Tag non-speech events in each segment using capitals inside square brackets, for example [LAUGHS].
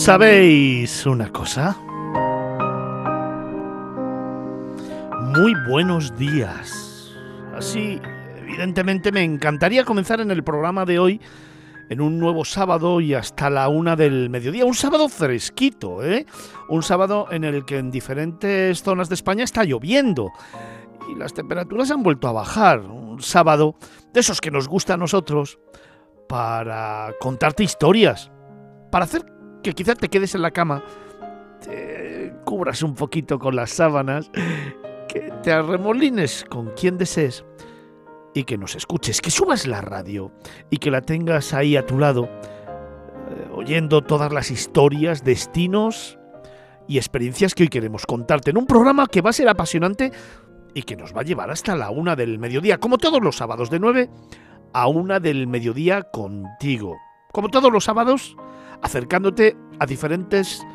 ¿Sabéis una cosa? Muy buenos días. Así, evidentemente me encantaría comenzar en el programa de hoy en un nuevo sábado y hasta la una del mediodía. Un sábado fresquito, ¿eh? Un sábado en el que en diferentes zonas de España está lloviendo y las temperaturas han vuelto a bajar. Un sábado de esos que nos gusta a nosotros para contarte historias, para hacer que quizás te quedes en la cama, te cubras un poquito con las sábanas, que te arremolines con quien desees y que nos escuches, que subas la radio y que la tengas ahí a tu lado, eh, oyendo todas las historias, destinos y experiencias que hoy queremos contarte en un programa que va a ser apasionante y que nos va a llevar hasta la una del mediodía, como todos los sábados de 9 a una del mediodía contigo. Como todos los sábados, acercándote a diferentes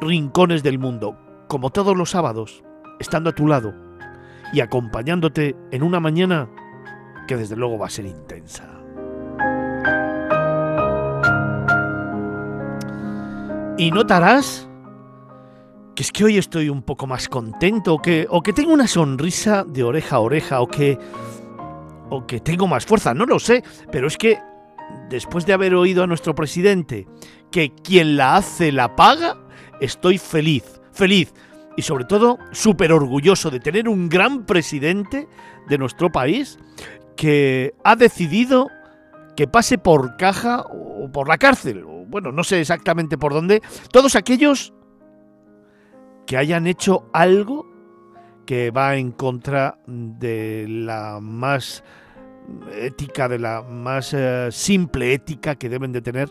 rincones del mundo, como todos los sábados, estando a tu lado y acompañándote en una mañana que desde luego va a ser intensa. Y notarás que es que hoy estoy un poco más contento, que, o que tengo una sonrisa de oreja a oreja, o que, o que tengo más fuerza, no lo sé, pero es que después de haber oído a nuestro presidente que quien la hace la paga, estoy feliz, feliz y sobre todo súper orgulloso de tener un gran presidente de nuestro país que ha decidido que pase por caja o por la cárcel, o bueno, no sé exactamente por dónde, todos aquellos que hayan hecho algo que va en contra de la más ética, de la más eh, simple ética que deben de tener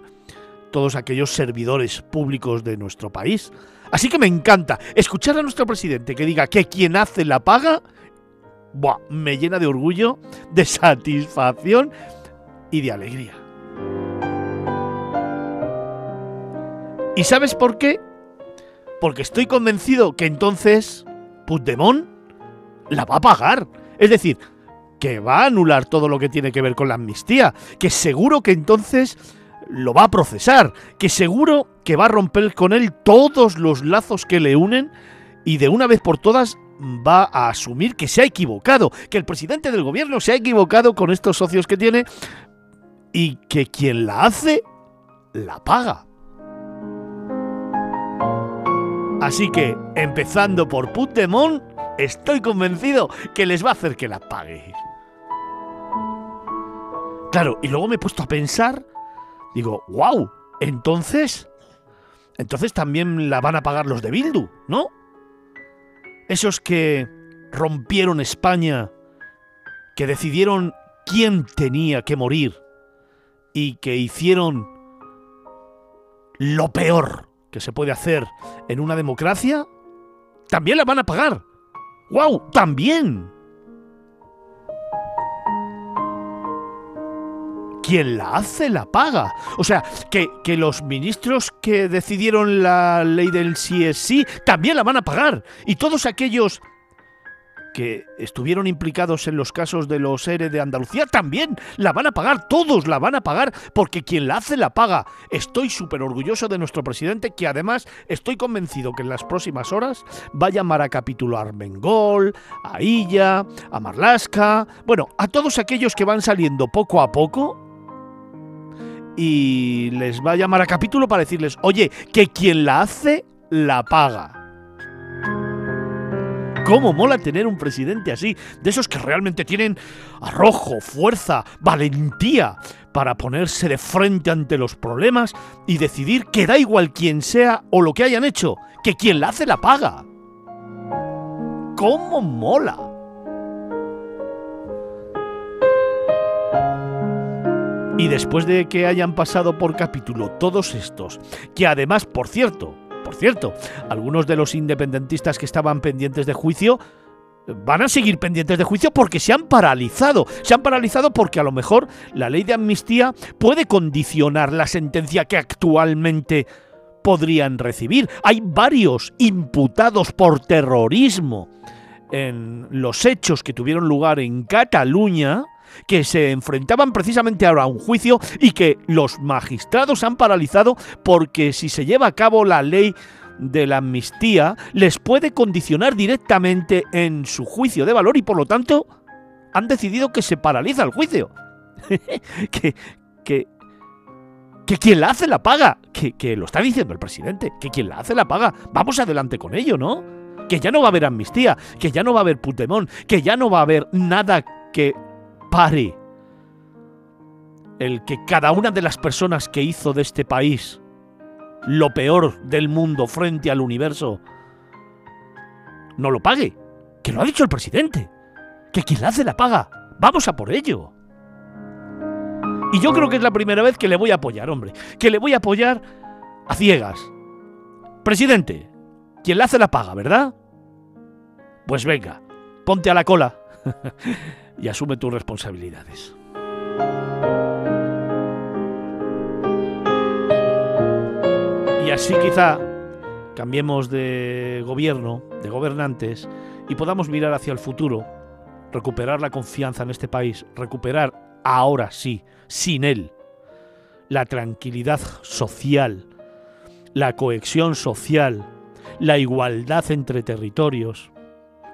todos aquellos servidores públicos de nuestro país. Así que me encanta escuchar a nuestro presidente que diga que quien hace la paga, buah, me llena de orgullo, de satisfacción y de alegría. ¿Y sabes por qué? Porque estoy convencido que entonces Puigdemont la va a pagar. Es decir, que va a anular todo lo que tiene que ver con la amnistía, que seguro que entonces lo va a procesar, que seguro que va a romper con él todos los lazos que le unen y de una vez por todas va a asumir que se ha equivocado, que el presidente del gobierno se ha equivocado con estos socios que tiene y que quien la hace, la paga. Así que, empezando por Puigdemont, estoy convencido que les va a hacer que la pague. Claro, y luego me he puesto a pensar, digo, wow, entonces, entonces también la van a pagar los de Bildu, ¿no? Esos que rompieron España, que decidieron quién tenía que morir y que hicieron lo peor que se puede hacer en una democracia, también la van a pagar. ¡Wow! ¡También! Quien la hace la paga. O sea, que, que, los ministros que decidieron la ley del sí es sí también la van a pagar. Y todos aquellos que estuvieron implicados en los casos de los ERE de Andalucía también la van a pagar, todos la van a pagar, porque quien la hace la paga. Estoy súper orgulloso de nuestro presidente, que además estoy convencido que en las próximas horas va a llamar a capítulo a Armengol, a Illa, a Marlasca, bueno, a todos aquellos que van saliendo poco a poco y les va a llamar a capítulo para decirles, oye, que quien la hace, la paga. ¿Cómo mola tener un presidente así? De esos que realmente tienen arrojo, fuerza, valentía para ponerse de frente ante los problemas y decidir que da igual quién sea o lo que hayan hecho, que quien la hace la paga. ¿Cómo mola? Y después de que hayan pasado por capítulo todos estos, que además, por cierto, por cierto, algunos de los independentistas que estaban pendientes de juicio van a seguir pendientes de juicio porque se han paralizado. Se han paralizado porque a lo mejor la ley de amnistía puede condicionar la sentencia que actualmente podrían recibir. Hay varios imputados por terrorismo en los hechos que tuvieron lugar en Cataluña que se enfrentaban precisamente ahora a un juicio y que los magistrados han paralizado porque si se lleva a cabo la ley de la amnistía les puede condicionar directamente en su juicio de valor y por lo tanto han decidido que se paraliza el juicio. [LAUGHS] que, que, que quien la hace la paga. Que, que lo está diciendo el presidente. Que quien la hace la paga. Vamos adelante con ello, ¿no? Que ya no va a haber amnistía. Que ya no va a haber putemón. Que ya no va a haber nada que pare el que cada una de las personas que hizo de este país lo peor del mundo frente al universo no lo pague. Que lo ha dicho el presidente. Que quien la hace la paga. Vamos a por ello. Y yo creo que es la primera vez que le voy a apoyar, hombre. Que le voy a apoyar a ciegas. Presidente, quien la hace la paga, ¿verdad? Pues venga, ponte a la cola [LAUGHS] y asume tus responsabilidades. Y así quizá cambiemos de gobierno, de gobernantes, y podamos mirar hacia el futuro, recuperar la confianza en este país, recuperar ahora sí, sin él, la tranquilidad social, la cohesión social, la igualdad entre territorios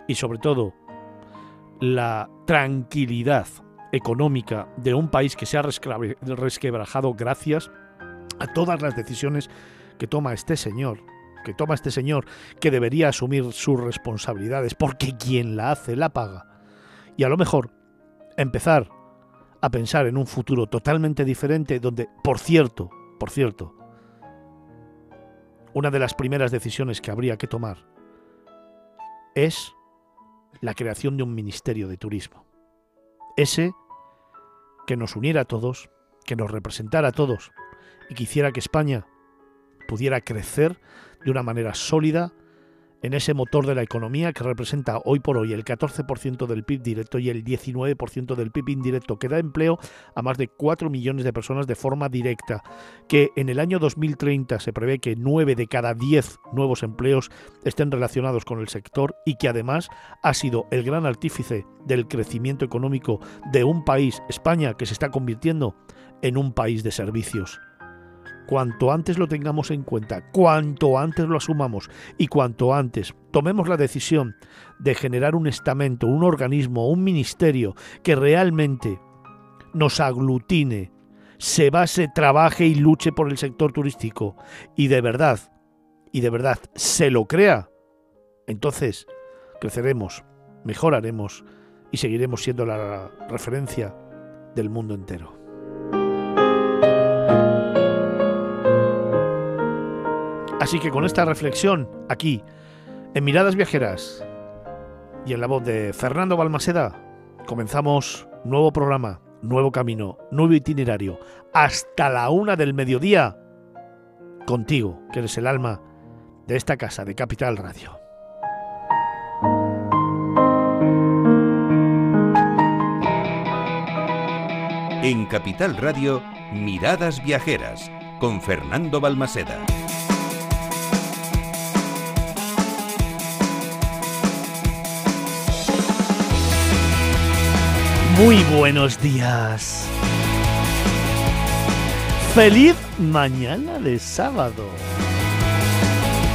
y sobre todo la tranquilidad económica de un país que se ha resquebrajado gracias a todas las decisiones que toma este señor, que toma este señor, que debería asumir sus responsabilidades, porque quien la hace la paga. Y a lo mejor empezar a pensar en un futuro totalmente diferente donde, por cierto, por cierto, una de las primeras decisiones que habría que tomar es la creación de un ministerio de turismo. Ese que nos uniera a todos, que nos representara a todos y que hiciera que España pudiera crecer de una manera sólida en ese motor de la economía que representa hoy por hoy el 14% del PIB directo y el 19% del PIB indirecto, que da empleo a más de 4 millones de personas de forma directa, que en el año 2030 se prevé que 9 de cada 10 nuevos empleos estén relacionados con el sector y que además ha sido el gran artífice del crecimiento económico de un país, España, que se está convirtiendo en un país de servicios cuanto antes lo tengamos en cuenta, cuanto antes lo asumamos y cuanto antes tomemos la decisión de generar un estamento, un organismo, un ministerio que realmente nos aglutine, se base, trabaje y luche por el sector turístico y de verdad, y de verdad se lo crea, entonces creceremos, mejoraremos y seguiremos siendo la referencia del mundo entero. Así que con esta reflexión, aquí, en Miradas Viajeras y en la voz de Fernando Balmaseda, comenzamos nuevo programa, nuevo camino, nuevo itinerario, hasta la una del mediodía, contigo, que eres el alma de esta casa de Capital Radio. En Capital Radio, Miradas Viajeras, con Fernando Balmaseda. Muy buenos días. Feliz mañana de sábado.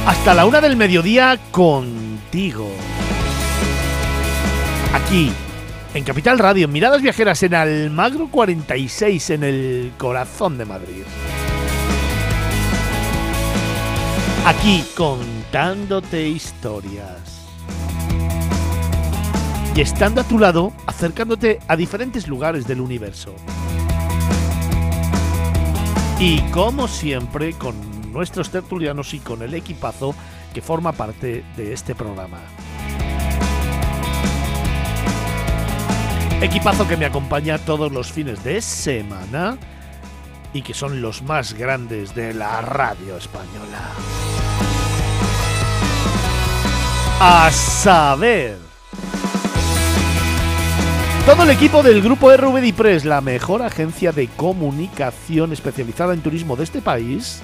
Hasta la una del mediodía contigo. Aquí, en Capital Radio, Miradas Viajeras, en Almagro 46, en el corazón de Madrid. Aquí, contándote historias y estando a tu lado, acercándote a diferentes lugares del universo. Y como siempre, con nuestros tertulianos y con el equipazo que forma parte de este programa. Equipazo que me acompaña todos los fines de semana y que son los más grandes de la radio española. A saber. Todo el equipo del grupo RVD Press, la mejor agencia de comunicación especializada en turismo de este país,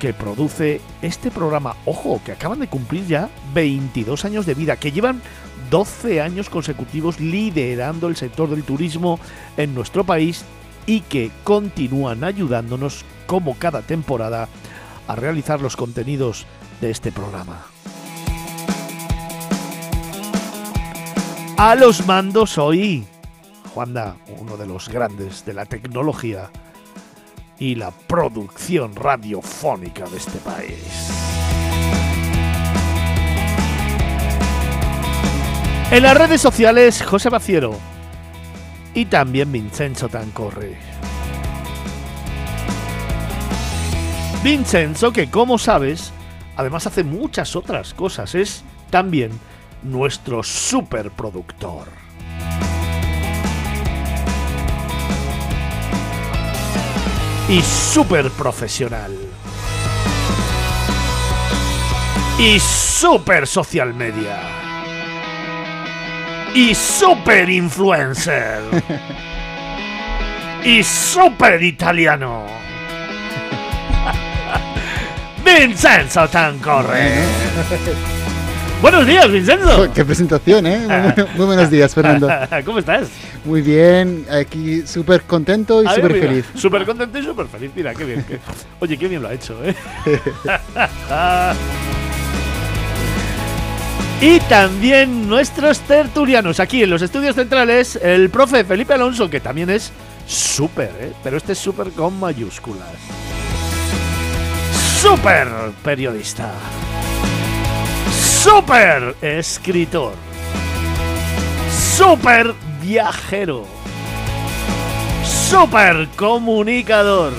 que produce este programa. Ojo, que acaban de cumplir ya 22 años de vida, que llevan 12 años consecutivos liderando el sector del turismo en nuestro país y que continúan ayudándonos como cada temporada a realizar los contenidos de este programa. A los mandos hoy, Juanda, uno de los grandes de la tecnología y la producción radiofónica de este país. En las redes sociales, José Baciero y también Vincenzo Tancorre. Vincenzo, que como sabes, además hace muchas otras cosas, es también nuestro superproductor. Y super profesional. Y super social media. Y super influencer. [LAUGHS] y super italiano. [LAUGHS] Vincenzo Tancorre. Buenos días, Vincenzo. [LAUGHS] Qué presentación, ¿eh? Muy, muy buenos días, Fernando. [LAUGHS] ¿Cómo estás? Muy bien, aquí súper contento y súper feliz. Súper contento y súper feliz. Mira, qué bien. qué- Oye, qué bien lo ha hecho, ¿eh? [LAUGHS] y también nuestros tertulianos aquí en los estudios centrales, el profe Felipe Alonso, que también es súper, ¿eh? Pero este es súper con mayúsculas. Súper periodista. Súper escritor. Súper viajero. Super comunicador.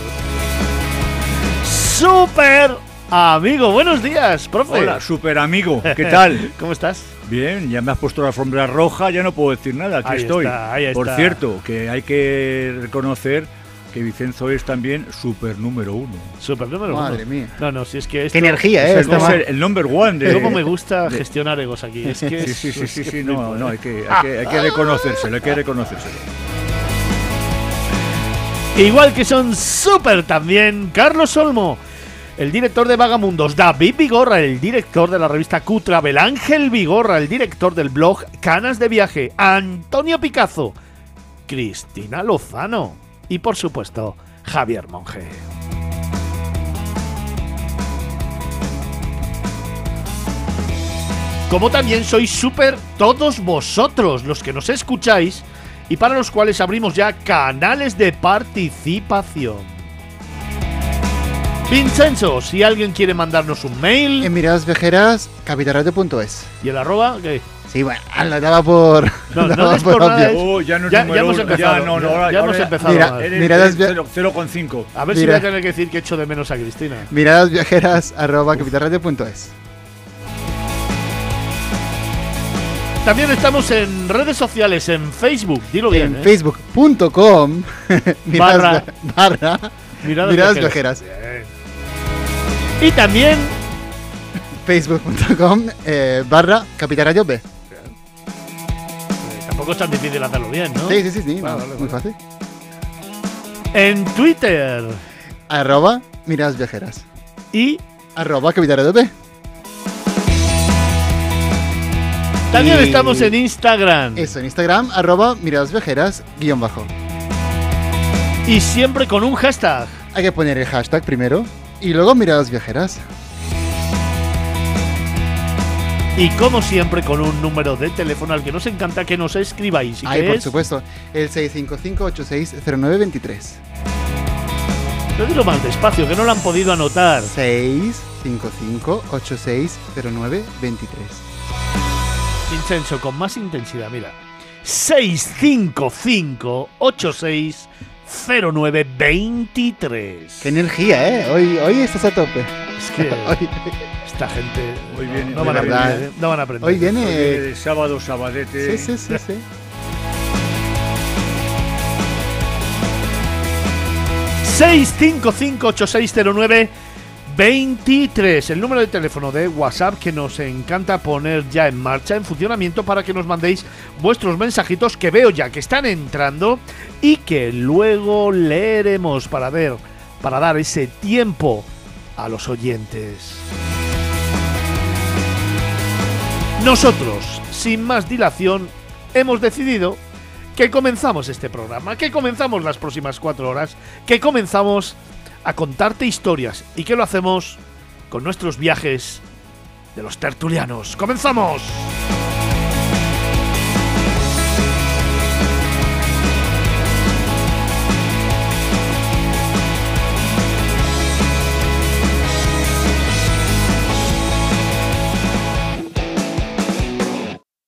Super amigo. Buenos días, profe. Hola, super amigo, ¿qué tal? [LAUGHS] ¿Cómo estás? Bien, ya me has puesto la alfombra roja, ya no puedo decir nada, aquí Ahí estoy. está, ahí Por cierto, que hay que reconocer que Vicenzo es también super número uno. Super número Madre uno. mía. No, no, si es que esto, Qué energía, ¿eh? Es el, el number one de... Cómo me gusta gestionar egos aquí. Es que Sí, es- sí, sí, es sí, que sí, no, no, hay que, hay que, hay que reconocérselo, hay que reconocérselo. Igual que son súper también Carlos Olmo, el director de Vagamundos, David Vigorra, el director de la revista Q-Travel, Ángel Vigorra, el director del blog Canas de Viaje, Antonio Picazo, Cristina Lozano y por supuesto Javier Monge. Como también sois súper todos vosotros los que nos escucháis y para los cuales abrimos ya canales de participación. Vincenzo, si alguien quiere mandarnos un mail En miradas viajeras, capitalradio.es. y el arroba, ¿qué? Sí, bueno, lo daba por. [LAUGHS] No, no por nada. Oh, ya no es Ya- ya hemos empezado, ya, no, no, ya- ahora- ya hemos ahora empezado Mira, miradas eres via- cero- 0,5. A ver si Mira. voy a tener que decir que echo de menos a Cristina. Miradas viajeras, arroba capitalradio.es. También estamos en redes sociales, en Facebook, dilo bien. En ¿eh? facebook.com [LAUGHS] miradas Barra. barra Miradas miradas viajeras. viajeras. Y también Facebook.com eh, barra capitalradio B. tampoco es tan difícil hacerlo bien, ¿no? Sí, sí, sí, sí. Vale, no, vale, muy fácil. En Twitter Arroba miradas viajeras. y Arroba capitalradio B. también Y- estamos en Instagram. Eso, en Instagram, arroba miradas viajeras, guion bajo. Y siempre con un hashtag. Hay que poner el hashtag primero y luego miradas viajeras. Y como siempre con un número de teléfono al que nos encanta que nos escribáis. Y Ay, que por es, supuesto, el 655-860923. Pero dilo más despacio, que no lo han podido anotar. 655-860923. Vincenzo, con más intensidad, mira. 655-860923. ¡Qué energía, eh! Hoy, hoy estás a tope. Es que [LAUGHS] Hoy, esta gente Hoy no- viene- no, van a aprender, ¿eh? no van a aprender. hoy Hoy viene... de sábado, sabadete. Sí, sí, sí, sí. ...655-8609-23... El número de teléfono de WhatsApp que nos encanta poner ya en marcha, en funcionamiento, para que nos mandéis vuestros mensajitos que veo ya que están entrando y que luego leeremos para ver, para dar ese tiempo a los oyentes. Nosotros, sin más dilación, hemos decidido que comenzamos este programa, que comenzamos las próximas cuatro horas, que comenzamos a contarte historias y que lo hacemos con nuestros viajes de los tertulianos. ¡Comenzamos!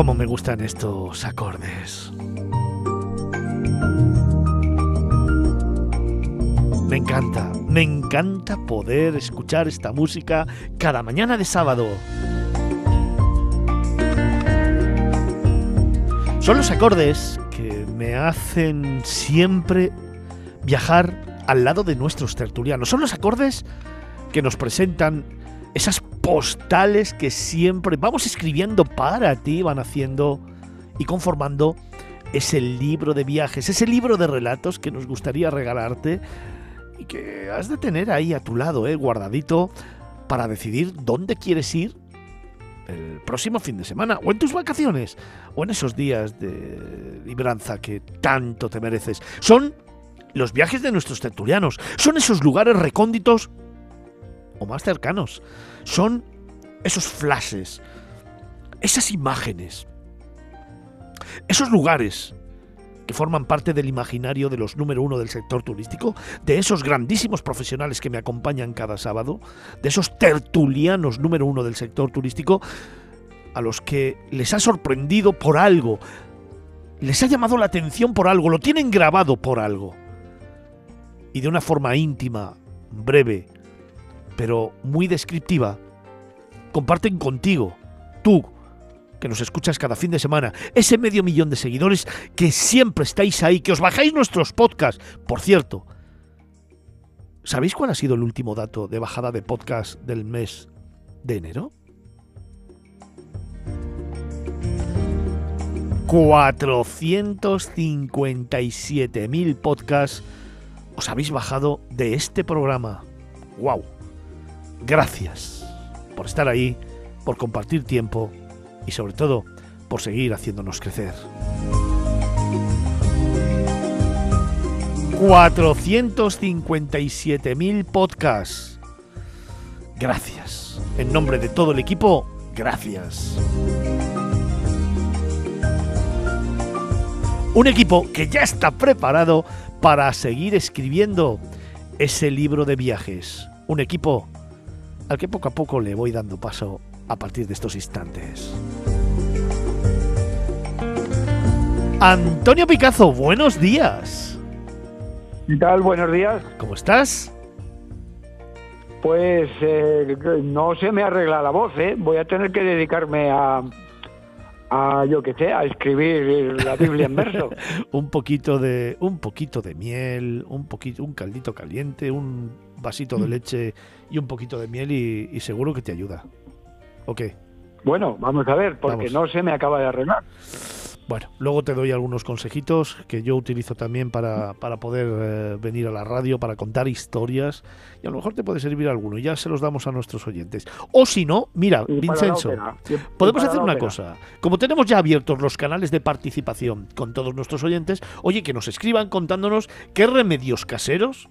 Cómo me gustan estos acordes. Me encanta, me encanta poder escuchar esta música cada mañana de sábado. Son los acordes que me hacen siempre viajar al lado de nuestros tertulianos. Son los acordes que nos presentan esas postales que siempre vamos escribiendo para ti, van haciendo y conformando ese libro de viajes, ese libro de relatos que nos gustaría regalarte y que has de tener ahí a tu lado, eh, guardadito, para decidir dónde quieres ir el próximo fin de semana, o en tus vacaciones, o en esos días de libranza que tanto te mereces. Son los viajes de nuestros tertulianos, son esos lugares recónditos o más cercanos. Son esos flashes, esas imágenes, esos lugares que forman parte del imaginario de los número uno del sector turístico, de esos grandísimos profesionales que me acompañan cada sábado, de esos tertulianos número uno del sector turístico, a los que les ha sorprendido por algo, les ha llamado la atención por algo, lo tienen grabado por algo. Y de una forma íntima, breve, pero muy descriptiva, comparten contigo, tú, que nos escuchas cada fin de semana, ese medio millón de seguidores que siempre estáis ahí, que os bajáis nuestros podcasts. Por cierto, ¿sabéis cuál ha sido el último dato de bajada de podcast del mes de enero? 457.000 podcasts os habéis bajado de este programa. ¡Wow! Gracias por estar ahí, por compartir tiempo y sobre todo por seguir haciéndonos crecer. 457.000 podcasts. Gracias. En nombre de todo el equipo, gracias. Un equipo que ya está preparado para seguir escribiendo ese libro de viajes. Un equipo al que poco a poco le voy dando paso a partir de estos instantes. Antonio Picazo, buenos días. ¿Qué tal? Buenos días. ¿Cómo estás? Pues eh, no se me arregla la voz, ¿eh? Voy a tener que dedicarme a, a yo qué sé, a escribir la Biblia en verso. [LAUGHS] un poquito de un poquito de miel, un poquito un caldito caliente, un vasito de leche y un poquito de miel y, y seguro que te ayuda. ¿Ok? Bueno, vamos a ver, porque Vamos. no se me acaba de arreglar. Bueno, luego te doy algunos consejitos que yo utilizo también para, para poder eh, venir a la radio, para contar historias y a lo mejor te puede servir alguno y ya se los damos a nuestros oyentes. O si no, mira, Y Vincenzo, podemos hacer una cosa. Como tenemos ya abiertos los canales de participación con todos nuestros oyentes, oye, que nos escriban contándonos qué remedios caseros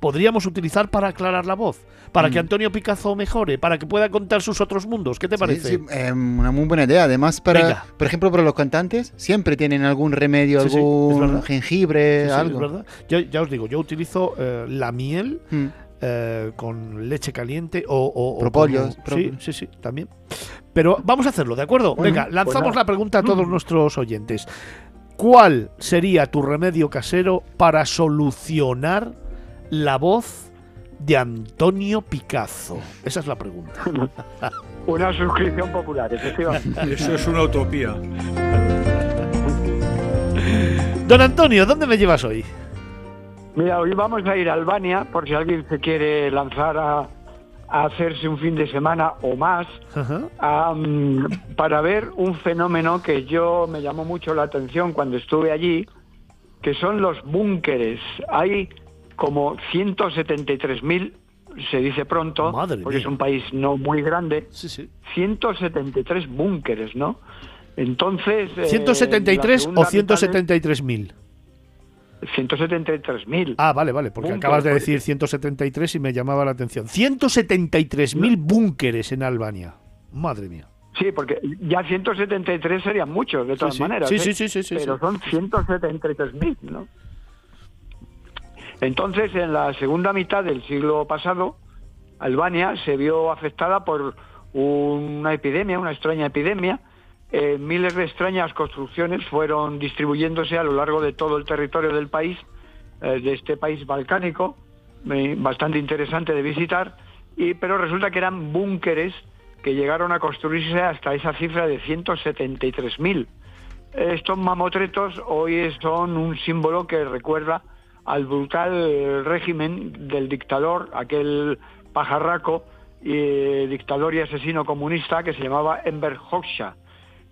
podríamos utilizar para aclarar la voz, para que Antonio Picazo mejore, para que pueda contar sus otros mundos. ¿Qué te parece? sí, eh, una muy buena idea. Además, para, Venga. por ejemplo, para los cantantes, siempre tienen algún remedio, Sí, algún jengibre, algo. es verdad. Yo- ya os digo, yo utilizo eh, la miel Mm. eh, con leche caliente o, o- sí, sí, sí, también. Pero vamos a hacerlo, ¿de acuerdo? Bueno, Venga, pues lanzamos la pregunta a todos nuestros oyentes. ¿Cuál sería tu remedio casero para solucionar la voz de Antonio Picazo? Esa es la pregunta. [LAUGHS] Una suscripción popular, efectivamente. [LAUGHS] Eso es una utopía. Don Antonio, ¿dónde me llevas hoy? Mira, hoy vamos a ir a Albania, por si alguien se quiere lanzar a, a hacerse un fin de semana o más, para ver un fenómeno que yo me llamó mucho la atención cuando estuve allí, que son los búnkeres. Hay como 173.000, se dice pronto, Madre porque mía. es un país no muy grande, Sí, sí. 173 búnkeres, ¿no? Entonces... eh, ¿173 la o segunda mitad 173.000? de- 173.000. Ah, vale, vale, porque Búnkeres, acabas de porque- decir 173 y me llamaba la atención. 173.000 búnkeres en Albania. Madre mía. Sí, porque ya 173 serían muchos, de todas sí. maneras. Sí, ¿eh? sí, sí, sí, sí, Pero son 173.000, ¿no? Entonces, en la segunda mitad del siglo pasado, Albania se vio afectada por una epidemia, una extraña epidemia. Eh, miles de extrañas construcciones fueron distribuyéndose a lo largo de todo el territorio del país, eh, de este país balcánico, eh, bastante interesante de visitar, y, pero resulta que eran búnkeres que llegaron a construirse hasta esa cifra de 173.000. Estos mamotretos hoy son un símbolo que recuerda al brutal régimen del dictador, aquel pajarraco, y dictador y asesino comunista que se llamaba Enver Hoxha,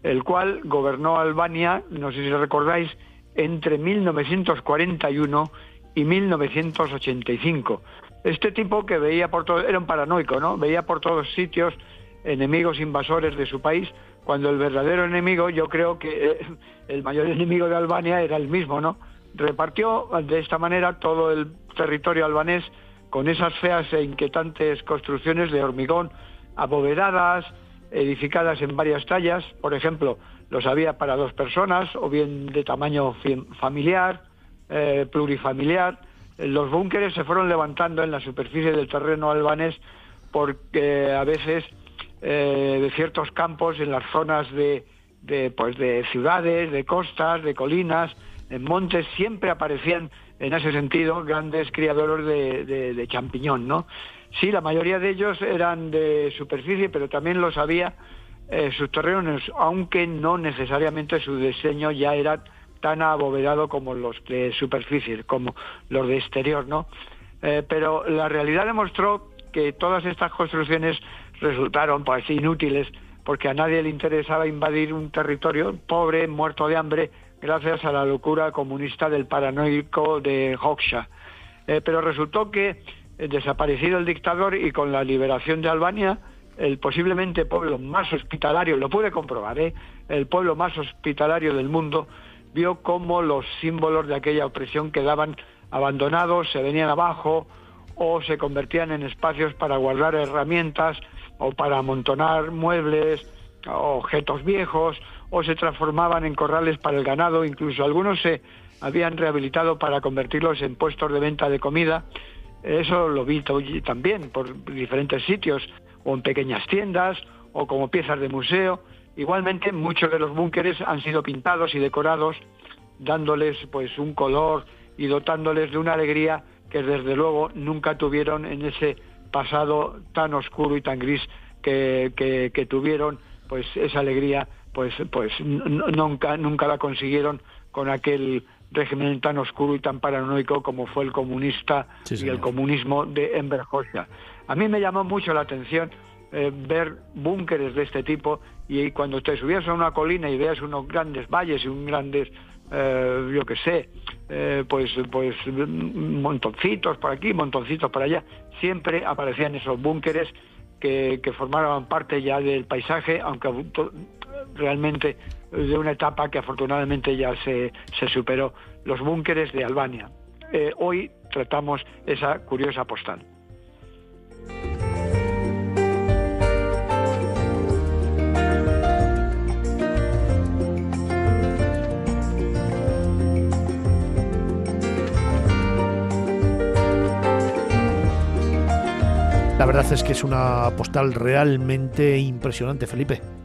el cual gobernó Albania, no sé si recordáis, entre 1941 y 1985. Este tipo que veía por todo, era un paranoico, ¿no? Veía por todos sitios enemigos invasores de su país, cuando el verdadero enemigo, yo creo que eh, el mayor [LAUGHS] enemigo de Albania era el mismo, ¿no? Repartió de esta manera todo el territorio albanés con esas feas e inquietantes construcciones de hormigón abovedadas, edificadas en varias tallas, por ejemplo, los había para dos personas o bien de tamaño familiar, eh, plurifamiliar. Los búnkeres se fueron levantando en la superficie del terreno albanés porque a veces eh, de ciertos campos en las zonas de, de, pues de ciudades, de costas, de colinas, en montes, siempre aparecían en ese sentido grandes criadores de, champiñón, ¿no? Sí, la mayoría de ellos eran de superficie, pero también los había eh, subterráneos, aunque no necesariamente su diseño ya era tan abovedado como los de superficie, como los de exterior, ¿no? Eh, pero la realidad demostró que todas estas construcciones resultaron pues inútiles porque a nadie le interesaba invadir un territorio pobre, muerto de hambre, gracias a la locura comunista del paranoico de Hoxha. Eh, pero resultó que, eh, desaparecido el dictador y con la liberación de Albania, el posiblemente pueblo más hospitalario, lo pude comprobar, ¿eh? el pueblo más hospitalario del mundo, vio cómo los símbolos de aquella opresión quedaban abandonados, se venían abajo o se convertían en espacios para guardar herramientas o para amontonar muebles, objetos viejos, o se transformaban en corrales para el ganado, incluso algunos se habían rehabilitado para convertirlos en puestos de venta de comida. Eso lo vi también por diferentes sitios, o en pequeñas tiendas, o como piezas de museo. Igualmente, muchos de los búnkeres han sido pintados y decorados, dándoles pues un color y dotándoles de una alegría que desde luego nunca tuvieron en ese pasado tan oscuro y tan gris que, que- que tuvieron, pues esa alegría pues pues nunca nunca la consiguieron con aquel régimen tan oscuro y tan paranoico como fue el comunista Sí, y el comunismo de Enver Hoxha. A mí me llamó mucho la atención eh, ver búnkeres de este tipo y cuando te subías a una colina y veas unos grandes valles y un grandes eh, yo qué sé eh, pues pues mm, montoncitos por aquí montoncitos por allá siempre aparecían esos búnkeres que, que formaban parte ya del paisaje aunque realmente de una etapa que afortunadamente ya se, se superó los búnkeres de Albania Eh, hoy tratamos esa curiosa postal La verdad es que es una postal realmente impresionante, Felipe.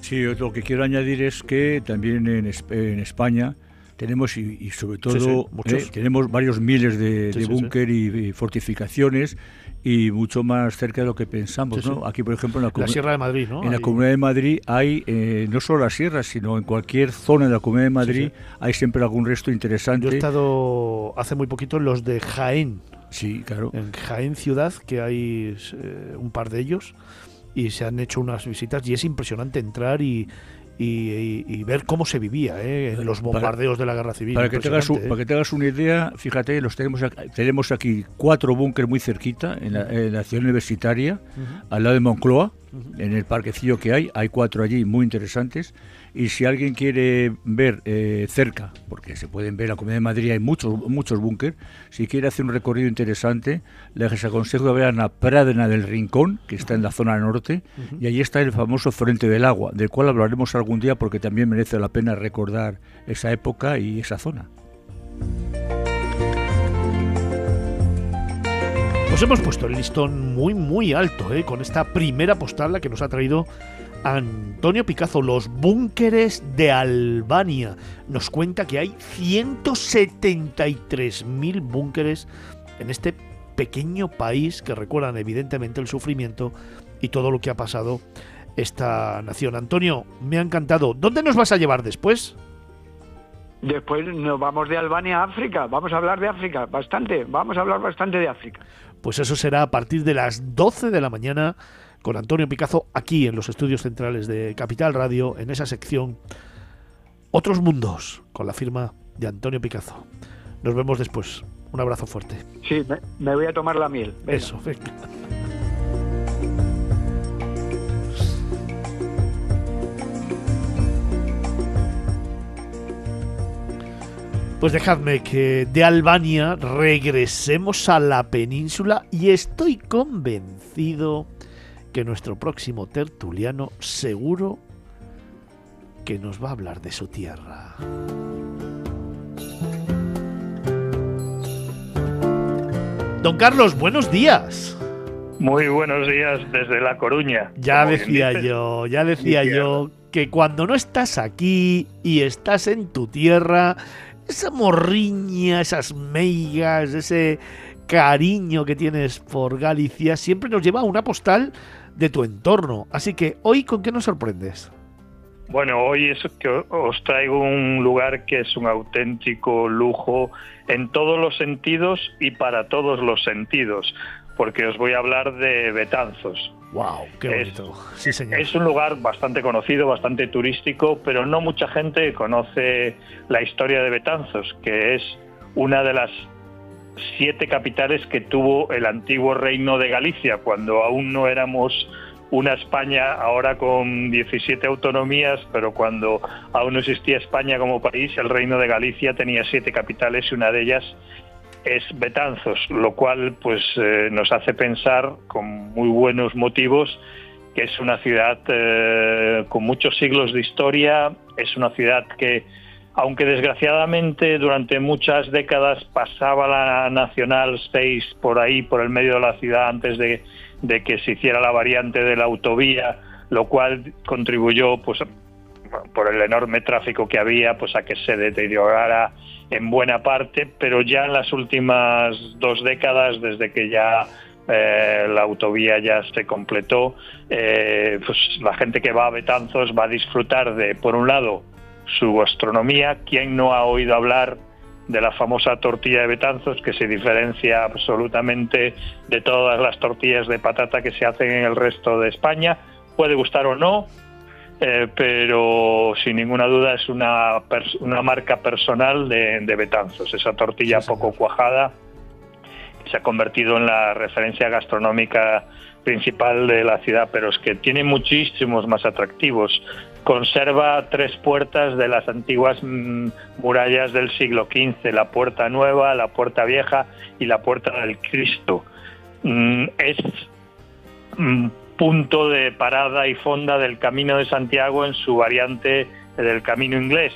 Sí, lo que quiero añadir es que también en, Es- en España tenemos y, y sobre todo sí, eh, tenemos varios miles de, Sí, de búnker y, y fortificaciones y mucho más cerca de lo que pensamos. ¿no? Aquí, por ejemplo, en la, La Sierra de Madrid, ¿no? en la Comunidad de Madrid hay eh, no solo las sierras, sino en cualquier zona de la Comunidad de Madrid hay siempre algún resto Yo interesante. he estado hace muy poquito en los de Jaén, Sí, claro. en Jaén Ciudad, que hay eh, un par de ellos, y se han hecho unas visitas y es impresionante entrar y, y- ver cómo se vivía ¿eh? en los Para- bombardeos de la guerra civil. Para que, te hagas, un- Impresionante, ¿eh? para que te hagas una idea, fíjate, los tenemos aquí, tenemos aquí cuatro búnkeres muy cerquita, en la, en la ciudad universitaria, al lado de Moncloa, en el parquecillo que hay, hay cuatro allí muy interesantes. Y si alguien quiere ver eh, cerca, porque se pueden ver en la Comunidad de Madrid, hay muchos muchos búnkeres, si quiere hacer un recorrido interesante, les aconsejo que vean a Pradena del Rincón, que está en la zona norte, y allí está el famoso Frente del Agua, del cual hablaremos algún día porque también merece la pena recordar esa época y esa zona. Nos hemos puesto el listón muy, muy alto ¿eh? con esta primera postal la que nos ha traído Antonio Picazo, los búnkeres de Albania. Nos cuenta que hay 173.000 búnkeres en este pequeño país que recuerdan evidentemente el sufrimiento y todo lo que ha pasado esta nación. Antonio, me ha encantado. ¿Dónde nos vas a llevar después? Después nos vamos de Albania a África. Vamos a hablar de África bastante. Vamos a hablar bastante de África. Pues eso será a partir de las 12 de la mañana con Antonio Picazo aquí en los estudios centrales de Capital Radio, en esa sección Otros Mundos, con la firma de Antonio Picazo. Nos vemos después. Un abrazo fuerte. Sí, me, me voy a tomar la miel. Venga. Eso, venga. Pues dejadme que de Albania regresemos a la península y estoy convencido que nuestro próximo tertuliano seguro que nos va a hablar de su tierra. Don Carlos, buenos días. Muy buenos días desde La Coruña. Ya decía yo, ya decía mi yo que cuando no estás aquí y estás en tu tierra, esa morriña, esas meigas, ese cariño que tienes por Galicia siempre nos lleva a una postal de tu entorno. Así que hoy, ¿con qué nos sorprendes? Bueno, hoy es que os traigo un lugar que es un auténtico lujo en todos los sentidos y para todos los sentidos, porque os voy a hablar de Betanzos. ¡Wow! ¡Qué Es- bonito! Sí, señor. Es un lugar bastante conocido, bastante turístico, pero no mucha gente conoce la historia de Betanzos, que es una de las siete capitales que tuvo el antiguo reino de Galicia, cuando aún no éramos una España ahora con 17 autonomías, pero cuando aún no existía España como país, el reino de Galicia tenía siete capitales y una de ellas es Betanzos, lo cual pues eh, nos hace pensar con muy buenos motivos que es una ciudad eh, con muchos siglos de historia, es una ciudad que aunque desgraciadamente durante muchas décadas pasaba la Nacional 6 por ahí, por el medio de la ciudad, antes de, que se hiciera la variante de la autovía, lo cual contribuyó pues por el enorme tráfico que había, pues a que se deteriorara en buena parte, pero ya en las últimas dos décadas, desde que ya eh, la autovía ya se completó, eh, pues la gente que va a Betanzos va a disfrutar de, por un lado, su gastronomía. ¿Quién no ha oído hablar de la famosa tortilla de Betanzos, que se diferencia absolutamente de todas las tortillas de patata que se hacen en el resto de España? Puede gustar o no, eh, pero sin ninguna duda es una, pers- una marca personal de, de Betanzos, esa tortilla poco cuajada que se ha convertido en la referencia gastronómica principal de la ciudad, pero es que tiene muchísimos más atractivos. Conserva tres puertas de las antiguas mm, murallas del siglo XV, la puerta nueva, la puerta vieja y la puerta del Cristo. Mm, es mm, punto de parada y fonda del Camino de Santiago en su variante del Camino Inglés.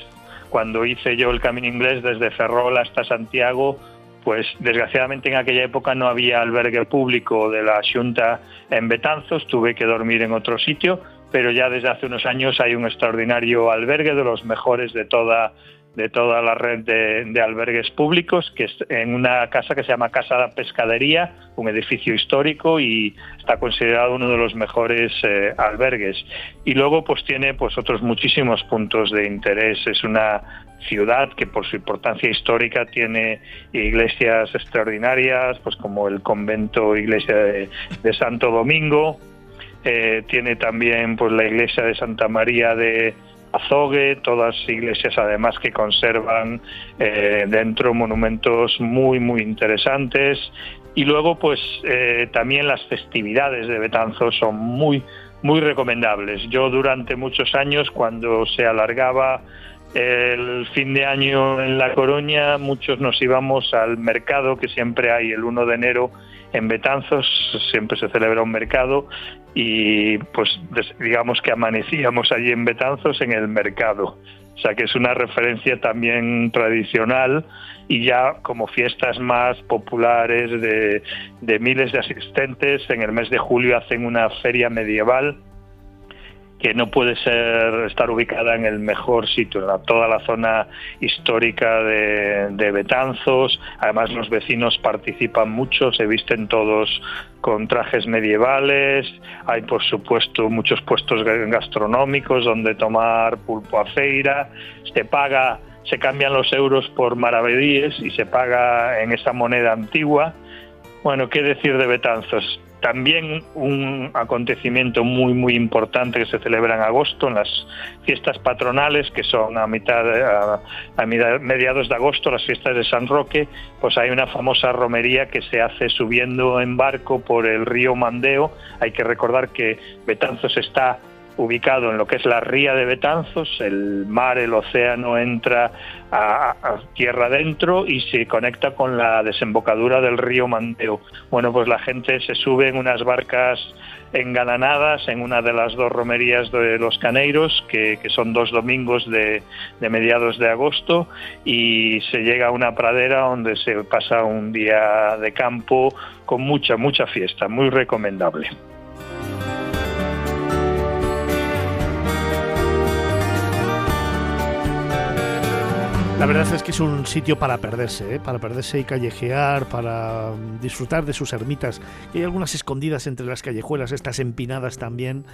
Cuando hice yo el Camino Inglés desde Ferrol hasta Santiago, pues desgraciadamente en aquella época no había albergue público de la Junta en Betanzos, tuve que dormir en otro sitio, pero ya desde hace unos años hay un extraordinario albergue de los mejores de toda de toda la red de, albergues públicos, que es en una casa que se llama Casa de Pescadería, un edificio histórico y está considerado uno de los mejores eh, albergues. Y luego pues tiene pues otros muchísimos puntos de interés. Es una ciudad que por su importancia histórica tiene iglesias extraordinarias, pues como el convento iglesia de, Santo Domingo, eh, tiene también pues la iglesia de Santa María de Azogue, todas iglesias además que conservan eh, dentro monumentos muy muy interesantes y luego pues eh, también las festividades de Betanzos son muy muy recomendables. Yo durante muchos años cuando se alargaba el fin de año en La Coruña, muchos nos íbamos al mercado que siempre hay el 1 de enero en Betanzos, siempre se celebra un mercado y pues digamos que amanecíamos allí en Betanzos en el mercado. O sea que es una referencia también tradicional y ya como fiestas más populares de, de miles de asistentes, en el mes de julio hacen una feria medieval que no puede ser estar ubicada en el mejor sitio, en toda la zona histórica de, Betanzos. Además, los vecinos participan mucho, se visten todos con trajes medievales. Hay, por supuesto, muchos puestos gastronómicos donde tomar pulpo a feira. Se paga, se cambian los euros por maravedíes y se paga en esa moneda antigua. Bueno, ¿qué decir de Betanzos? También un acontecimiento muy muy importante que se celebra en agosto, en las fiestas patronales, que son a mitad a, mediados de agosto, las fiestas de San Roque, pues hay una famosa romería que se hace subiendo en barco por el río Mandeo. Hay que recordar que Betanzos está ubicado en lo que es la ría de Betanzos, el mar, el océano entra a, tierra adentro y se conecta con la desembocadura del río Mandeo. Bueno, pues la gente se sube en unas barcas engalanadas en una de las dos romerías de los Caneiros, que, son dos domingos de, de, mediados de agosto, y se llega a una pradera donde se pasa un día de campo con mucha, mucha fiesta, muy recomendable. La verdad es que es un sitio para perderse, ¿eh? para perderse y callejear, para disfrutar de sus ermitas. Y hay algunas escondidas entre las callejuelas, estas empinadas también,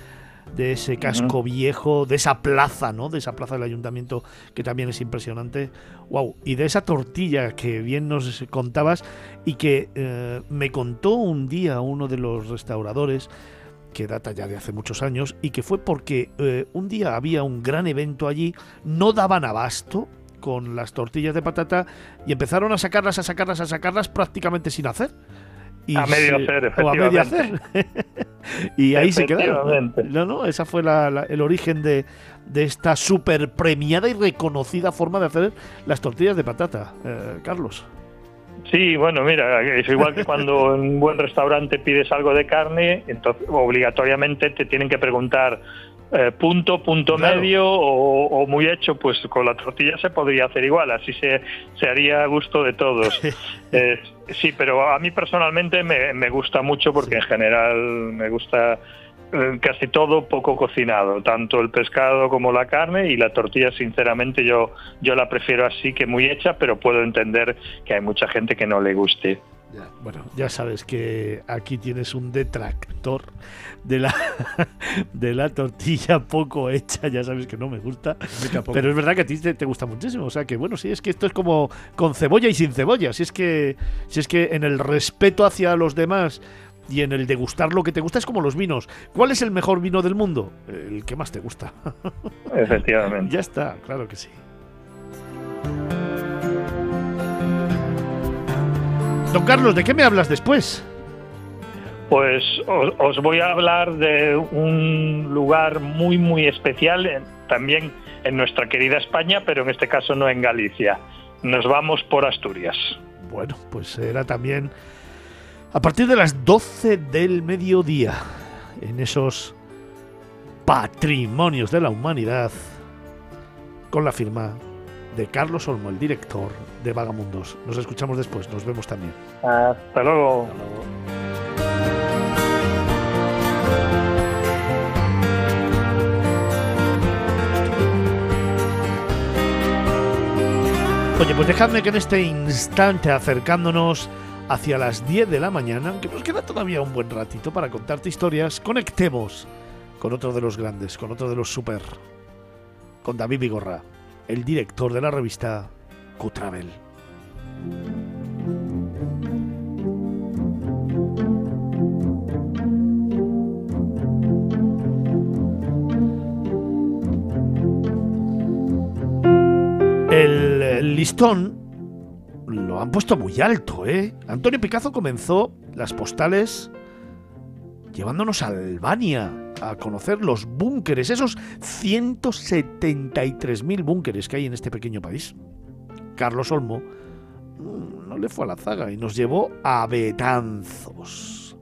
de ese casco viejo, de esa plaza, ¿no? De esa plaza del ayuntamiento que también es impresionante. Wow. Y de esa tortilla que bien nos contabas y que eh, me contó un día uno de los restauradores que data ya de hace muchos años y que fue porque eh, un día había un gran evento allí, no daban abasto, con las tortillas de patata y empezaron a sacarlas, a sacarlas, a sacarlas prácticamente sin hacer. Y a medio hacer, efectivamente. a medio hacer. [LAUGHS] y ahí se quedaron. No, no, esa fue el origen de, de, esta super premiada y reconocida forma de hacer las tortillas de patata, eh, Carlos. Sí, bueno, mira, es igual que cuando [LAUGHS] en un buen restaurante pides algo de carne, entonces obligatoriamente te tienen que preguntar eh, punto, punto medio o, muy hecho, pues con la tortilla se podría hacer igual, así se, se haría a gusto de todos. [LAUGHS] Eh, sí, pero a mí personalmente me, me gusta mucho porque en general me gusta eh, casi todo poco cocinado, tanto el pescado como la carne y la tortilla sinceramente yo, yo la prefiero así que muy hecha, pero puedo entender que hay mucha gente que no le guste. Bueno, ya sabes que aquí tienes un detractor de la, [LAUGHS] de la tortilla poco hecha, ya sabes que no me gusta. Pero es verdad que a ti te, gusta muchísimo. O sea que bueno, sí, es que esto es como con cebolla y sin cebolla. Si es que, si es que en el respeto hacia los demás y en el degustar lo que te gusta es como los vinos. ¿Cuál es el mejor vino del mundo? El que más te gusta. Efectivamente. [LAUGHS] ya está, claro que sí. Don Carlos, ¿de qué me hablas después? Pues os, voy a hablar de un lugar muy, muy especial, también en nuestra querida España, pero en este caso no en Galicia. Nos vamos por Asturias. Bueno, pues era también a partir de las 12 del mediodía, en esos patrimonios de la humanidad, con la firma de Carlos Olmo, el director de Vagamundos. Nos escuchamos después, nos vemos también. Hasta luego. Hasta luego. Oye, pues dejadme que en este instante, acercándonos hacia las 10 de la mañana, aunque nos queda todavía un buen ratito para contarte historias, conectemos con otro de los grandes, con otro de los super, con David Vigorra, el director de la revista Cutravel. El listón lo han puesto muy alto, ¿eh? Antonio Picazo comenzó las postales llevándonos a Albania a conocer los búnkeres, esos 173.000 búnkeres que hay en este pequeño país. Carlos Olmo no le fue a la zaga y nos llevó a Betanzos.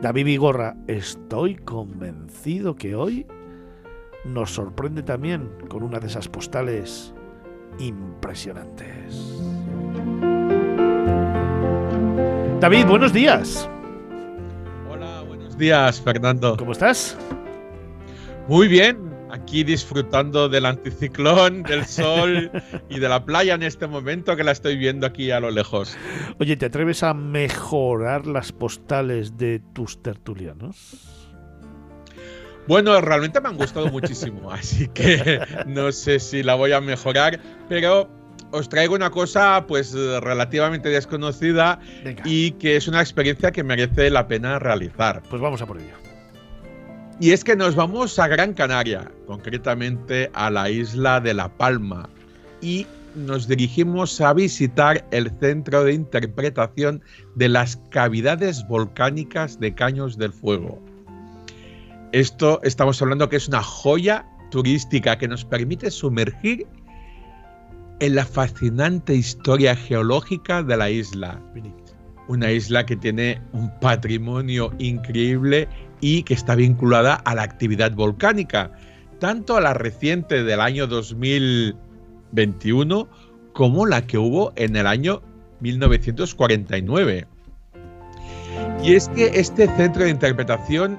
David Vigorra, estoy convencido que hoy nos sorprende también con una de esas postales impresionantes. David, buenos días. Hola, buenos días, Fernando. ¿Cómo estás? Muy bien, aquí disfrutando del anticiclón, del sol [LAUGHS] y de la playa en este momento que la estoy viendo aquí a lo lejos. Oye, ¿te atreves a mejorar las postales de tus tertulianos? Bueno, realmente me han gustado muchísimo, [LAUGHS] así que no sé si la voy a mejorar, pero os traigo una cosa pues relativamente desconocida y que es una experiencia que merece la pena realizar. Pues vamos a por ello. Y es que nos vamos a Gran Canaria, concretamente a la isla de La Palma, y nos dirigimos a visitar el centro de interpretación de las cavidades volcánicas de Caños del Fuego. Esto estamos hablando que es una joya turística que nos permite sumergir en la fascinante historia geológica de la isla. Una isla que tiene un patrimonio increíble y que está vinculada a la actividad volcánica, tanto a la reciente del año 2021 como la que hubo en el año 1949. Y es que este centro de interpretación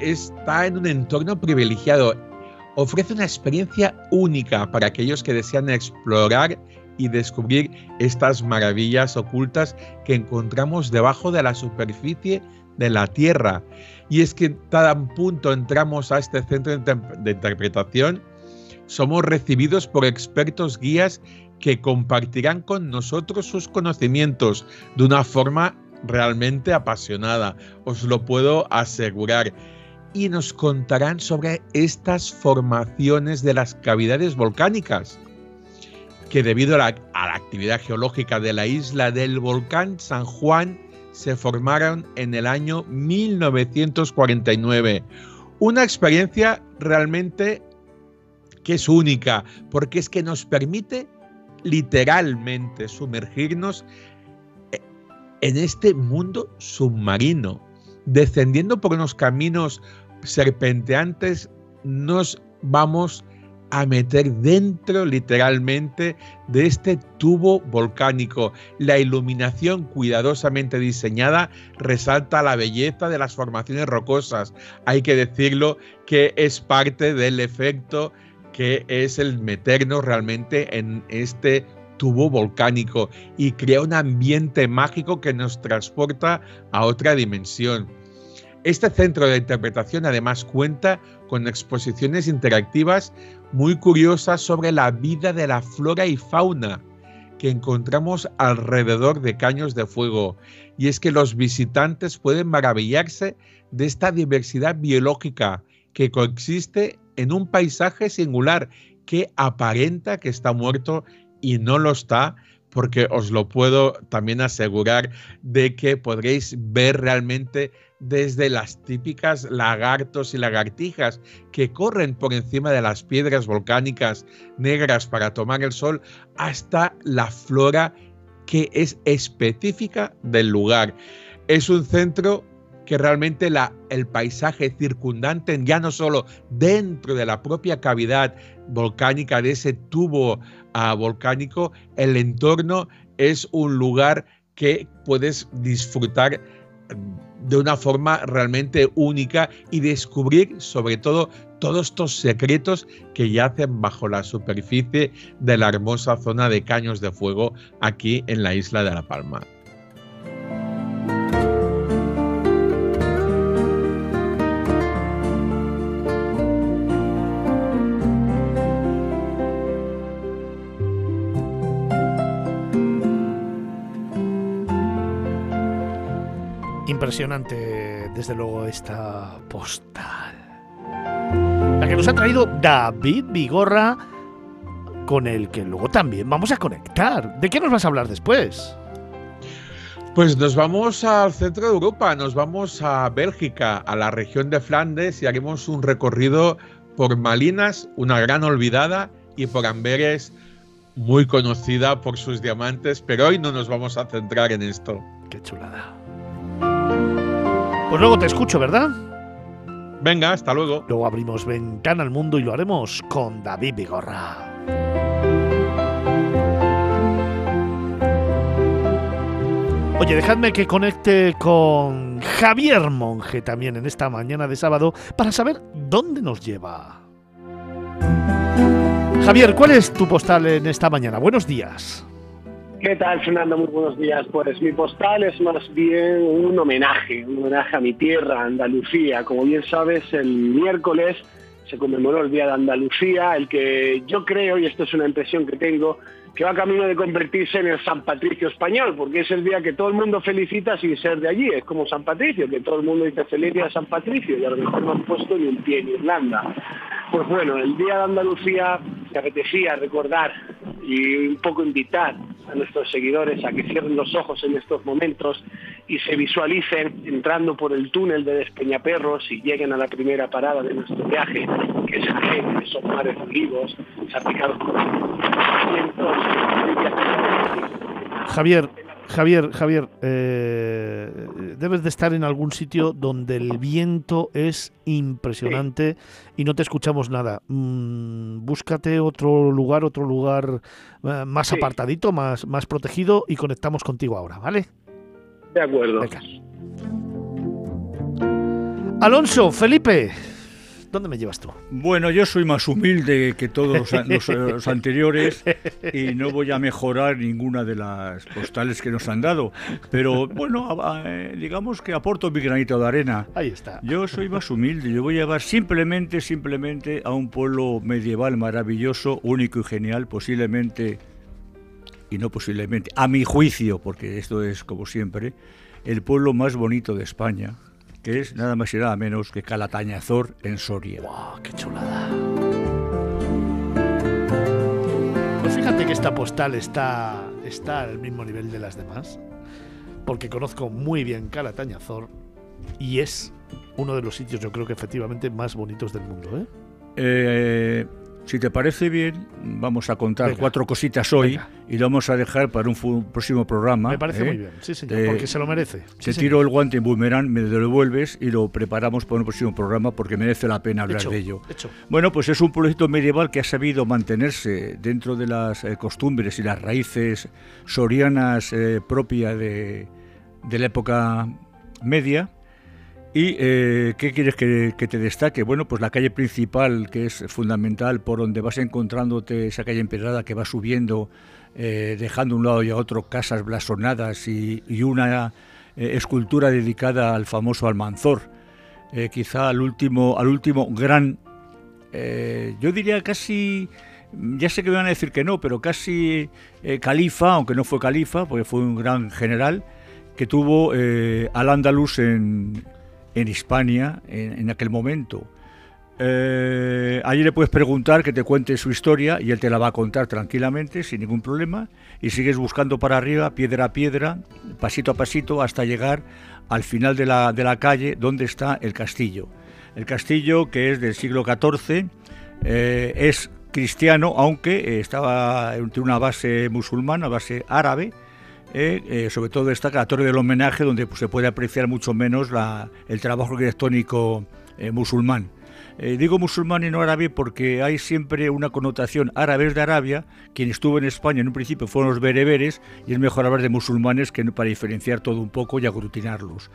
está en un entorno privilegiado. Ofrece una experiencia única para aquellos que desean explorar y descubrir estas maravillas ocultas que encontramos debajo de la superficie de la Tierra. Y es que tan punto entramos a este centro de interpretación, somos recibidos por expertos guías que compartirán con nosotros sus conocimientos de una forma realmente apasionada, os lo puedo asegurar. Y nos contarán sobre estas formaciones de las cavidades volcánicas, que debido a la, actividad geológica de la isla del volcán San Juan se formaron en el año 1949. Una experiencia realmente que es única, porque es que nos permite literalmente sumergirnos en este mundo submarino, descendiendo por unos caminos serpenteantes nos vamos a meter dentro literalmente de este tubo volcánico. La iluminación cuidadosamente diseñada resalta la belleza de las formaciones rocosas. Hay que decirlo que es parte del efecto que es el meternos realmente en este tubo volcánico y crea un ambiente mágico que nos transporta a otra dimensión. Este centro de interpretación además cuenta con exposiciones interactivas muy curiosas sobre la vida de la flora y fauna que encontramos alrededor de Caños de Fuego. Y es que los visitantes pueden maravillarse de esta diversidad biológica que coexiste en un paisaje singular que aparenta que está muerto y no lo está, porque os lo puedo también asegurar de que podréis ver realmente desde las típicas lagartos y lagartijas que corren por encima de las piedras volcánicas negras para tomar el sol, hasta la flora que es específica del lugar. Es un centro que realmente la, el paisaje circundante, ya no solo dentro de la propia cavidad volcánica de ese tubo uh, volcánico, el entorno es un lugar que puedes disfrutar de una forma realmente única y descubrir sobre todo todos estos secretos que yacen bajo la superficie de la hermosa zona de caños de fuego aquí en la isla de La Palma. Impresionante, desde luego, esta postal. La que nos ha traído David Vigorra, con el que luego también vamos a conectar. ¿De qué nos vas a hablar después? Pues nos vamos al centro de Europa, nos vamos a Bélgica, a la región de Flandes y haremos un recorrido por Malinas, una gran olvidada, y por Amberes, muy conocida por sus diamantes, pero hoy no nos vamos a centrar en esto. Qué chulada. Pues luego te escucho, ¿verdad? Venga, hasta luego. Luego abrimos Ventana al Mundo y lo haremos con David Vigorra. Oye, dejadme que conecte con Javier Monge también en esta mañana de sábado para saber dónde nos lleva. Javier, ¿cuál es tu postal en esta mañana? Buenos días. ¿Qué tal, Fernando? Muy buenos días. Pues mi postal es más bien un homenaje, un homenaje a mi tierra, Andalucía. Como bien sabes, el miércoles se conmemoró el Día de Andalucía, el que yo creo, y esto es una impresión que tengo, que va camino de convertirse en el San Patricio español, porque es el día que todo el mundo felicita sin ser de allí, es como San Patricio, que todo el mundo dice feliz día San Patricio, y a lo mejor no han puesto ni un pie en Irlanda. Pues bueno, el Día de Andalucía me apetecía recordar y un poco invitar a nuestros seguidores a que cierren los ojos en estos momentos y se visualicen entrando por el túnel de Despeñaperros y lleguen a la primera parada de nuestro viaje, que es Jaén, esos mares vivos, salpicados por Javier, Javier, Javier, eh, debes de estar en algún sitio donde el viento es impresionante y no te escuchamos nada. Mm, búscate otro lugar, otro lugar eh, más Sí. apartadito, más, más protegido y conectamos contigo ahora, ¿vale? De acuerdo. Venga. Alonso, Felipe, ¿dónde me llevas tú? Bueno, yo soy más humilde que todos los, eh, los anteriores y no voy a mejorar ninguna de las postales que nos han dado. Pero bueno, eh, digamos que aporto mi granito de arena. Ahí está. Yo soy más humilde, yo voy a llevar simplemente, simplemente a un pueblo medieval maravilloso, único y genial, posiblemente, y no posiblemente, a mi juicio, porque esto es como siempre, el pueblo más bonito de España, que es nada más y nada menos que Calatañazor en Soria. ¡Wow, qué chulada! Pues fíjate que esta postal está, está al mismo nivel de las demás, porque conozco muy bien Calatañazor y es uno de los sitios, yo creo que efectivamente más bonitos del mundo. ¿eh? Eh, si te parece bien, vamos a contar Venga. cuatro cositas hoy Venga. y lo vamos a dejar para un próximo programa. Me parece ¿eh? muy bien, sí señor, Eh, porque se lo merece. Te Sí, tiro señor. el guante en boomerang, me lo devuelves y lo preparamos para un próximo programa porque merece la pena hablar Hecho, de ello. hecho. Bueno, pues es un pueblito medieval que ha sabido mantenerse dentro de las eh, costumbres y las raíces sorianas eh, propias de, de la época media. ¿Y eh, qué quieres que, te destaque? Bueno, pues la calle principal, que es fundamental, por donde vas encontrándote esa calle empedrada que va subiendo, eh, dejando a un lado y a otro casas blasonadas y, una eh, escultura dedicada al famoso Almanzor, quizá al último, al último gran, yo diría casi, ya sé que me van a decir que no, pero casi califa, aunque no fue califa, porque fue un gran general, que tuvo al andaluz en, en Hispania en, aquel momento. Eh, allí le puedes preguntar que te cuente su historia y él te la va a contar tranquilamente, sin ningún problema, y sigues buscando para arriba, piedra a piedra, pasito a pasito, hasta llegar al final de la, de la calle donde está el castillo. El castillo, que es del siglo XIV, eh, es cristiano, aunque eh, estaba en una base musulmana, base árabe, eh, eh, sobre todo destaca la Torre del Homenaje, donde pues, se puede apreciar mucho menos el trabajo arquitectónico eh, musulmán. Digo musulmán y no árabe porque hay siempre una connotación árabes de Arabia. Quien estuvo en España en un principio fueron los bereberes y es mejor hablar de musulmanes que para diferenciar todo un poco y aglutinarlos.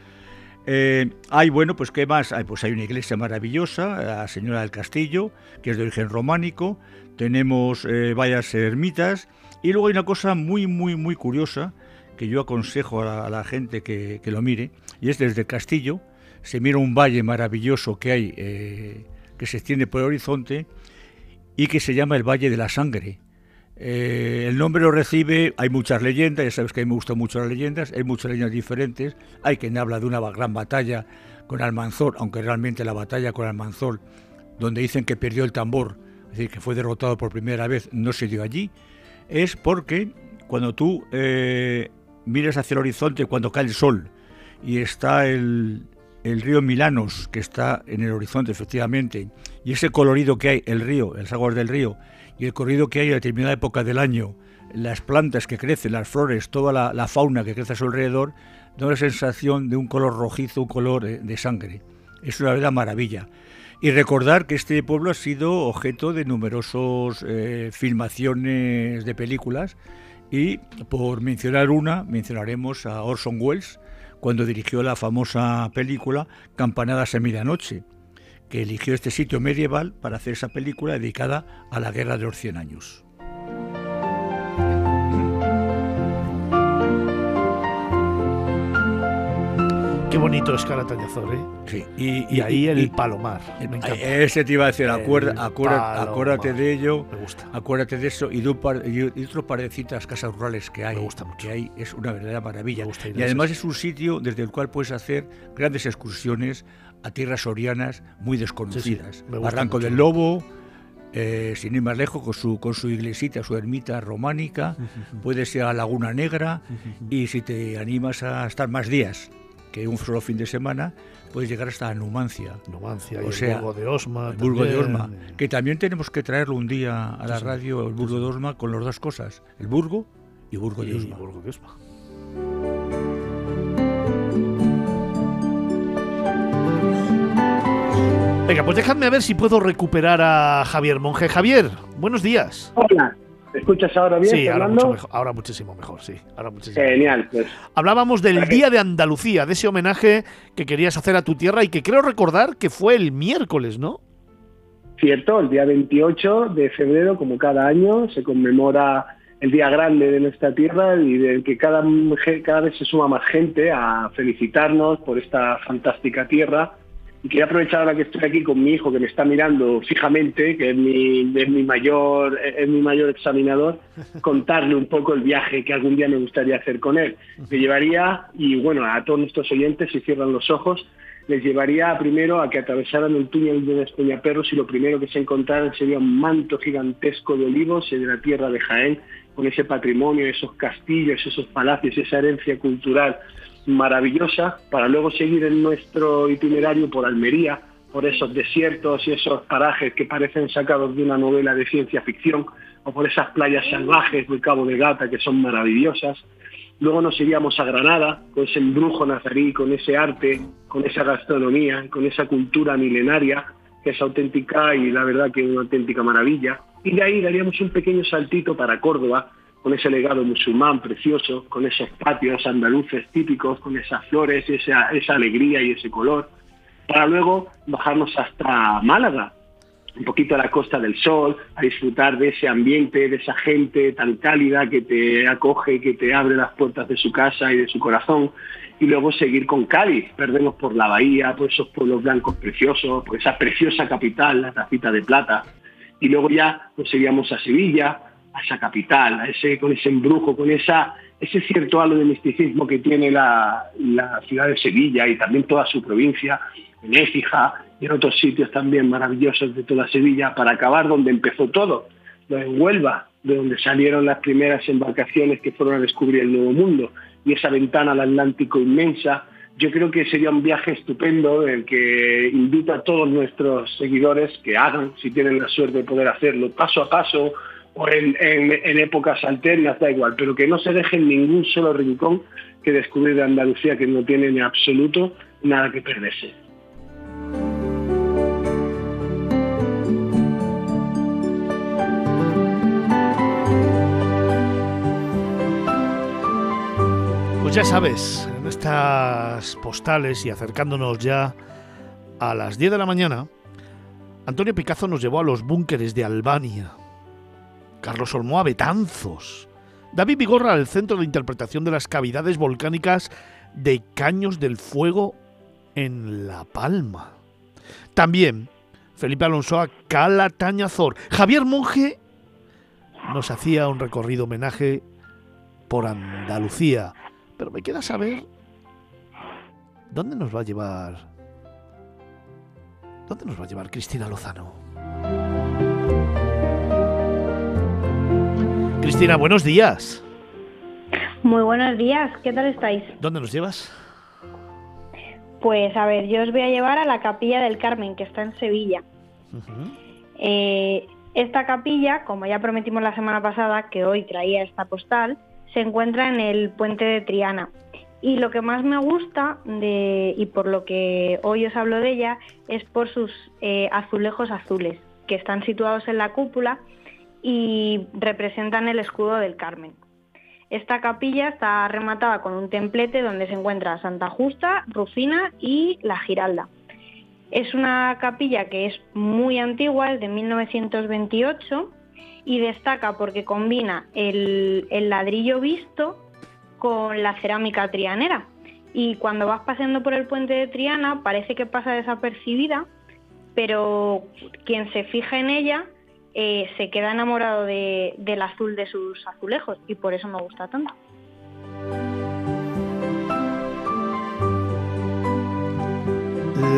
Eh, hay, bueno, pues ¿qué más? Hay, pues hay una iglesia maravillosa, la Señora del Castillo, que es de origen románico. Tenemos eh, varias ermitas. Y luego hay una cosa muy, muy, muy curiosa que yo aconsejo a la, gente que, lo mire. Y es desde el castillo. Se mira un valle maravilloso que hay, eh, que se extiende por el horizonte y que se llama el Valle de la Sangre. Eh, el nombre lo recibe, hay muchas leyendas, ya sabes que a mí me gustan mucho las leyendas, hay muchas leyendas diferentes, hay quien habla de una gran batalla con Almanzor, aunque realmente la batalla con Almanzor, donde dicen que perdió el tambor, es decir, que fue derrotado por primera vez, no se dio allí, es porque cuando tú eh, miras hacia el horizonte, cuando cae el sol, y está el, río Milanos, que está en el horizonte efectivamente, y ese colorido que hay, el río, el aguas del río, y el corrido que hay a determinada época del año, las plantas que crecen, las flores, toda la, fauna que crece a su alrededor, da una sensación de un color rojizo, un color de, sangre. Es una verdadera maravilla. Y recordar que este pueblo ha sido objeto de numerosos eh, filmaciones de películas y por mencionar una, mencionaremos a Orson Welles cuando dirigió la famosa película Campanadas a medianoche, que eligió este sitio medieval para hacer esa película dedicada a la Guerra de los Cien Años. Bonito es ¿eh? Sí. Y, ahí el palomar. ese te iba a decir, acuérdate de ello. Me gusta. Acuérdate de eso y de, y, otro par de citas casas rurales que hay. Me gusta mucho. Que hay, es una verdadera maravilla. y además es un sitio desde el cual puedes hacer grandes excursiones a tierras sorianas muy desconocidas. Barranco del Lobo, eh, sin ir más lejos, con su, con su iglesita, su ermita románica, puedes ir a Laguna Negra y si te animas a estar más días que un solo fin de semana, puedes llegar hasta Numancia. Numancia, o sea, el Burgo de Osma. El Burgo de Osma, que también tenemos que traerlo un día a la radio, el Burgo de Osma, con las dos cosas, el Burgo y Burgo de Osma. Burgo de Osma. Venga, pues dejadme a ver si puedo recuperar a Javier Monje. Javier, buenos días. Hola. ¿Me escuchas ahora bien? Sí, ahora, ahora, muchísimo mejor, sí. Ahora muchísimo Genial, pues. Hablábamos del Día de Andalucía, de ese homenaje que querías hacer a tu tierra y que creo recordar que fue el miércoles, ¿no? Cierto, el día 28 de febrero, como cada año, se conmemora el día grande de nuestra tierra y del que cada, cada vez se suma más gente a felicitarnos por esta fantástica tierra y quería aprovechar ahora que estoy aquí con mi hijo que me está mirando fijamente, que es mi, es mi mayor es mi mayor examinador, [LAUGHS] contarle un poco el viaje que algún día me gustaría hacer con él. Me llevaría, y bueno, a todos nuestros oyentes, si cierran los ojos, les llevaría primero a que atravesaran el túnel de Perros y lo primero que se encontraran sería un manto gigantesco de olivos de la tierra de Jaén, con ese patrimonio, esos castillos, esos palacios, esa herencia cultural maravillosa para luego seguir en nuestro itinerario por Almería, por esos desiertos y esos parajes que parecen sacados de una novela de ciencia ficción, o por esas playas salvajes del Cabo de Gata que son maravillosas. Luego nos iríamos a Granada, con ese embrujo nazarí, con ese arte, con esa gastronomía, con esa cultura milenaria, que es auténtica y la verdad que es una auténtica maravilla. Y de ahí daríamos un pequeño saltito para Córdoba, con ese legado musulmán precioso, con esos patios andaluces típicos, con esas flores, esa, esa alegría y ese color, para luego bajarnos hasta Málaga, un poquito a la Costa del Sol, a disfrutar de ese ambiente, de esa gente tan cálida que te acoge, que te abre las puertas de su casa y de su corazón, y luego seguir con Cádiz, perdernos por la bahía, por esos pueblos blancos preciosos, por esa preciosa capital, la tacita de plata, y luego ya nos seguíamos a Sevilla, a esa capital, con ese embrujo, con esa, ese cierto halo de misticismo que tiene la, ciudad de Sevilla y también toda su provincia, en Écija y en otros sitios también maravillosos de toda Sevilla, para acabar donde empezó todo, en Huelva, de donde salieron las primeras embarcaciones que fueron a descubrir el Nuevo Mundo, y esa ventana al Atlántico inmensa, yo creo que sería un viaje estupendo el que invito a todos nuestros seguidores que hagan, si tienen la suerte de poder hacerlo, paso a paso, o en, épocas alternas, da igual, pero que no se deje ningún solo rincón que descubrir de Andalucía que no tiene en absoluto nada que perderse. Pues ya sabes, estas postales y acercándonos ya a las 10 de la mañana, Antonio Picazo nos llevó a los búnkeres de Albania, Carlos Olmo a Betanzos, David Vigorra al Centro de Interpretación de las Cavidades Volcánicas de Caños del Fuego en La Palma. También Felipe Alonso a Calatañazor. Javier Monge nos hacía un recorrido homenaje por Andalucía. Pero me queda saber dónde nos va a llevar. ¿Dónde nos va a llevar Cristina Lozano? Cristina, buenos días. Muy buenos días, ¿qué tal estáis? ¿Dónde nos llevas? Pues a ver, yo os voy a llevar a la Capilla del Carmen, que está en Sevilla. Eh, esta capilla, como ya prometimos la semana pasada, que hoy traía esta postal, se encuentra en el puente de Triana. Y lo que más me gusta de, y por lo que hoy os hablo de ella es por sus eh, azulejos azules, que están situados en la cúpula y representan el escudo del Carmen. Esta capilla está rematada con un templete donde se encuentra Santa Justa, Rufina y la Giralda. Es una capilla que es muy antigua, es de 1928 y destaca porque combina el, ladrillo visto con la cerámica trianera. Y cuando vas paseando por el puente de Triana parece que pasa desapercibida, pero quien se fija en ella eh, se queda enamorado del azul de sus azulejos y por eso me gusta tanto.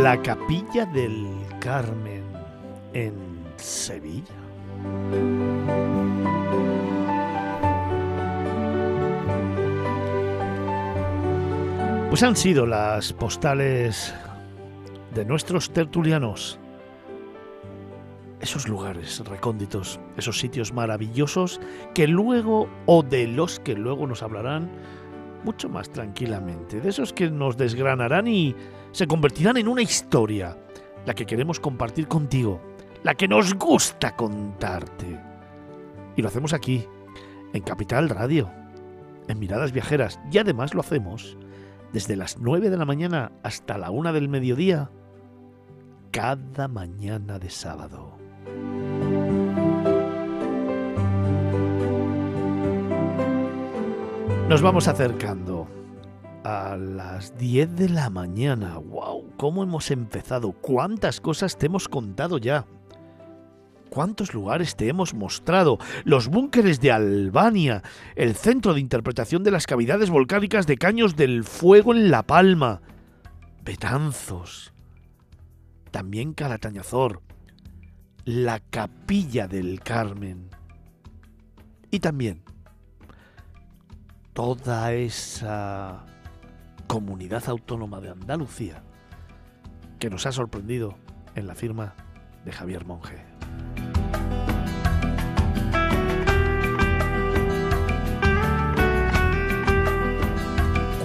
La capilla del Carmen en Sevilla. Pues han sido las postales de nuestros tertulianos esos lugares recónditos, esos sitios maravillosos que luego o de los que luego nos hablarán mucho más tranquilamente, de esos que nos desgranarán y se convertirán en una historia, la que queremos compartir contigo, la que nos gusta contarte. Y lo hacemos aquí, en Capital Radio, en Miradas Viajeras, y además lo hacemos desde las 9 de la mañana hasta la 1 del mediodía, cada mañana de sábado. Nos vamos acercando a las 10 de la mañana. ¡Wow! ¿Cómo hemos empezado? ¿Cuántas cosas te hemos contado ya? ¿Cuántos lugares te hemos mostrado? Los búnkeres de Albania, el centro de interpretación de las cavidades volcánicas de Caños del Fuego en La Palma, Betanzos, también Calatañazor, la capilla del Carmen y también toda esa comunidad autónoma de Andalucía que nos ha sorprendido en la firma de Javier Monge.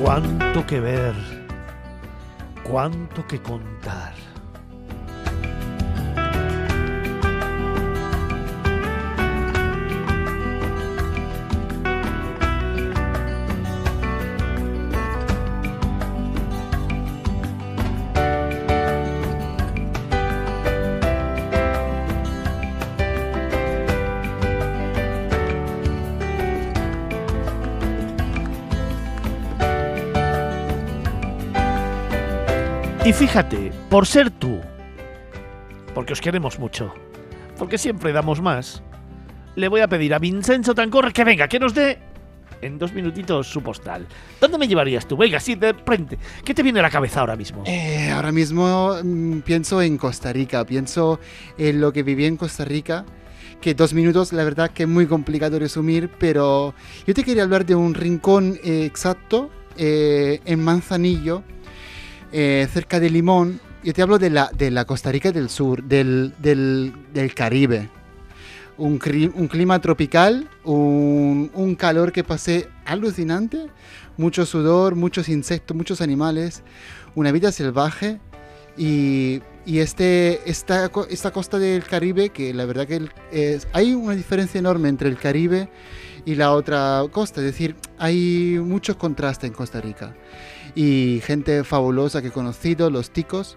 Cuánto que ver, cuánto que contar. Fíjate, por ser tú, porque os queremos mucho, porque siempre damos más, le voy a pedir a Vincenzo Tancorre que venga, que nos dé en dos minutitos su postal. ¿Dónde me llevarías tú? Venga, sí, de frente. ¿Qué te viene a la cabeza ahora mismo? Eh, ahora mismo mm, pienso en Costa Rica, pienso en lo que viví en Costa Rica que dos minutos, la verdad que es muy complicado resumir, pero yo te quería hablar de un rincón eh, exacto eh, en Manzanillo, eh, cerca de Limón. Yo te hablo de la, de la Costa Rica del Sur, del, del, del Caribe. Un, un, clima tropical, un, un, calor que pasé alucinante, mucho sudor, muchos insectos, muchos animales, una vida salvaje y, y este, esta, esta costa del Caribe, que la verdad que es, hay una diferencia enorme entre el Caribe y la otra costa, es decir, hay muchos contrastes en Costa Rica. Y gente fabulosa que he conocido, los ticos.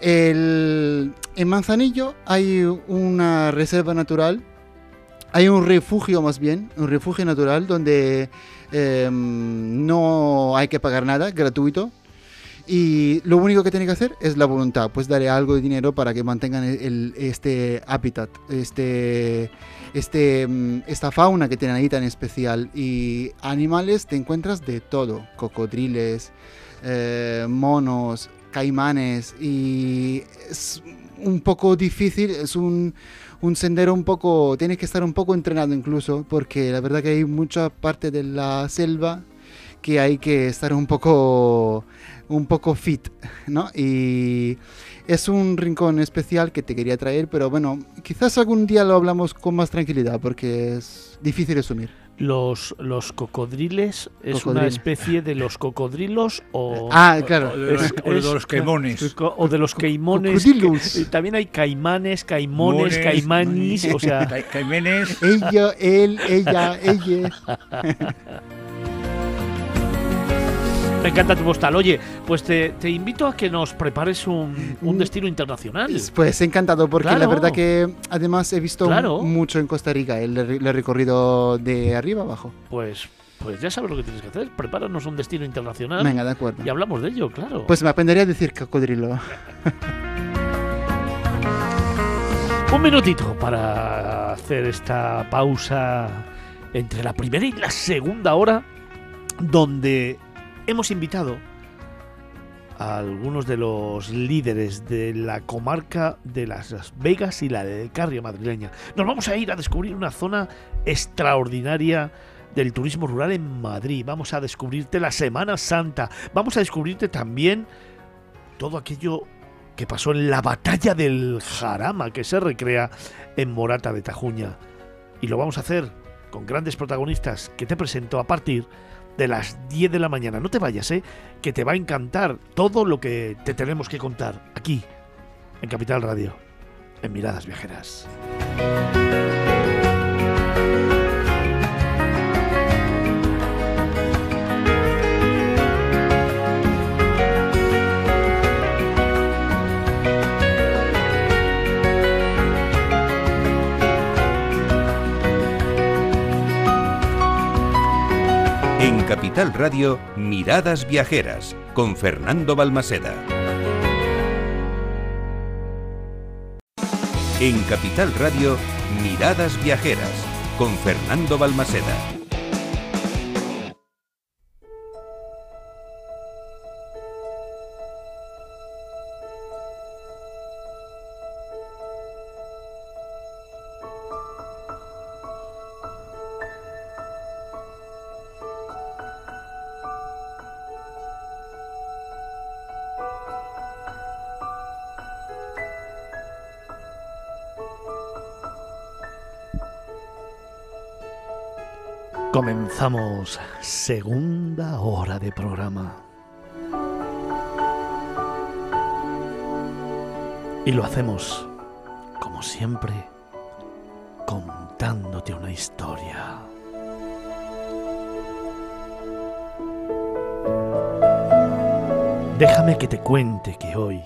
En Manzanillo hay una reserva natural, hay un refugio más bien, un refugio natural donde em, no hay que pagar nada, gratuito. Y lo único que tiene que hacer es la voluntad, pues darle algo de dinero para que mantengan este hábitat, este, este, mm, esta fauna que tienen ahí tan especial. Y animales te encuentras de todo, cocodriles, eh, monos, caimanes y es un poco difícil, es un, un sendero un poco, tienes que estar un poco entrenado incluso, porque la verdad que hay mucha parte de la selva que hay que estar un poco un poco fit, ¿no? Y es un rincón especial que te quería traer, pero bueno, quizás algún día lo hablamos con más tranquilidad porque es difícil asumir. Los, los cocodriles es una especie de los cocodrilos o, Ah, claro. O de los, Es- o de los queimones. co- o de los caimones. Que- también hay caimanes, caimones, Mones, caimanis, o sea, Ca- Caimenes. Ella, él, ella, ella. Me encanta tu postal. Oye, pues te, te invito a que nos prepares un, un destino internacional. Pues encantado, porque la verdad que además he visto Claro. mucho en Costa Rica, el, el recorrido de arriba abajo. Pues, pues ya sabes lo que tienes que hacer. Prepáranos un destino internacional Venga, de acuerdo. y hablamos de ello, claro. Pues me aprendería a decir cocodrilo. [LAUGHS] Un minutito para hacer esta pausa entre la primera y la segunda hora, donde hemos invitado a algunos de los líderes de la comarca de las Vegas y la del Carria madrileña. Nos vamos a ir a descubrir una zona extraordinaria del turismo rural en Madrid. Vamos a descubrirte la Semana Santa. Vamos a descubrirte también todo aquello que pasó en la batalla del Jarama que se recrea en Morata de Tajuña. Y lo vamos a hacer con grandes protagonistas que te presento a partir de las 10 de la mañana. No te vayas, ¿eh? que te va a encantar todo lo que te tenemos que contar aquí, en Capital Radio, en Miradas Viajeras. Capital Radio, Miradas Viajeras, con Fernando Balmaseda. En Capital Radio, Miradas Viajeras, con Fernando Balmaseda. Comenzamos segunda hora de programa. Y lo hacemos, como siempre, contándote una historia. Déjame que te cuente que hoy,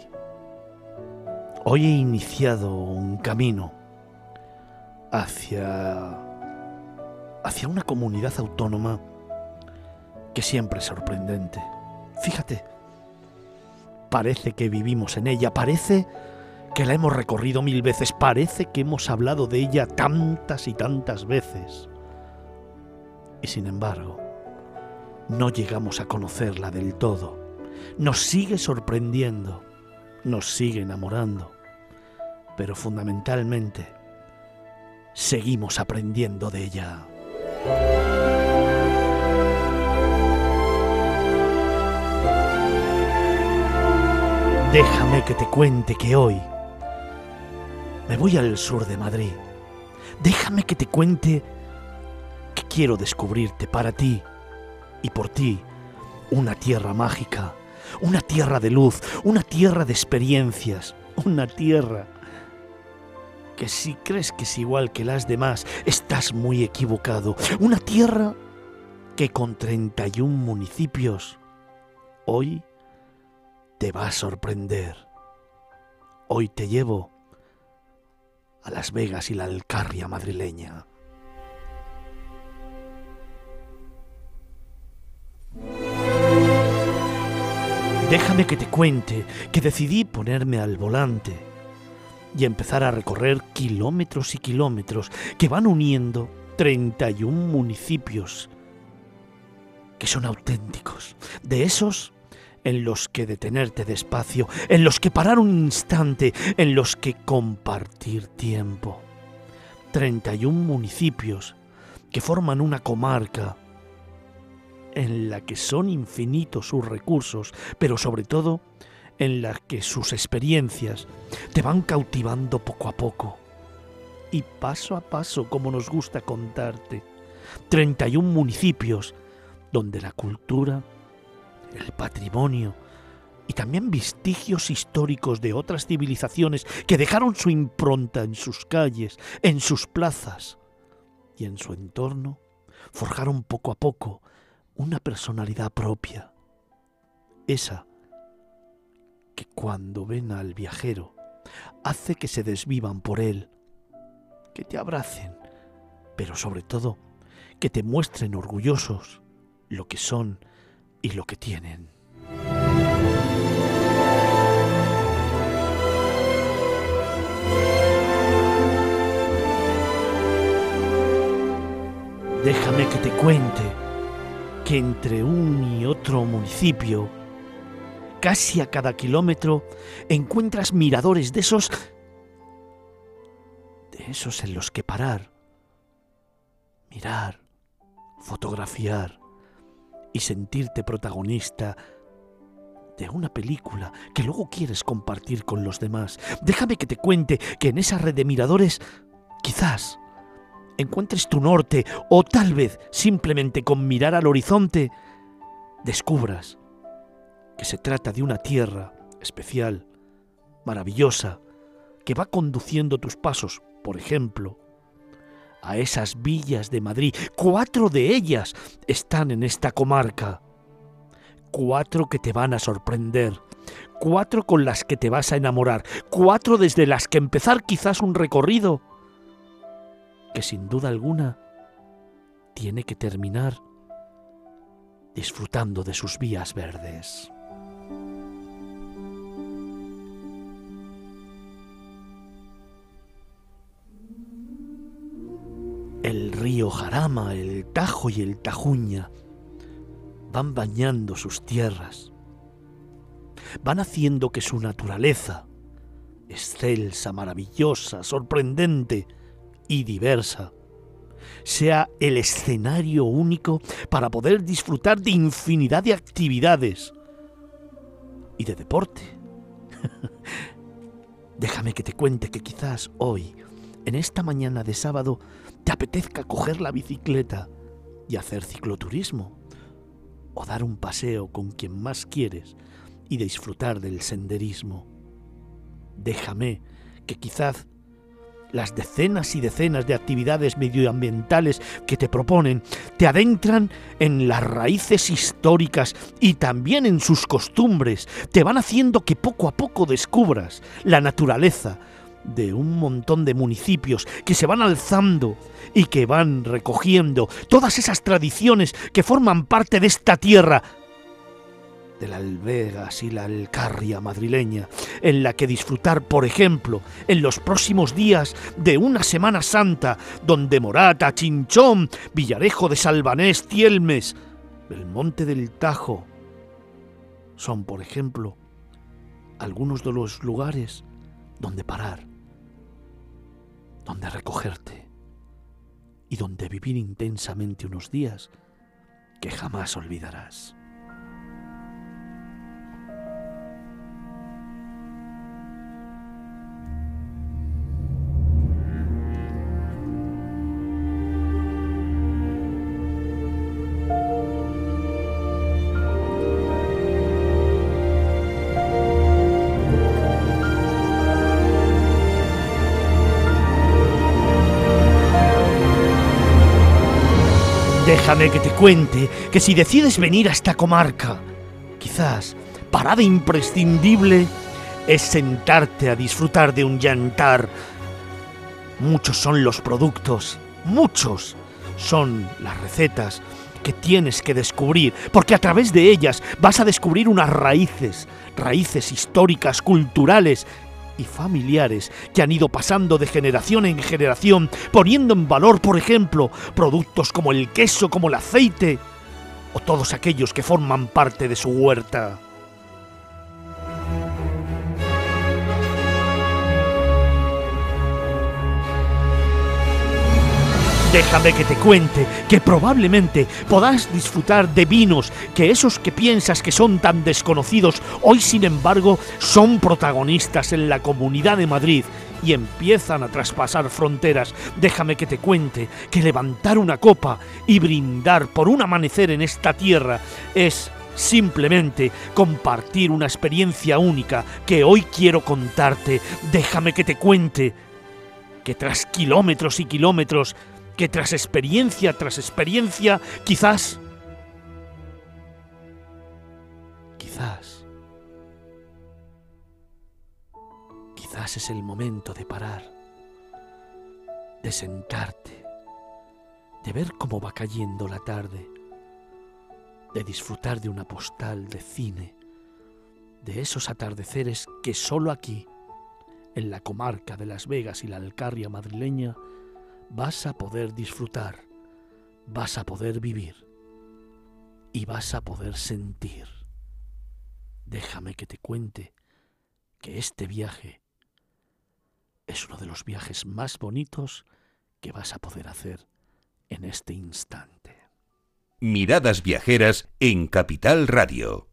hoy he iniciado un camino hacia hacia una comunidad autónoma que siempre es sorprendente. Fíjate, parece que vivimos en ella, parece que la hemos recorrido mil veces, parece que hemos hablado de ella tantas y tantas veces. Y sin embargo, no llegamos a conocerla del todo. Nos sigue sorprendiendo, nos sigue enamorando, pero fundamentalmente seguimos aprendiendo de ella. Déjame que te cuente que hoy me voy al sur de Madrid. Déjame que te cuente que quiero descubrirte para ti y por ti una tierra mágica, una tierra de luz, una tierra de experiencias, una tierra que si crees que es igual que las demás, estás muy equivocado. Una tierra que con 31 municipios Hoy te va a sorprender. Hoy te llevo a Las Vegas y la Alcarria madrileña. Déjame que te cuente que decidí ponerme al volante y empezar a recorrer kilómetros y kilómetros que van uniendo 31 municipios que son auténticos, de esos en los que detenerte despacio, en los que parar un instante, en los que compartir tiempo. 31 municipios que forman una comarca en la que son infinitos sus recursos, pero sobre todo en la que sus experiencias te van cautivando poco a poco. Y paso a paso, como nos gusta contarte, 31 municipios donde la cultura, el patrimonio y también vestigios históricos de otras civilizaciones que dejaron su impronta en sus calles, en sus plazas y en su entorno, forjaron poco a poco una personalidad propia. Esa que cuando ven al viajero hace que se desvivan por él, que te abracen, pero sobre todo que te muestren orgullosos lo que son y lo que tienen. Déjame que te cuente que entre un y otro municipio, casi a cada kilómetro, encuentras miradores de esos... de esos en los que parar, mirar, fotografiar y sentirte protagonista de una película que luego quieres compartir con los demás. Déjame que te cuente que en esa red de miradores quizás encuentres tu norte o tal vez simplemente con mirar al horizonte descubras que se trata de una tierra especial, maravillosa, que va conduciendo tus pasos, por ejemplo, a esas villas de Madrid. Cuatro de ellas están en esta comarca. Cuatro que te van a sorprender. Cuatro con las que te vas a enamorar. Cuatro desde las que empezar quizás un recorrido que sin duda alguna tiene que terminar disfrutando de sus vías verdes. El río Jarama, el Tajo y el Tajuña van bañando sus tierras, van haciendo que su naturaleza, excelsa, maravillosa, sorprendente y diversa, sea el escenario único para poder disfrutar de infinidad de actividades y de deporte. [LAUGHS] Déjame que te cuente que quizás hoy, en esta mañana de sábado, te apetezca coger la bicicleta y hacer cicloturismo, o dar un paseo con quien más quieres y disfrutar del senderismo. Déjame que quizás las decenas y decenas de actividades medioambientales que te proponen te adentran en las raíces históricas y también en sus costumbres, te van haciendo que poco a poco descubras la naturaleza de un montón de municipios que se van alzando y que van recogiendo todas esas tradiciones que forman parte de esta tierra de la Alvegas y la Alcarria madrileña, en la que disfrutar, por ejemplo, en los próximos días de una Semana Santa, donde Morata, Chinchón, Villarejo de Salvanés, Tielmes, el Monte del Tajo, son, por ejemplo, algunos de los lugares donde parar donde recogerte y donde vivir intensamente unos días que jamás olvidarás. Déjame que te cuente que si decides venir a esta comarca, quizás parada imprescindible es sentarte a disfrutar de un yantar. Muchos son los productos, muchos son las recetas que tienes que descubrir, porque a través de ellas vas a descubrir unas raíces, raíces históricas, culturales y familiares que han ido pasando de generación en generación, poniendo en valor, por ejemplo, productos como el queso, como el aceite, o todos aquellos que forman parte de su huerta. Déjame que te cuente que probablemente podás disfrutar de vinos que esos que piensas que son tan desconocidos hoy sin embargo son protagonistas en la Comunidad de Madrid y empiezan a traspasar fronteras. Déjame que te cuente que levantar una copa y brindar por un amanecer en esta tierra es simplemente compartir una experiencia única que hoy quiero contarte. Déjame que te cuente que tras kilómetros y kilómetros que tras experiencia tras experiencia, quizás, quizás, quizás es el momento de parar, de sentarte, de ver cómo va cayendo la tarde, de disfrutar de una postal de cine, de esos atardeceres que solo aquí, en la comarca de Las Vegas y la Alcarria madrileña, vas a poder disfrutar, vas a poder vivir y vas a poder sentir. Déjame que te cuente que este viaje es uno de los viajes más bonitos que vas a poder hacer en este instante. Miradas viajeras en Capital Radio.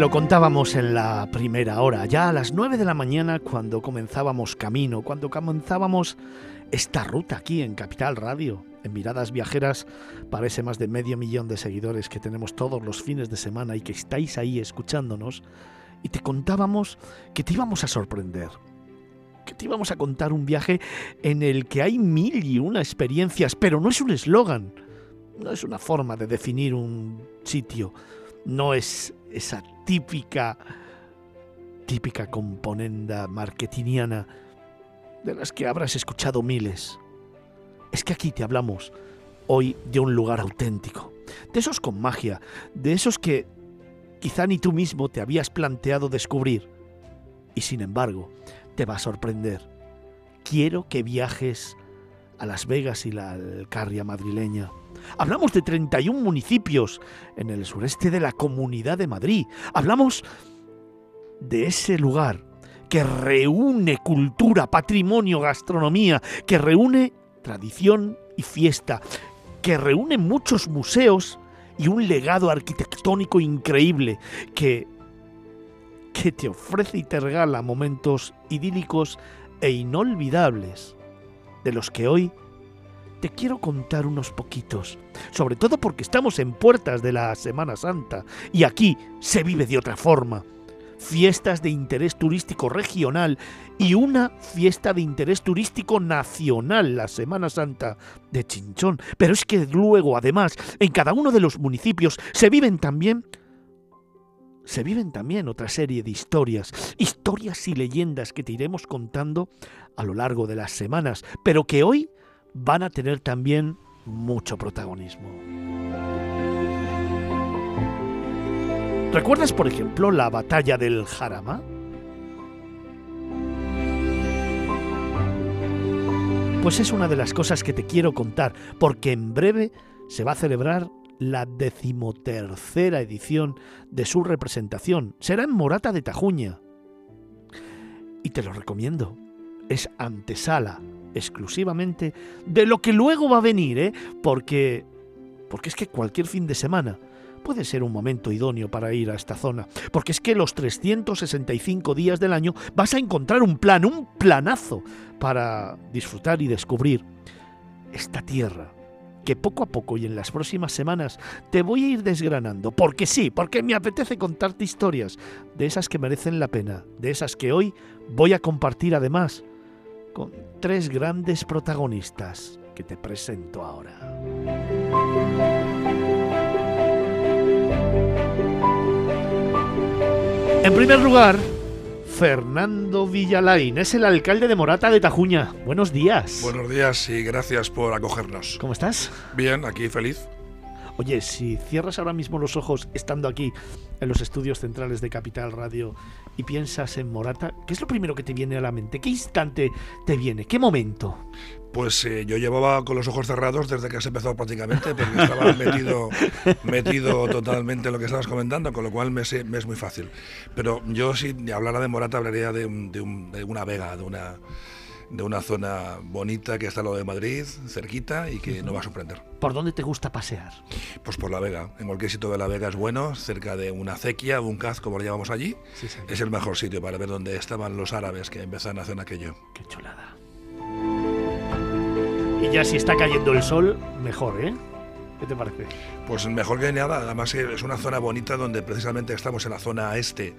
Lo contábamos en la primera hora, ya a las 9 de la mañana cuando comenzábamos camino, cuando comenzábamos esta ruta aquí en Capital Radio, en Miradas Viajeras, para ese más de medio millón de seguidores que tenemos todos los fines de semana y que estáis ahí escuchándonos, y te contábamos que te íbamos a sorprender, que te íbamos a contar un viaje en el que hay mil y una experiencias, pero no es un eslogan, no es una forma de definir un sitio, no es esa típica, típica componenda marketingiana de las que habrás escuchado miles. Es que aquí te hablamos hoy de un lugar auténtico, de esos con magia, de esos que quizá ni tú mismo te habías planteado descubrir. Y sin embargo, te va a sorprender. Quiero que viajes a Las Vegas y la Alcarria madrileña Hablamos de 31 municipios en el sureste de la Comunidad de Madrid. Hablamos de ese lugar que reúne cultura, patrimonio, gastronomía, que reúne tradición y fiesta, que reúne muchos museos y un legado arquitectónico increíble que, que te ofrece y te regala momentos idílicos e inolvidables de los que hoy te quiero contar unos poquitos, sobre todo porque estamos en puertas de la Semana Santa y aquí se vive de otra forma. Fiestas de interés turístico regional y una fiesta de interés turístico nacional, la Semana Santa de Chinchón. Pero es que luego, además, en cada uno de los municipios se viven también se viven también otra serie de historias, historias y leyendas que te iremos contando a lo largo de las semanas, pero que hoy van a tener también mucho protagonismo. ¿Recuerdas, por ejemplo, la batalla del Jarama? Pues es una de las cosas que te quiero contar, porque en breve se va a celebrar la decimotercera edición de su representación. Será en Morata de Tajuña. Y te lo recomiendo. Es antesala exclusivamente de lo que luego va a venir, ¿eh? porque porque es que cualquier fin de semana puede ser un momento idóneo para ir a esta zona, porque es que los 365 días del año vas a encontrar un plan, un planazo para disfrutar y descubrir esta tierra que poco a poco y en las próximas semanas te voy a ir desgranando, porque sí, porque me apetece contarte historias de esas que merecen la pena, de esas que hoy voy a compartir además con tres grandes protagonistas que te presento ahora. En primer lugar, Fernando Villalain es el alcalde de Morata de Tajuña. Buenos días. Buenos días y gracias por acogernos. ¿Cómo estás? Bien, aquí feliz. Oye, si cierras ahora mismo los ojos estando aquí en los estudios centrales de Capital Radio y piensas en Morata, ¿qué es lo primero que te viene a la mente? ¿Qué instante te viene? ¿Qué momento? Pues eh, yo llevaba con los ojos cerrados desde que has empezado prácticamente, porque estaba [LAUGHS] metido, metido totalmente en lo que estabas comentando, con lo cual me, me es muy fácil. Pero yo si hablara de Morata hablaría de, de una vega, de una de una zona bonita que está al lado de Madrid, cerquita y que no va a sorprender. ¿Por dónde te gusta pasear? Pues por La Vega. En cualquier sitio de La Vega es bueno, cerca de una acequia, un caz, como lo llamamos allí. es el mejor sitio para ver dónde estaban los árabes que empezaron a hacer aquello. Qué chulada. Y ya si está cayendo el sol, mejor, ¿eh? ¿Qué te parece? Pues mejor que nada, además es una zona bonita donde precisamente estamos en la zona este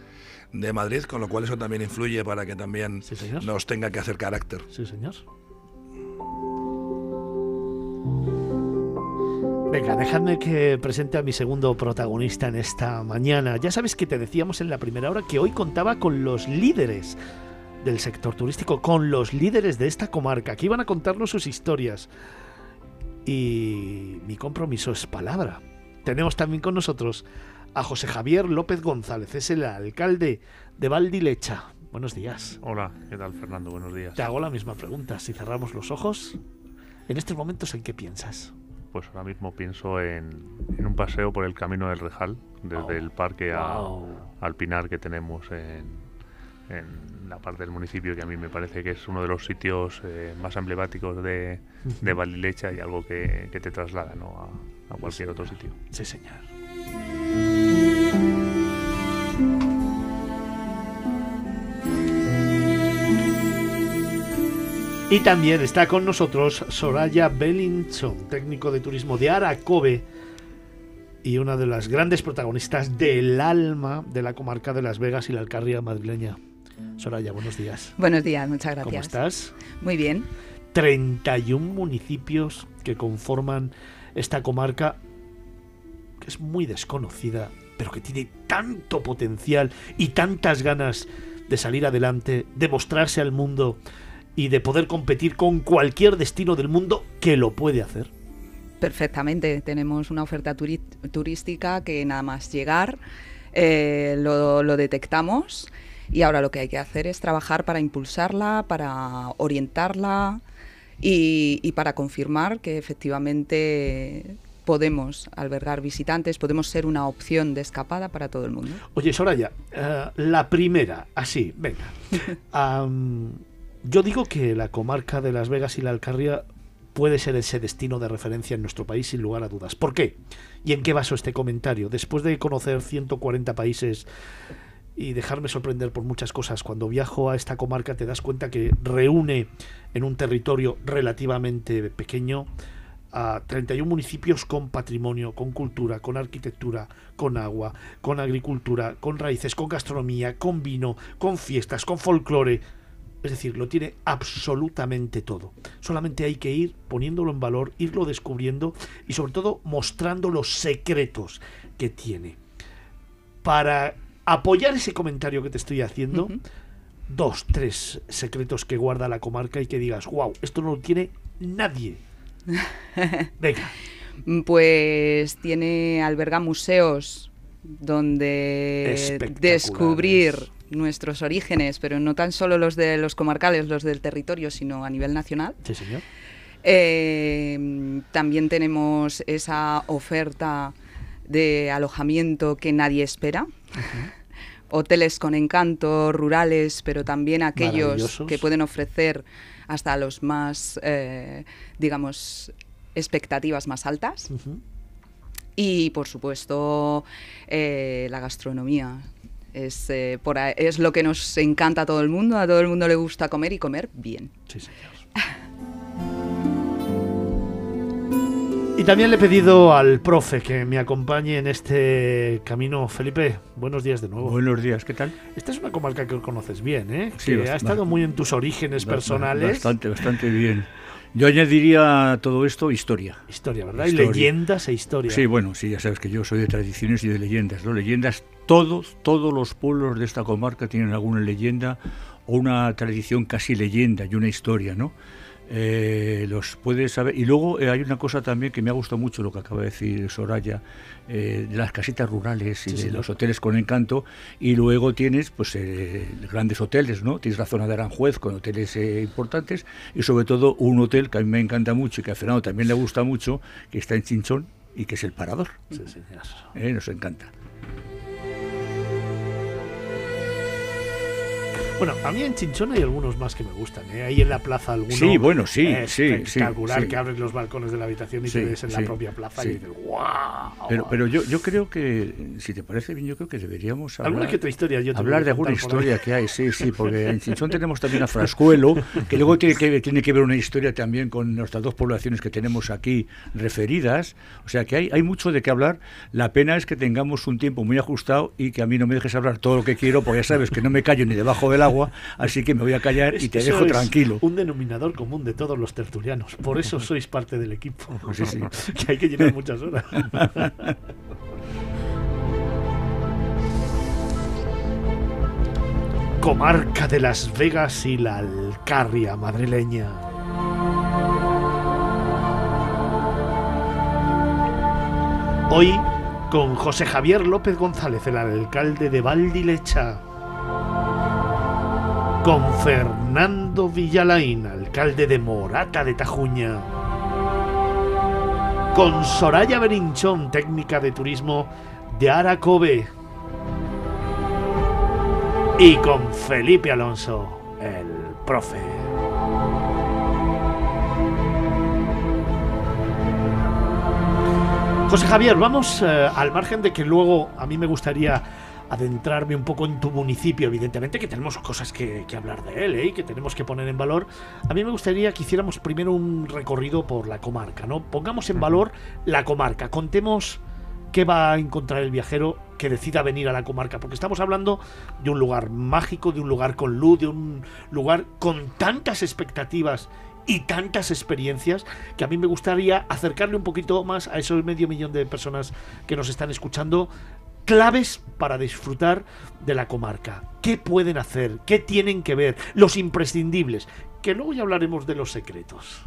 de Madrid, con lo cual eso también influye para que también nos tenga que hacer carácter. Sí, señor. Venga, dejadme que presente a mi segundo protagonista en esta mañana. Ya sabes que te decíamos en la primera hora que hoy contaba con los líderes del sector turístico, con los líderes de esta comarca, que iban a contarnos sus historias. Y mi compromiso es palabra. Tenemos también con nosotros a José Javier López González, es el alcalde de Valdilecha. Buenos días. Hola, ¿qué tal Fernando? Buenos días. Te hago la misma pregunta. Si cerramos los ojos, en estos momentos, ¿en qué piensas? Pues ahora mismo pienso en, un paseo por el Camino del Rejal, desde el parque al Pinar que tenemos en, la parte del municipio, que a mí me parece que es uno de los sitios eh, más emblemáticos de, de Valdilecha y algo que, te traslada ¿no? a, a cualquier otro sitio. Sí, señor. Y también está con nosotros Soraya Bellinson, técnico de turismo de Aracobe y una de las grandes protagonistas del alma de la comarca de Las Vegas y la Alcarria madrileña. Soraya, buenos días. Buenos días, muchas gracias. ¿Cómo estás? Muy bien. 31 municipios que conforman esta comarca que es muy desconocida, pero que tiene tanto potencial y tantas ganas de salir adelante, de mostrarse al mundo y de poder competir con cualquier destino del mundo que lo puede hacer. Perfectamente, tenemos una oferta turística que nada más llegar eh, lo, detectamos y ahora lo que hay que hacer es trabajar para impulsarla, para orientarla y, y para confirmar que efectivamente podemos albergar visitantes, podemos ser una opción de escapada para todo el mundo. Oye, Soraya, eh, la primera, así, venga. [LAUGHS] yo digo que la comarca de Las Vegas y la Alcarria puede ser ese destino de referencia en nuestro país sin lugar a dudas. ¿Por qué? ¿Y en qué baso este comentario? Después de conocer 140 países y dejarme sorprender por muchas cosas, cuando viajo a esta comarca te das cuenta que reúne en un territorio relativamente pequeño a 31 municipios con patrimonio, con cultura, con arquitectura, con agua, con agricultura, con raíces, con gastronomía, con vino, con fiestas, con folclore. Es decir, lo tiene absolutamente todo. Solamente hay que ir poniéndolo en valor, irlo descubriendo y sobre todo mostrando los secretos que tiene. Para apoyar ese comentario que te estoy haciendo, dos, tres secretos que guarda la comarca y que digas, wow, esto no lo tiene nadie [LAUGHS] Venga. Pues tiene, alberga museos donde descubrir nuestros orígenes, pero no tan solo los de los comarcales, los del territorio, sino a nivel nacional. Sí, señor. Eh, también tenemos esa oferta de alojamiento que nadie espera. Hoteles con encanto, rurales, pero también aquellos que pueden ofrecer hasta los más, eh, digamos, expectativas más altas. Y por supuesto, eh, la gastronomía. Es, eh, por es lo que nos encanta a todo el mundo. A todo el mundo le gusta comer y comer bien. Sí, señor. [LAUGHS] Y también le he pedido al profe que me acompañe en este camino. Felipe, buenos días de nuevo. Buenos días, ¿qué tal? Esta es una comarca que conoces bien, ¿eh? Sí, que ha estado muy en tus orígenes personales. Bastante, bastante bien. Yo añadiría a todo esto historia. Historia, ¿verdad? Y Historia. leyendas e historia. Sí, bueno, sí, ya sabes que yo soy de tradiciones y de leyendas, ¿no? Leyendas, todos, todos los pueblos de esta comarca tienen alguna leyenda o una tradición casi leyenda y una historia, ¿no? Eh, los puedes saber. Y luego eh, hay una cosa también que me ha gustado mucho lo que acaba de decir Soraya, eh, de las casitas rurales y Sí, de señor. los hoteles con encanto. Y luego tienes pues eh, grandes hoteles, ¿no? Tienes la zona de Aranjuez con hoteles eh, importantes y sobre todo un hotel que a mí me encanta mucho y que a Fernando también le gusta mucho, que está en Chinchón y que es el Parador. Sí. Eh, nos encanta. Bueno, a mí en Chinchón hay algunos más que me gustan. ¿eh? Ahí en la plaza alguno. Sí, bueno, sí, sí, Espectacular sí, sí. que abres los balcones de la habitación y te ves en la propia plaza y dices, ¡guau! Pero, pero yo, yo creo que, si te parece bien, yo creo que deberíamos hablar, Alguna que otra historia yo hablar de alguna historia que hay, sí, sí, porque en Chinchón tenemos también a Frascuelo, que luego tiene que, tiene que ver una historia también con nuestras dos poblaciones que tenemos aquí referidas, o sea que hay, hay mucho de qué hablar, la pena es que tengamos un tiempo muy ajustado y que a mí no me dejes hablar todo lo que quiero, porque ya sabes que no me callo ni debajo del agua, así que me voy a callar y te dejo tranquilo. Un denominador común de todos los tertulianos. Por eso sois parte del equipo. Sí, sí. [LAUGHS] que hay que llenar muchas horas. [LAUGHS] Comarca de Las Vegas y la Alcarria madrileña. Hoy con José Javier López González, el alcalde de Valdilecha. Con Fernando Villalain, alcalde de Morata de Tajuña. Con Soraya Berinchón, técnica de turismo de Aracobe. Y con Felipe Alonso, el profe. José Javier, vamos eh, al margen de que luego a mí me gustaría adentrarme un poco en tu municipio, evidentemente que tenemos cosas que, que hablar de él ¿eh? y que tenemos que poner en valor. A mí me gustaría que hiciéramos primero un recorrido por la comarca, ¿no? Pongamos en valor la comarca, contemos qué va a encontrar el viajero que decida venir a la comarca, porque estamos hablando de un lugar mágico, de un lugar con luz, de un lugar con tantas expectativas y tantas experiencias que a mí me gustaría acercarle un poquito más a esos medio millón de personas que nos están escuchando claves para disfrutar de la comarca. ¿Qué pueden hacer? ¿Qué tienen que ver? Los imprescindibles. Que luego ya hablaremos de los secretos.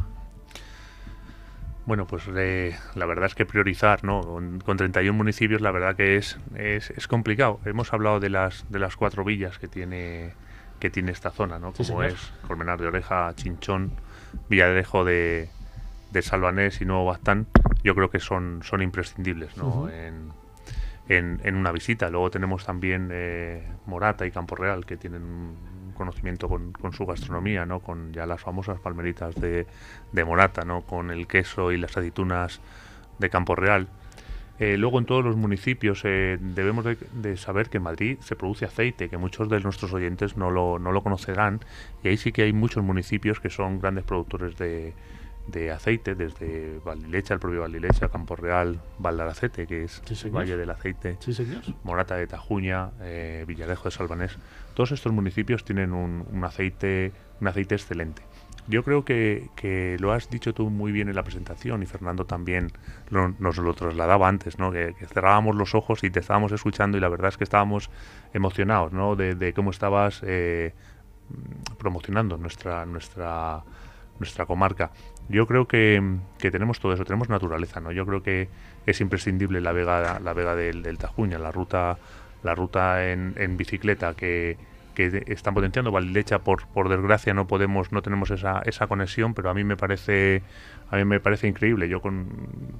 Bueno, pues eh, la verdad es que priorizar, ¿no? Con, con 31 municipios, la verdad que es, es, es complicado. Hemos hablado de las, de las cuatro villas que tiene, que tiene esta zona, ¿no? Como es Colmenar de Oreja, Chinchón, Villarejo de, de Salvanés y Nuevo Bastán. Yo creo que son, son imprescindibles, ¿no? En, en, una visita. Luego tenemos también eh, Morata y Campo Real, que tienen un conocimiento con, su gastronomía, ¿no? Con ya las famosas palmeritas de, Morata, ¿no? Con el queso y las aceitunas de Campo Real. Eh, luego en todos los municipios eh, debemos de, de saber que en Madrid se produce aceite, que muchos de nuestros oyentes no lo, no lo conocerán, y ahí sí que hay muchos municipios que son grandes productores de, de aceite, desde Valdilecha, el propio Valdilecha, Campo Real, Valdaracete, que es Sí. Valle del Aceite, Sí, señor. Morata de Tajuña, eh, Villarejo de Salvanés. Todos estos municipios tienen un, un aceite, un aceite excelente. Yo creo que, que lo has dicho tú muy bien en la presentación y Fernando también lo- nos lo trasladaba antes, ¿no? Que, que cerrábamos los ojos y te estábamos escuchando y la verdad es que estábamos emocionados, ¿no? De, de cómo estabas eh, promocionando nuestra nuestra nuestra comarca. Yo creo que, tenemos todo eso, tenemos naturaleza, ¿no? Yo creo que es imprescindible la vega la vega del, del Tajuña, la ruta la ruta en, en bicicleta que, que están potenciando Valdilecha por por desgracia no podemos no tenemos esa, esa conexión pero a mí me parece a mí me parece increíble yo con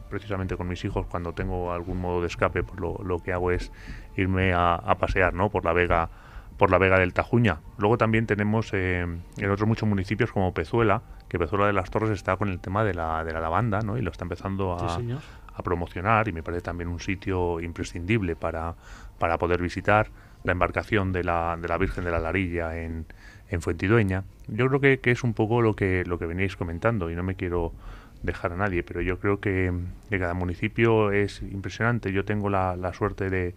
precisamente con mis hijos cuando tengo algún modo de escape pues lo, lo que hago es irme a, a pasear no por la vega por la vega del Tajuña luego también tenemos eh, en otros muchos municipios como Pezuela que Pezuela de las Torres está con el tema de la, de la lavanda ¿no? y lo está empezando a, a promocionar y me parece también un sitio imprescindible para, para poder visitar la embarcación de la, de la Virgen de la Larilla en, en Fuentidueña. Yo creo que, que, es un poco lo que, lo que veníais comentando y no me quiero dejar a nadie, pero yo creo que, que cada municipio es impresionante. Yo tengo la, la suerte de,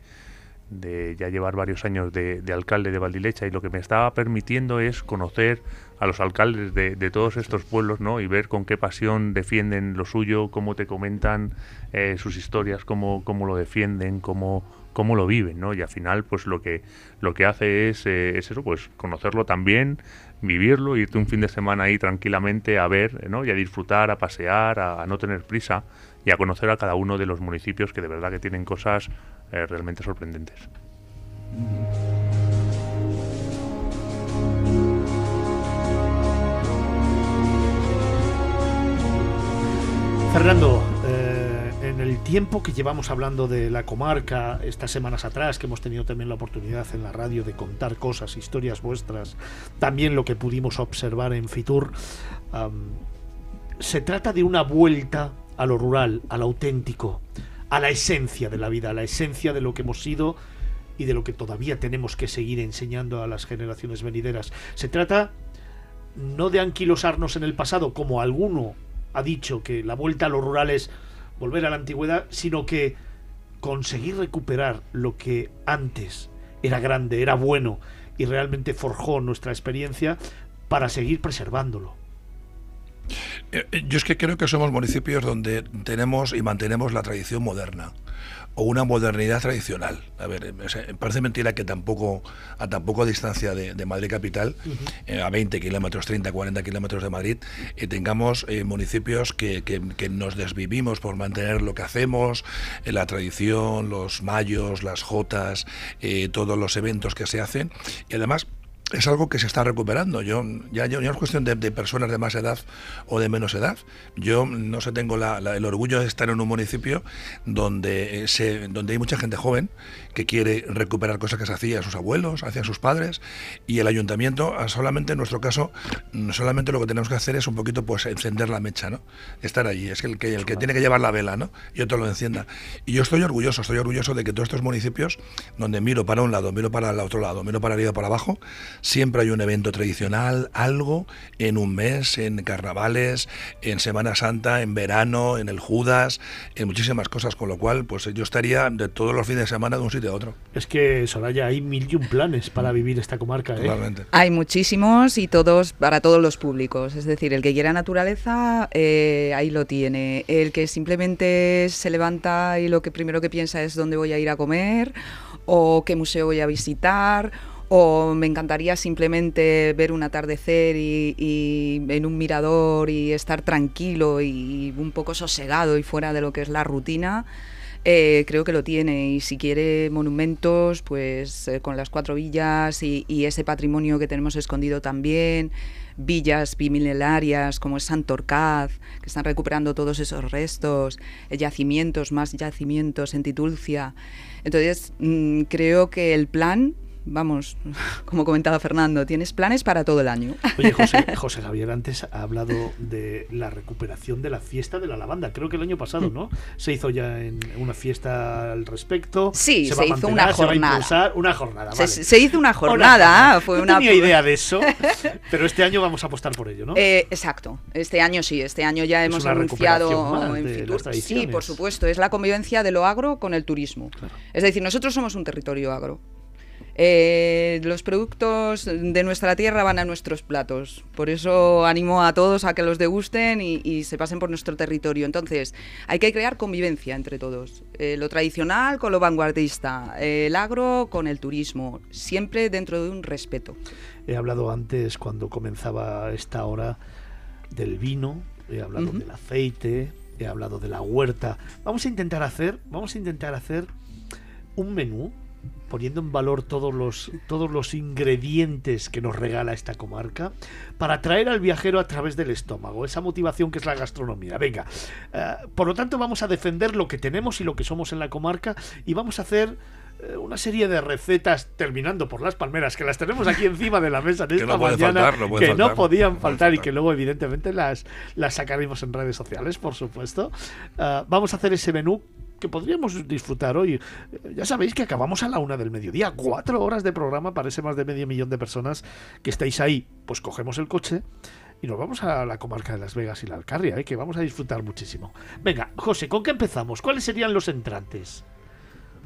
de ya llevar varios años de, de, alcalde de Valdilecha y lo que me estaba permitiendo es conocer a los alcaldes de, de, todos estos pueblos ¿no? y ver con qué pasión defienden lo suyo, cómo te comentan eh, sus historias, cómo, cómo lo defienden, cómo, cómo lo viven, ¿no? Y al final, pues lo que lo que hace es, eh, es eso, pues conocerlo también, vivirlo, irte un fin de semana ahí tranquilamente a ver, ¿no? Y a disfrutar, a pasear, a, no tener prisa y a conocer a cada uno de los municipios que de verdad que tienen cosas eh, realmente sorprendentes. Fernando, eh, en el tiempo que llevamos hablando de la comarca, estas semanas atrás, que hemos tenido también la oportunidad en la radio de contar cosas, historias vuestras, también lo que pudimos observar en Fitur, se trata de una vuelta a lo rural, al auténtico, a la esencia de la vida, a la esencia de lo que hemos sido y de lo que todavía tenemos que seguir enseñando a las generaciones venideras. Se trata no de anquilosarnos en el pasado, como alguno ha dicho que la vuelta a lo rural es volver a la antigüedad, sino que conseguir recuperar lo que antes era grande, era bueno y realmente forjó nuestra experiencia para seguir preservándolo. Yo es que creo que somos municipios donde tenemos y mantenemos la tradición moderna o una modernidad tradicional. A ver, parece mentira que tampoco a tan poco distancia de, de Madrid capital, uh -huh. eh, a 20 kilómetros, 30, 40 kilómetros de Madrid, eh, tengamos eh, municipios que, que, que, nos desvivimos por mantener lo que hacemos, eh, la tradición, los mayos, las jotas, todos los eventos que se hacen y además es algo que se está recuperando. Yo ya, ya no es cuestión de, personas de más edad o de menos edad. Yo no sé, tengo el orgullo de estar en un municipio donde, eh, se, donde hay mucha gente joven que quiere recuperar cosas que se hacían sus abuelos, hacían sus padres, y el ayuntamiento, solamente en nuestro caso, solamente lo que tenemos que hacer es un poquito pues encender la mecha, ¿no? Estar allí, es el que, el que tiene que llevar la vela, ¿no? Y otro lo encienda. Y yo estoy orgulloso, estoy orgulloso de que todos estos municipios, donde miro para un lado, miro para el otro lado, miro para arriba, para abajo, siempre hay un evento tradicional, algo en un mes, en carnavales, en Semana Santa, en verano, en el Judas, en muchísimas cosas, con lo cual, pues yo estaría de todos los fines de semana de un sitio a otro. Es que, Soraya, hay mil y un planes para vivir esta comarca. ¿eh? Totalmente. Hay muchísimos y todos para todos los públicos. Es decir, el que quiera naturaleza, eh, ahí lo tiene. El que simplemente se levanta y lo que primero que piensa es dónde voy a ir a comer o qué museo voy a visitar o me encantaría simplemente ver un atardecer y, y, en un mirador y estar tranquilo y un poco sosegado y fuera de lo que es la rutina. Eh, creo que lo tiene y si quiere monumentos, pues eh, con las cuatro villas y, ese patrimonio que tenemos escondido también, villas bimilenarias como es Santorcaz, que están recuperando todos esos restos, yacimientos, más yacimientos en Titulcia. Entonces, mmm, creo que el plan vamos, como comentaba Fernando, tienes planes para todo el año. Oye, José, [LAUGHS] José, Javier antes ha hablado de la recuperación de la fiesta de la lavanda. Creo que el año pasado, ¿no? Se hizo ya en una fiesta al respecto. Sí, se, se hizo una jornada. una jornada, vale. se, se, hizo una jornada. Fue no una... tenía idea de eso, [LAUGHS] pero este año vamos a apostar por ello, ¿no? Eh, exacto. Este año sí, este año ya hemos anunciado en Fitur. Sí, por supuesto. Es la convivencia de lo agro con el turismo. Claro. Es decir, nosotros somos un territorio agro. Eh, los productos de nuestra tierra van a nuestros platos. Por eso animo a todos a que los degusten y, y se pasen por nuestro territorio. Entonces, hay que crear convivencia entre todos. Eh, lo tradicional con lo vanguardista, eh, el agro con el turismo, siempre dentro de un respeto. He hablado antes, cuando comenzaba esta hora, del vino, he hablado uh -huh. del aceite, he hablado de la huerta. Vamos a intentar hacer, vamos a intentar hacer un menú poniendo en valor todos los, todos los ingredientes que nos regala esta comarca para atraer al viajero a través del estómago, esa motivación que es la gastronomía. Venga, uh, por lo tanto vamos a defender lo que tenemos y lo que somos en la comarca y vamos a hacer eh, una serie de recetas terminando por las palmeras que las tenemos aquí encima de la mesa de [LAUGHS] Que esta no mañana faltar, no puede que no podían no faltar y que luego evidentemente las, las sacaremos en redes sociales, por supuesto. Ah, vamos a hacer ese menú que podríamos disfrutar hoy. Eh, Ya sabéis que acabamos a la una del mediodía, cuatro horas de programa para ese más de medio millón de personas que estáis ahí. Pues cogemos el coche y nos vamos a la comarca de Las Vegas y la Alcarria, ¿eh? que vamos a disfrutar muchísimo. Venga, José, ¿con qué empezamos? ¿Cuáles serían los entrantes?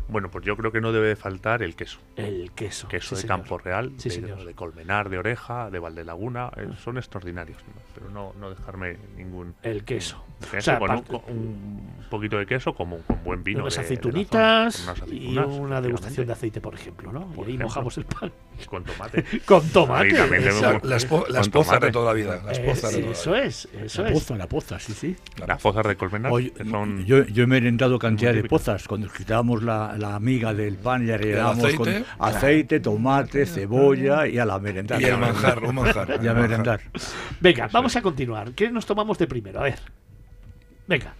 Bueno, pues yo creo que no debe de faltar el queso. El queso. Queso sí, de. Campo Real, Sí, de, de Colmenar, de Oreja, de Valdelaguna, eh, son extraordinarios. ¿no? Pero no, no dejarme ningún... El queso. queso O sea, con un, aparte- con un poquito de queso como con buen vino. unas de- de aceitunitas zona, unas y una degustación de aceite, por ejemplo, ¿no? Por y ahí ejemplo. mojamos el pan. Con tomate. [LAUGHS] Con tomate. Las, po- las con pozas tomate. de toda la vida. Las Eh, pozas de sí, toda la eso vida. es, eso La es. poza, la poza, sí, sí. Las pozas de Colmenar son... yo, yo he merendado cantidad de pozas. Cuando quitábamos la, la miga del pan y rellenábamos aceite? con aceite, tomate, cebolla y a la merendar. Y el manjar, un manjar. Y a merendar. Venga, vamos a continuar. ¿Qué nos tomamos de primero? A ver. Venga.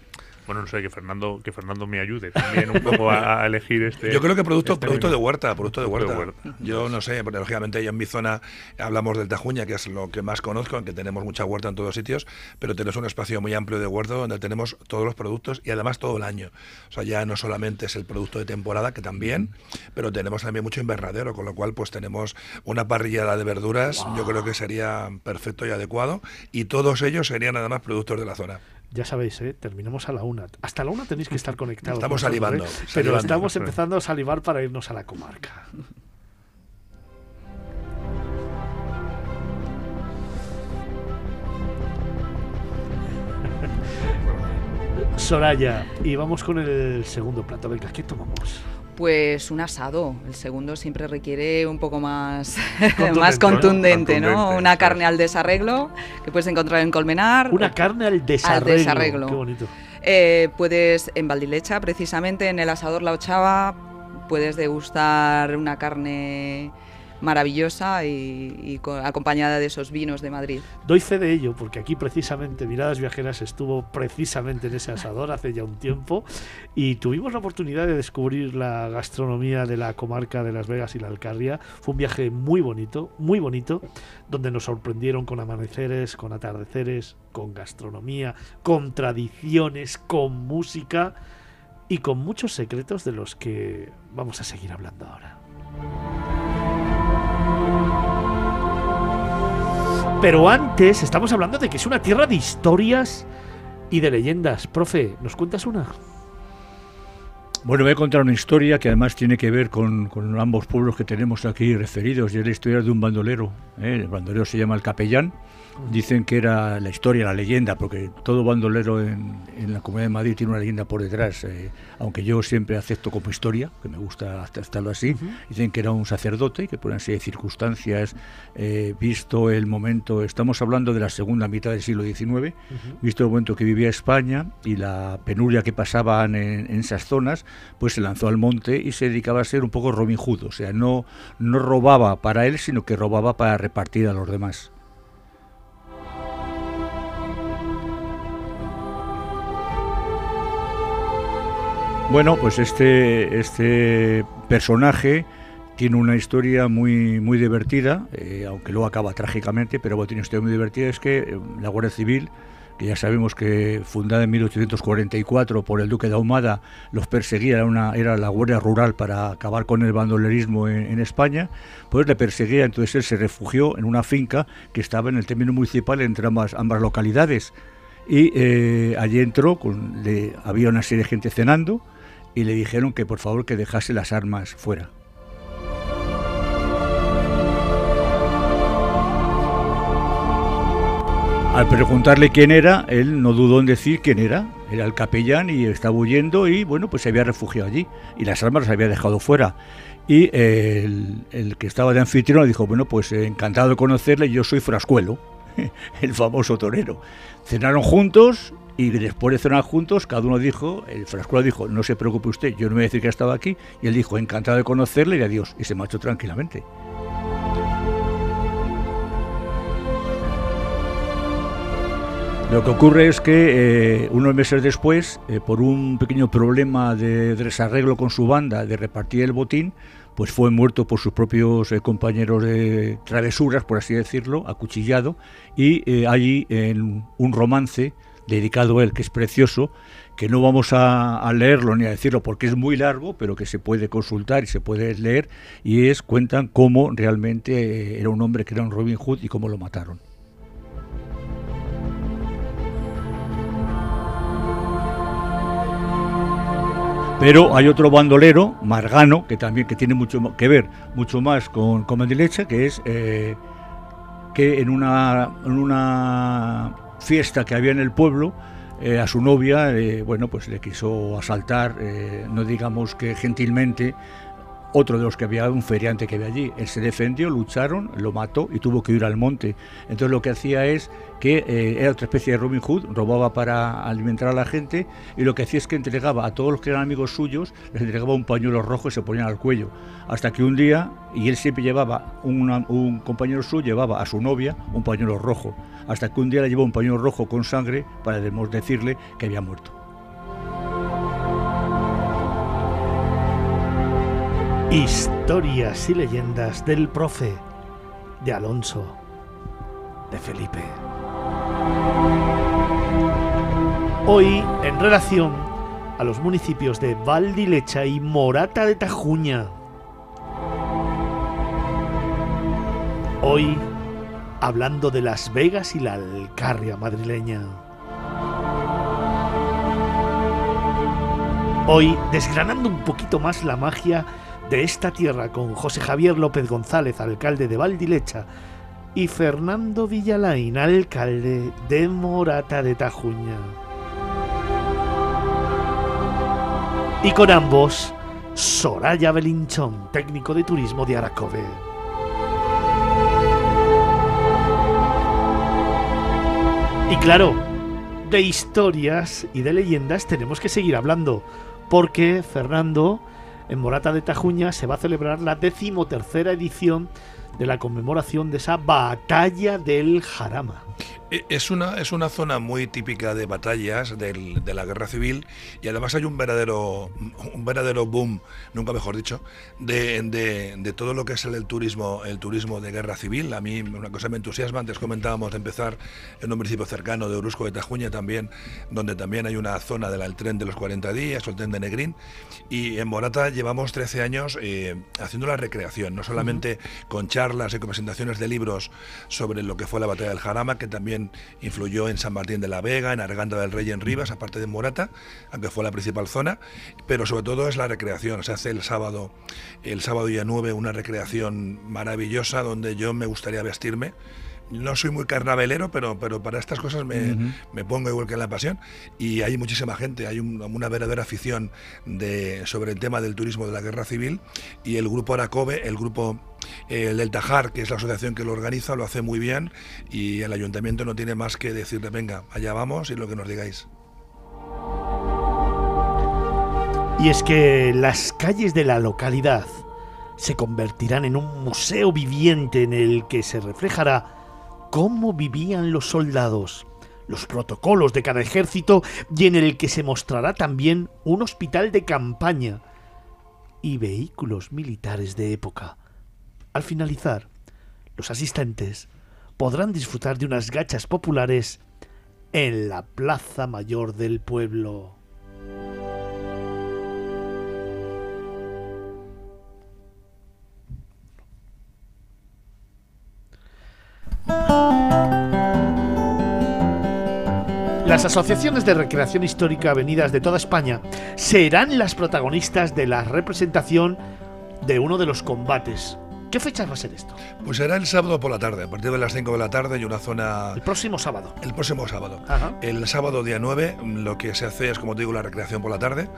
Bueno, no sé, que Fernando, que Fernando me ayude también un poco a, a elegir este... Yo creo que producto, este producto de huerta, producto de Producto huerta. de huerta. Yo no sé, porque lógicamente yo en mi zona hablamos del Tajuña, que es lo que más conozco, aunque tenemos mucha huerta en todos sitios, pero tenemos un espacio muy amplio de huerto donde tenemos todos los productos y además todo el año. O sea, ya no solamente es el producto de temporada, que también, pero tenemos también mucho invernadero, con lo cual pues tenemos una parrillada de verduras, yo creo que sería perfecto y adecuado, y todos ellos serían además productos de la zona. Ya sabéis, ¿eh? terminamos a la una. Hasta la una tenéis que estar conectados. Estamos salivando, ¿eh? Pero salivando. estamos empezando a salivar para irnos a la comarca. [LAUGHS] Soraya, y vamos con el segundo plato. Venga, ¿qué tomamos? Pues un asado. El segundo siempre requiere un poco más, [LAUGHS] Contundente, más ¿no? contundente, ¿no? Una carne al desarreglo que puedes encontrar en Colmenar. Una carne al desarreglo. desarreglo. Qué bonito. Eh, puedes en Valdilecha, precisamente en el asador La Ochava, puedes degustar una carne maravillosa y, y co- acompañada de esos vinos de Madrid. Doy fe de ello porque aquí precisamente Miradas Viajeras estuvo precisamente en ese asador hace ya un tiempo y tuvimos la oportunidad de descubrir la gastronomía de la comarca de Las Vegas y la Alcarria. Fue un viaje muy bonito, muy bonito, donde nos sorprendieron con amaneceres, con atardeceres, con gastronomía, con tradiciones, con música y con muchos secretos de los que vamos a seguir hablando ahora. Pero antes estamos hablando de que es una tierra de historias y de leyendas. Profe, ¿nos cuentas una? Bueno, voy a contar una historia que además tiene que ver con, con ambos pueblos que tenemos aquí referidos, y es la historia de un bandolero. ¿eh? El bandolero se llama el capellán. Dicen que era la historia, la leyenda, porque todo bandolero en, en la Comunidad de Madrid tiene una leyenda por detrás, eh, aunque yo siempre acepto como historia, que me gusta estarlo así. Dicen que era un sacerdote, que por una serie de circunstancias, eh, visto el momento, estamos hablando de la segunda mitad del siglo XIX, visto el momento que vivía España y la penuria que pasaban en, en esas zonas, pues se lanzó al monte y se dedicaba a ser un poco Robin Hood, o sea, no, no robaba para él, sino que robaba para repartir a los demás. Bueno, pues este, este personaje tiene una historia muy, muy divertida, eh, aunque luego acaba trágicamente, pero bueno, tiene una historia muy divertida, es que eh, la Guardia Civil, que ya sabemos que fundada en 1844 por el Duque de Ahumada, los perseguía, era, una, era la Guardia Rural para acabar con el bandolerismo en, España, pues le perseguía, entonces él se refugió en una finca que estaba en el término municipal entre ambas, ambas localidades. Y eh, allí entró, con, había una serie de gente cenando, y le dijeron que por favor que dejase las armas fuera. Al preguntarle quién era, él no dudó en decir quién era. Era el capellán y estaba huyendo y bueno, pues se había refugiado allí y las armas las había dejado fuera. Y eh, el, el, que estaba de anfitrión dijo, bueno, pues eh, encantado de conocerle, yo soy Frascuelo, [LAUGHS] el famoso torero. Cenaron juntos y después de cenar juntos, cada uno dijo, el Frascuelo dijo, no se preocupe usted, yo no voy a decir que estaba aquí. Y él dijo, encantado de conocerle y adiós. Y se marchó tranquilamente. Lo que ocurre es que eh, unos meses después, eh, por un pequeño problema de, desarreglo con su banda de repartir el botín, pues fue muerto por sus propios eh, compañeros de travesuras, por así decirlo, acuchillado, y allí en un romance dedicado a él, que es precioso, que no vamos a, leerlo ni a decirlo porque es muy largo, pero que se puede consultar y se puede leer, y es cuentan cómo realmente era un hombre que era un Robin Hood y cómo lo mataron. Pero hay otro bandolero, Margano, que también que tiene mucho que ver, mucho más con, con que es eh, que en una, en una fiesta que había en el pueblo, eh, a su novia, eh, bueno, pues le quiso asaltar, no digamos que gentilmente, otro de los que había, un feriante que había allí. Él se defendió, lucharon, lo mató y tuvo que ir al monte. Entonces lo que hacía es que eh, era otra especie de Robin Hood, robaba para alimentar a la gente y lo que hacía es que entregaba a todos los que eran amigos suyos, les entregaba un pañuelo rojo y se ponían al cuello. Hasta que un día, y él siempre llevaba, un compañero suyo llevaba a su novia un pañuelo rojo. Hasta que un día le llevó un pañuelo rojo con sangre para decirle que había muerto. Historias y leyendas del profe, de Alonso, de Felipe. Hoy, en relación a los municipios de Valdilecha y Morata de Tajuña. Hoy, hablando de Las Vegas y la Alcarria madrileña. Hoy, desgranando un poquito más la magia de esta tierra con José Javier López González, alcalde de Valdilecha, y Fernando Villalain, alcalde de Morata de Tajuña. Y con ambos, Soraya Belinchón, técnico de turismo de Aracobe. Y claro, de historias y de leyendas tenemos que seguir hablando, porque Fernando en Morata de Tajuña se va a celebrar la decimotercera edición de la conmemoración de esa batalla del Jarama. E, es una, es una zona muy típica de batallas de la guerra civil y además hay un verdadero, un verdadero boom, nunca mejor dicho, de, todo lo que es el, turismo, el turismo de guerra civil. A mí una cosa me entusiasma, antes comentábamos de empezar en un municipio cercano de Orusco de Tajuña también, donde también hay una zona del tren de los 40 días, el tren de Negrín, y en Morata llevamos 13 años eh, haciendo la recreación, no solamente con charlas y con presentaciones de libros sobre lo que fue la batalla del Jarama, que también influyó en San Martín de la Vega, en Arganda del Rey, en Rivas, aparte de Morata, aunque fue la principal zona, pero sobre todo es la recreación. Se hace el sábado, el sábado día 9, una recreación maravillosa donde yo me gustaría vestirme no soy muy carnavelero, pero, pero para estas cosas me, pongo igual que en la pasión. Y hay muchísima gente, hay una verdadera afición de, sobre el tema del turismo de la guerra civil. Y el grupo Aracobe, el grupo el del Tajar, que es la asociación que lo organiza, lo hace muy bien. Y el ayuntamiento no tiene más que decirle, venga, allá vamos y lo que nos digáis. Y es que las calles de la localidad se convertirán en un museo viviente en el que se reflejará cómo vivían los soldados, los protocolos de cada ejército y en el que se mostrará también un hospital de campaña y vehículos militares de época. Al finalizar, los asistentes podrán disfrutar de unas gachas populares en la Plaza Mayor del pueblo. Las asociaciones de recreación histórica venidas de toda España serán las protagonistas de la representación de uno de los combates ¿Qué fecha va a ser esto? Pues será el sábado por la tarde, a partir de las 5 de la tarde y una zona... El próximo sábado. El próximo sábado. El sábado día 9 lo que se hace es, como te digo, la recreación por la tarde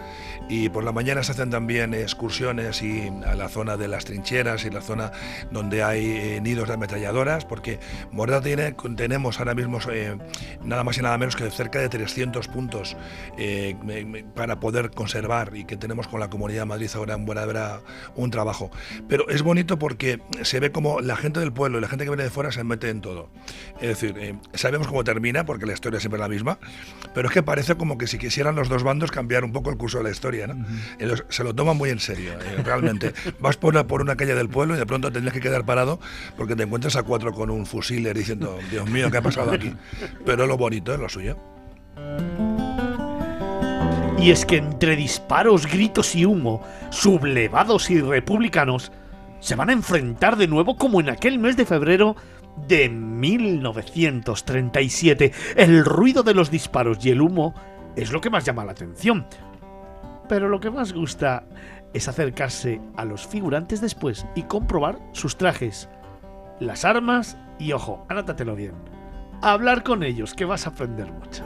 y por la mañana se hacen también excursiones y a la zona de las trincheras y la zona donde hay eh, nidos de ametralladoras, porque Morada tiene, tenemos ahora mismo eh, nada más y nada menos que cerca de 300 puntos eh, para poder conservar y que tenemos con la Comunidad de Madrid ahora en Buena un trabajo. Pero es bonito porque que se ve como la gente del pueblo y la gente que viene de fuera se mete en todo. Es decir, eh, sabemos cómo termina, porque la historia siempre es la misma, pero es que parece como que si quisieran los dos bandos cambiar un poco el curso de la historia. ¿no? se lo toman muy en serio, eh, realmente. [LAUGHS] Vas por una, por una calle del pueblo y de pronto tendrías que quedar parado porque te encuentras a cuatro con un fusiler diciendo, [LAUGHS] Dios mío, ¿qué ha pasado aquí? Pero lo bonito es lo suyo. Y es que entre disparos, gritos y humo, sublevados y republicanos se van a enfrentar de nuevo como en aquel mes de febrero de 1937. El ruido de los disparos y el humo es lo que más llama la atención. Pero lo que más gusta es acercarse a los figurantes después y comprobar sus trajes, las armas y, ojo, anótatelo bien, hablar con ellos que vas a aprender mucho.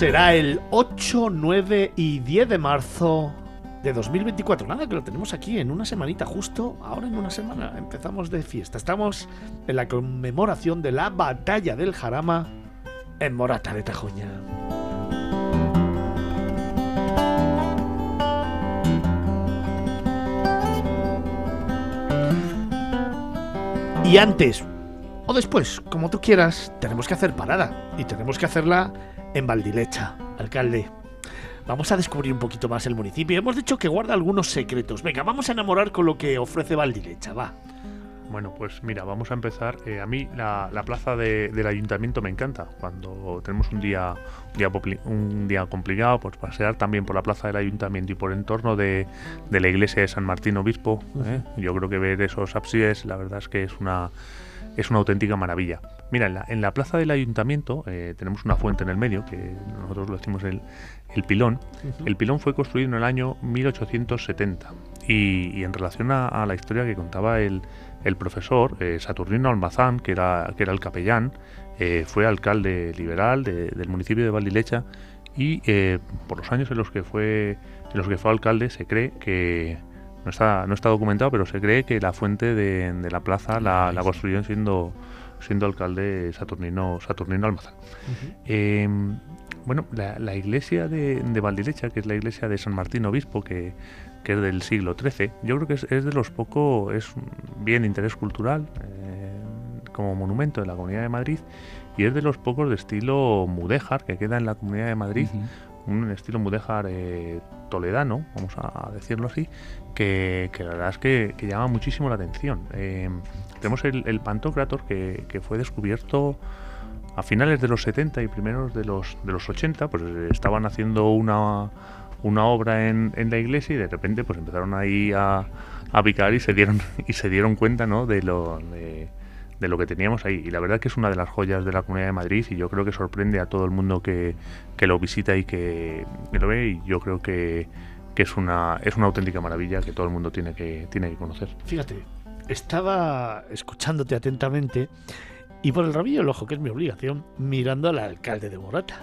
Será el 8, 9 y 10 de marzo de 2024. Nada, que lo tenemos aquí en una semanita, justo ahora en una semana. Empezamos de fiesta. Estamos en la conmemoración de la batalla del Jarama en Morata de Tajoña. Y antes, o después, como tú quieras, tenemos que hacer parada. Y tenemos que hacerla en Valdilecha, alcalde. Vamos a descubrir un poquito más el municipio. Hemos dicho que guarda algunos secretos. Venga, vamos a enamorar con lo que ofrece Valdilecha, va. Bueno, pues mira, vamos a empezar. Eh, a mí la, plaza del ayuntamiento me encanta. Cuando tenemos un día, un día, complicado, pues pasear también por la plaza del ayuntamiento y por el entorno de, la iglesia de San Martín Obispo. ¿eh? Yo creo que ver esos ábsides, la verdad es que es una, es una auténtica maravilla. Mira, en la, plaza del ayuntamiento eh, tenemos una fuente en el medio, que nosotros lo decimos el, el pilón. El pilón fue construido en el año 1870 y, en relación a, la historia que contaba el, profesor eh, Saturnino Almazán, que era, que era el capellán, eh, fue alcalde liberal del municipio de Valdilecha y por los años en los que fue en los que fue alcalde se cree que no está, no está documentado, pero se cree que la fuente de, la plaza la, la construyeron siendo siendo alcalde Saturnino, Saturnino Almazán. Em, bueno, la, iglesia de, de, Valdilecha, que es la iglesia de San Martín Obispo, que, que es del siglo XIII, yo creo que es, de los pocos, es bien de interés cultural, eh, como monumento de la Comunidad de Madrid, y es de los pocos de estilo mudéjar que queda en la Comunidad de Madrid, un estilo mudéjar eh, toledano, vamos a decirlo así, que, la verdad es que, llama muchísimo la atención. Em, tenemos el, el Pantocrator que, fue descubierto a finales de los 70 y primeros de los, de los 80, pues estaban haciendo una, una obra en, en la iglesia y de repente pues empezaron ahí a, a picar y se dieron, [LAUGHS] y se dieron cuenta ¿no? de lo... De, lo que teníamos ahí. Y la verdad que es una de las joyas de la Comunidad de Madrid y yo creo que sorprende a todo el mundo que, que lo visita y que, que, lo ve y yo creo que, es una, es una auténtica maravilla que todo el mundo tiene que, tiene que conocer. Fíjate, estaba escuchándote atentamente y por el rabillo del ojo, que es mi obligación, mirando al alcalde de Morata.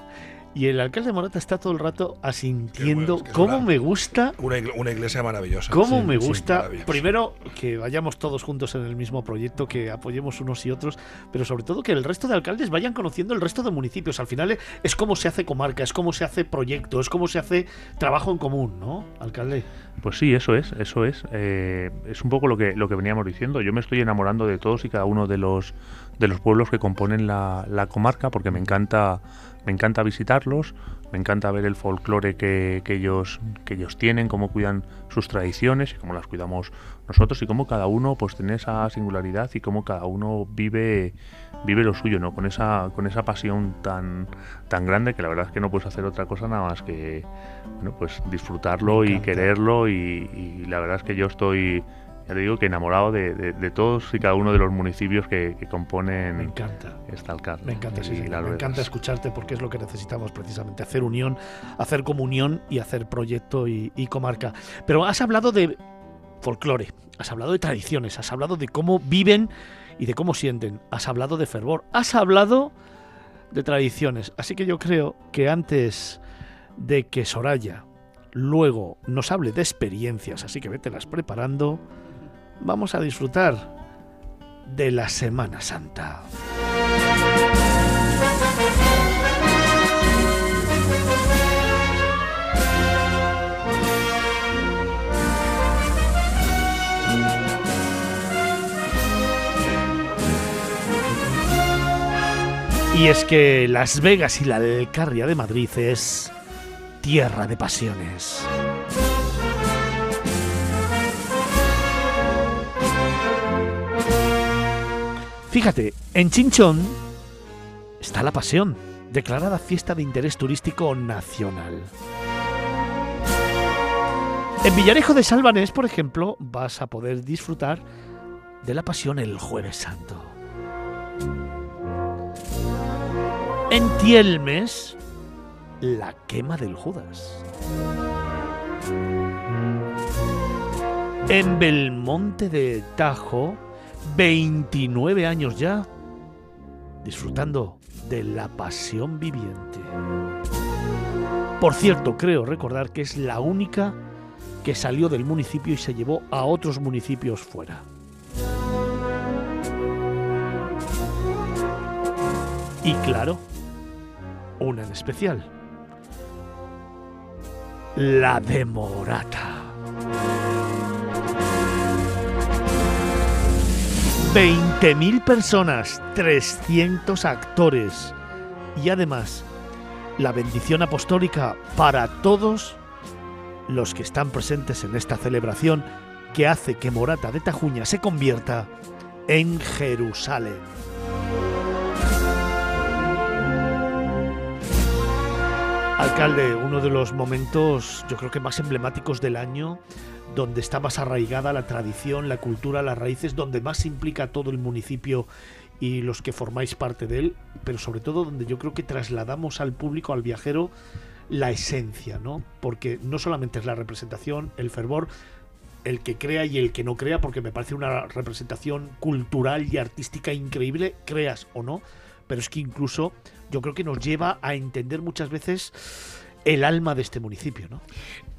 Y el alcalde Morata está todo el rato asintiendo cómo me gusta. Una, iglesia maravillosa. Cómo me gusta. primero, que vayamos todos juntos en el mismo proyecto, que apoyemos unos y otros, pero sobre todo que el resto de alcaldes vayan conociendo el resto de municipios. Al final es como se hace comarca, es como se hace proyecto, es como se hace trabajo en común, ¿no, alcalde? Pues sí, eso es, eso es. Eh, es un poco lo que, lo que veníamos diciendo. Yo me estoy enamorando de todos y cada uno de los, de los pueblos que componen la, la comarca porque me encanta me encanta visitarlos, me encanta ver el folclore que, ellos, que ellos tienen, cómo cuidan sus tradiciones y cómo las cuidamos nosotros y cómo cada uno pues tiene esa singularidad y cómo cada uno vive vive lo suyo, ¿no? Con esa con esa pasión tan tan grande que la verdad es que no puedes hacer otra cosa nada más que bueno, pues disfrutarlo y quererlo y la verdad es que yo estoy ya te digo que enamorado de, todos y cada uno de los municipios que, componen me encanta. esta alcalde. Me encanta, sí, me encanta escucharte porque es lo que necesitamos precisamente, hacer unión, hacer comunión y hacer proyecto y, comarca. Pero has hablado de folclore, has hablado de tradiciones, has hablado de cómo viven y de cómo sienten, has hablado de fervor, has hablado de tradiciones. Así que yo creo que antes de que Soraya luego nos hable de experiencias, así que vételas preparando, vamos a disfrutar de la Semana Santa. Y es que Las Vegas y la Alcarria de Madrid es tierra de pasiones. Fíjate, en Chinchón está la pasión, declarada fiesta de interés turístico nacional. En Villarejo de Salvanés, por ejemplo, vas a poder disfrutar de la pasión el jueves santo. En Tielmes, la quema del Judas. En Belmonte de Tajo, 29 años ya, disfrutando de la pasión viviente. Por cierto, creo recordar que es la única que salió del municipio y se llevó a otros municipios fuera. Y claro, una en especial. La de Morata. 20.000 personas, 300 actores y además la bendición apostólica para todos los que están presentes en esta celebración que hace que Morata de Tajuña se convierta en Jerusalén. Alcalde, uno de los momentos yo creo que más emblemáticos del año, donde está más arraigada la tradición, la cultura, las raíces, donde más se implica todo el municipio y los que formáis parte de él, pero sobre todo donde yo creo que trasladamos al público, al viajero, la esencia, ¿no? Porque no solamente es la representación, el fervor, el que crea y el que no crea, porque me parece una representación cultural y artística increíble, creas o no, pero es que incluso yo creo que nos lleva a entender muchas veces el alma de este municipio, ¿no?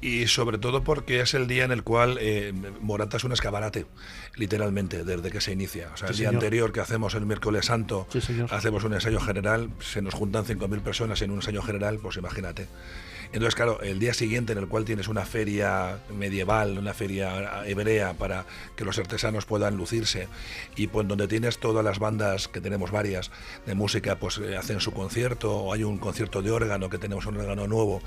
Y sobre todo porque es el día en el cual eh, Morata es un escaparate, literalmente, desde que se inicia. O sea, Sí, el día señor. anterior que hacemos el miércoles santo, Sí, hacemos un ensayo general, se nos juntan 5.000 personas en un ensayo general, pues imagínate. Entonces, claro, el día siguiente en el cual tienes una feria medieval, una feria hebrea para que los artesanos puedan lucirse y pues donde tienes todas las bandas, que tenemos varias, de música, pues eh, hacen su concierto, o hay un concierto de órgano, que tenemos un órgano nuevo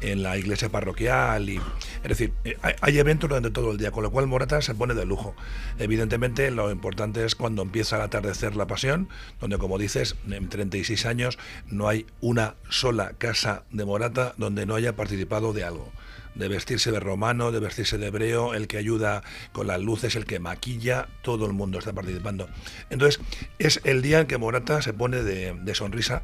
en la iglesia parroquial, y es decir, eh, hay, eventos durante todo el día, con lo cual Morata se pone de lujo. Evidentemente, lo importante es cuando empieza al atardecer la pasión, donde como dices, en 36 años no hay una sola casa de Morata donde no haya participado de algo de vestirse de romano, de vestirse de hebreo, el que ayuda con las luces, el que maquilla, todo el mundo está participando. Entonces, es el día en que Morata se pone de, sonrisa,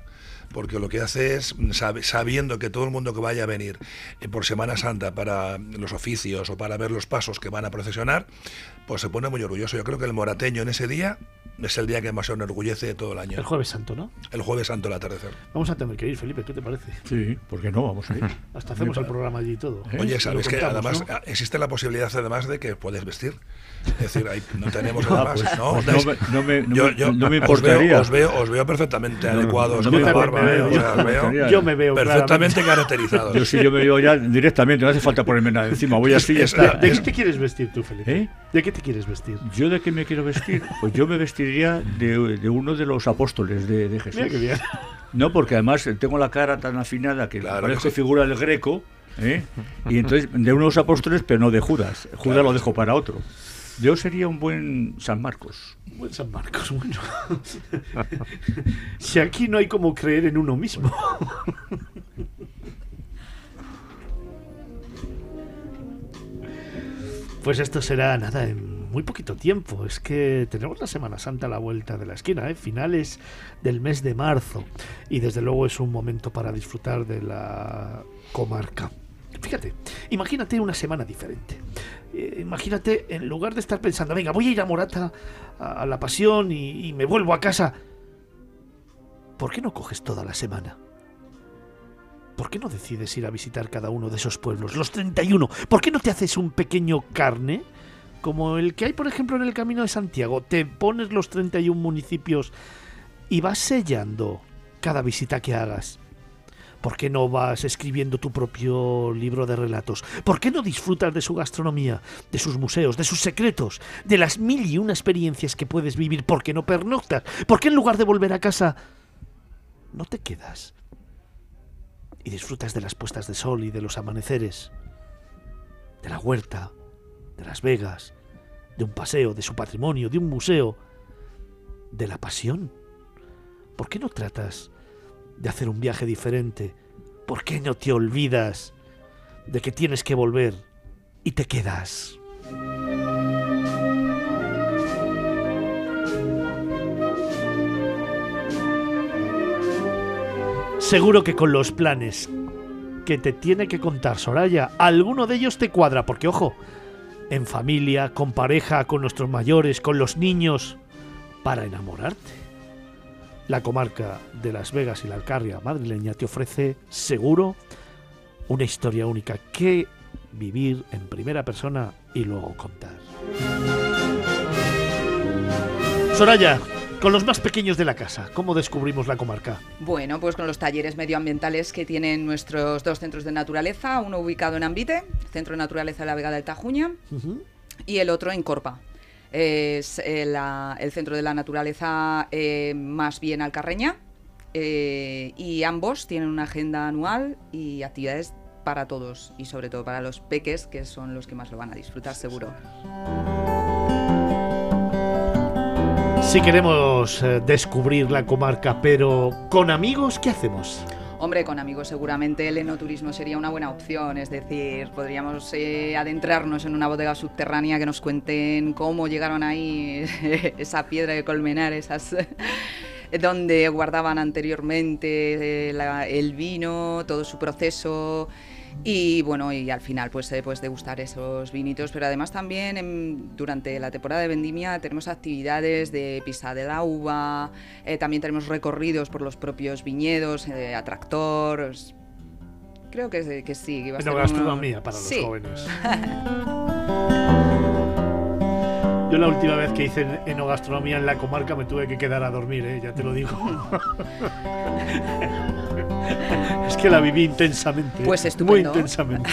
porque lo que hace es, sabiendo que todo el mundo que vaya a venir eh, por Semana Santa para los oficios o para ver los pasos que van a procesionar, pues se pone muy orgulloso. Yo creo que el morateño en ese día es el día que más se enorgullece de todo el año. El jueves santo, ¿no? El jueves santo al atardecer. Vamos a tener que ir, Felipe, ¿qué te parece? Sí, ¿por qué no? Vamos a ir. Hasta hacemos el programa allí y todo. Oye, Lo sabes que además ¿no? existe la posibilidad además de que puedes vestir. Es decir, ahí no tenemos [LAUGHS] Ah, además. pues- ¿no? pues Dais- no me- no me- no yo, me- yo no me os importaría. veo, os veo, os veo perfectamente No, adecuados no con la barba. me- ¿eh? Os veo me- Yo me veo perfectamente claramente. caracterizados. Yo sí, yo me veo ya directamente, no hace falta ponerme nada encima. Voy así y está. ¿De qué te quieres vestir tú, Felipe? ¿Eh? ¿De qué te quieres vestir? ¿Yo de qué me quiero vestir? Pues yo me vestiría de, de uno de los apóstoles de, de Jesús. Mira qué bien. No, porque además tengo la cara tan afinada que parece que sí. figura del greco. ¿eh? Y entonces, de unos apóstoles, pero no de Judas. Judas Claro. lo dejo para otro. Yo sería un buen San Marcos. Buen San Marcos, bueno. [LAUGHS] si aquí no hay como creer en uno mismo. [LAUGHS] Pues esto será nada en muy poquito tiempo. Es que tenemos la Semana Santa a la vuelta de la esquina, ¿eh? finales del mes de marzo. Y desde luego es un momento para disfrutar de la comarca. Fíjate, imagínate una semana diferente. Eh, imagínate, en lugar de estar pensando, venga, voy a ir a Morata a, la pasión y me vuelvo a casa. ¿Por qué no coges toda la semana? ¿Por qué no decides ir a visitar cada uno de esos pueblos, los 31? ¿Por qué no te haces un pequeño carne? Como el que hay, por ejemplo, en el Camino de Santiago. Te pones los 31 municipios y vas sellando cada visita que hagas. ¿Por qué no vas escribiendo tu propio libro de relatos? ¿Por qué no disfrutas de su gastronomía, de sus museos, de sus secretos, de las mil y una experiencias que puedes vivir? ¿Por qué no pernoctas? ¿Por qué en lugar de volver a casa no te quedas y disfrutas de las puestas de sol y de los amaneceres, de la huerta, de Las Vegas, de un paseo, de su patrimonio, de un museo, de la pasión. ¿Por qué no tratas de hacer un viaje diferente? ¿Por qué no te olvidas de que tienes que volver y te quedas? Seguro que con los planes que te tiene que contar Soraya, alguno de ellos te cuadra, porque ojo, en familia, con pareja, con nuestros mayores, con los niños, para enamorarte. La comarca de Las Vegas y la Alcarria madrileña te ofrece, seguro, una historia única que vivir en primera persona y luego contar. Soraya, con los más pequeños de la casa, ¿cómo descubrimos la comarca? Bueno, pues con los talleres medioambientales que tienen nuestros dos centros de naturaleza, uno ubicado en Ambite, Centro de Naturaleza de la Vega del Tajuña, y el otro en Corpa. Es eh, la- el Centro de la Naturaleza eh, más bien alcarreña, eh, y ambos tienen una agenda anual y actividades para todos, y sobre todo para los peques, que son los que más lo van a disfrutar seguro. Si queremos eh, descubrir la comarca, pero con amigos, ¿qué hacemos? Hombre, con amigos seguramente el enoturismo sería una buena opción, es decir, podríamos eh, adentrarnos en una bodega subterránea que nos cuenten cómo llegaron ahí [LAUGHS] esa piedra de colmenar, esas [LAUGHS] donde guardaban anteriormente eh, la- el vino, todo su proceso y bueno, y al final pues, eh, pues degustar esos vinitos, pero además también en- durante la temporada de vendimia tenemos actividades de pisa de la uva, eh, también tenemos recorridos por los propios viñedos, eh, atractores. Creo que, que sí, que va a ser uno- Enogastronomía para los Sí. jóvenes. [LAUGHS] Yo la última vez que hice enogastronomía en la comarca me tuve que quedar a dormir, ¿eh? ya te lo digo. [LAUGHS] es que la viví intensamente. Pues Muy estupendo. intensamente.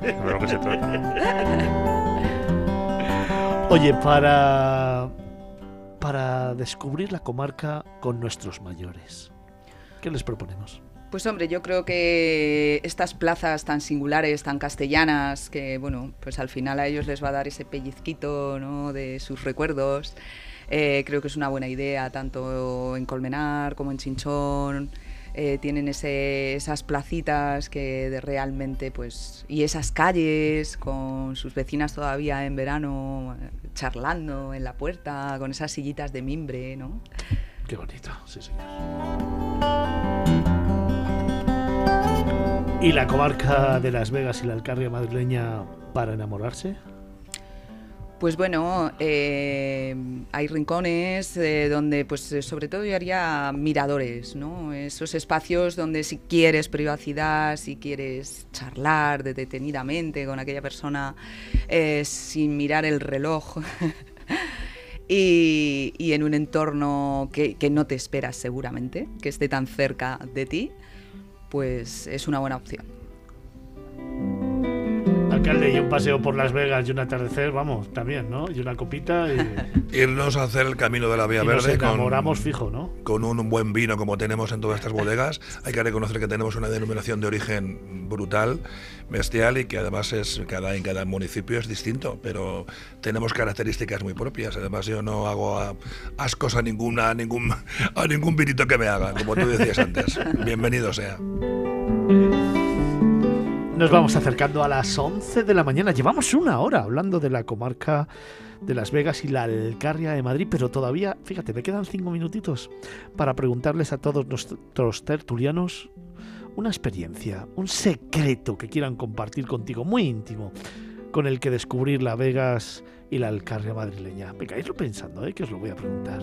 De lo que se trata. Oye, para, para descubrir la comarca con nuestros mayores, ¿qué les proponemos? Pues hombre, yo creo que estas plazas tan singulares, tan castellanas, que bueno, pues al final a ellos les va a dar ese pellizquito ¿no? de sus recuerdos. eh, creo que es una buena idea, tanto en Colmenar como en Chinchón. eh, tienen esas placitas que de realmente, pues, y esas calles con sus vecinas todavía en verano eh, charlando en la puerta, con esas sillitas de mimbre, ¿no? Qué bonito, sí señor. ¿Y la comarca de Las Vegas y la Alcarria madrileña para enamorarse? Pues bueno, eh, hay rincones eh, donde, pues sobre todo yo haría miradores, ¿no? Esos espacios donde si quieres privacidad, si quieres charlar de- detenidamente con aquella persona eh, sin mirar el reloj [LAUGHS] y, y en un entorno que, que no te esperas seguramente, que esté tan cerca de ti, pues es una buena opción. Alcalde, y un paseo por Las Vegas y un atardecer, vamos, también, ¿no? Y una copita y, [LAUGHS] Irnos a hacer el camino de la Vía y nos Verde con, enamoramos fijo, ¿no? con un buen vino como tenemos en todas estas bodegas. [LAUGHS] Hay que reconocer que tenemos una denominación de origen brutal, bestial y que además es cada en cada municipio es distinto, pero tenemos características muy propias. Además yo no hago a- ascos a ninguna a ningún a ningún vinito que me haga, como tú decías antes. [LAUGHS] Bienvenido sea. Nos vamos acercando a las 11 de la mañana. Llevamos una hora hablando de la comarca de Las Vegas y la Alcarria de Madrid, pero todavía, fíjate, me quedan cinco minutitos para preguntarles a todos nuestros tertulianos una experiencia, un secreto que quieran compartir contigo, muy íntimo, con el que descubrir la Vegas y la Alcarria madrileña. Venga, irlo pensando, ¿eh? que os lo voy a preguntar.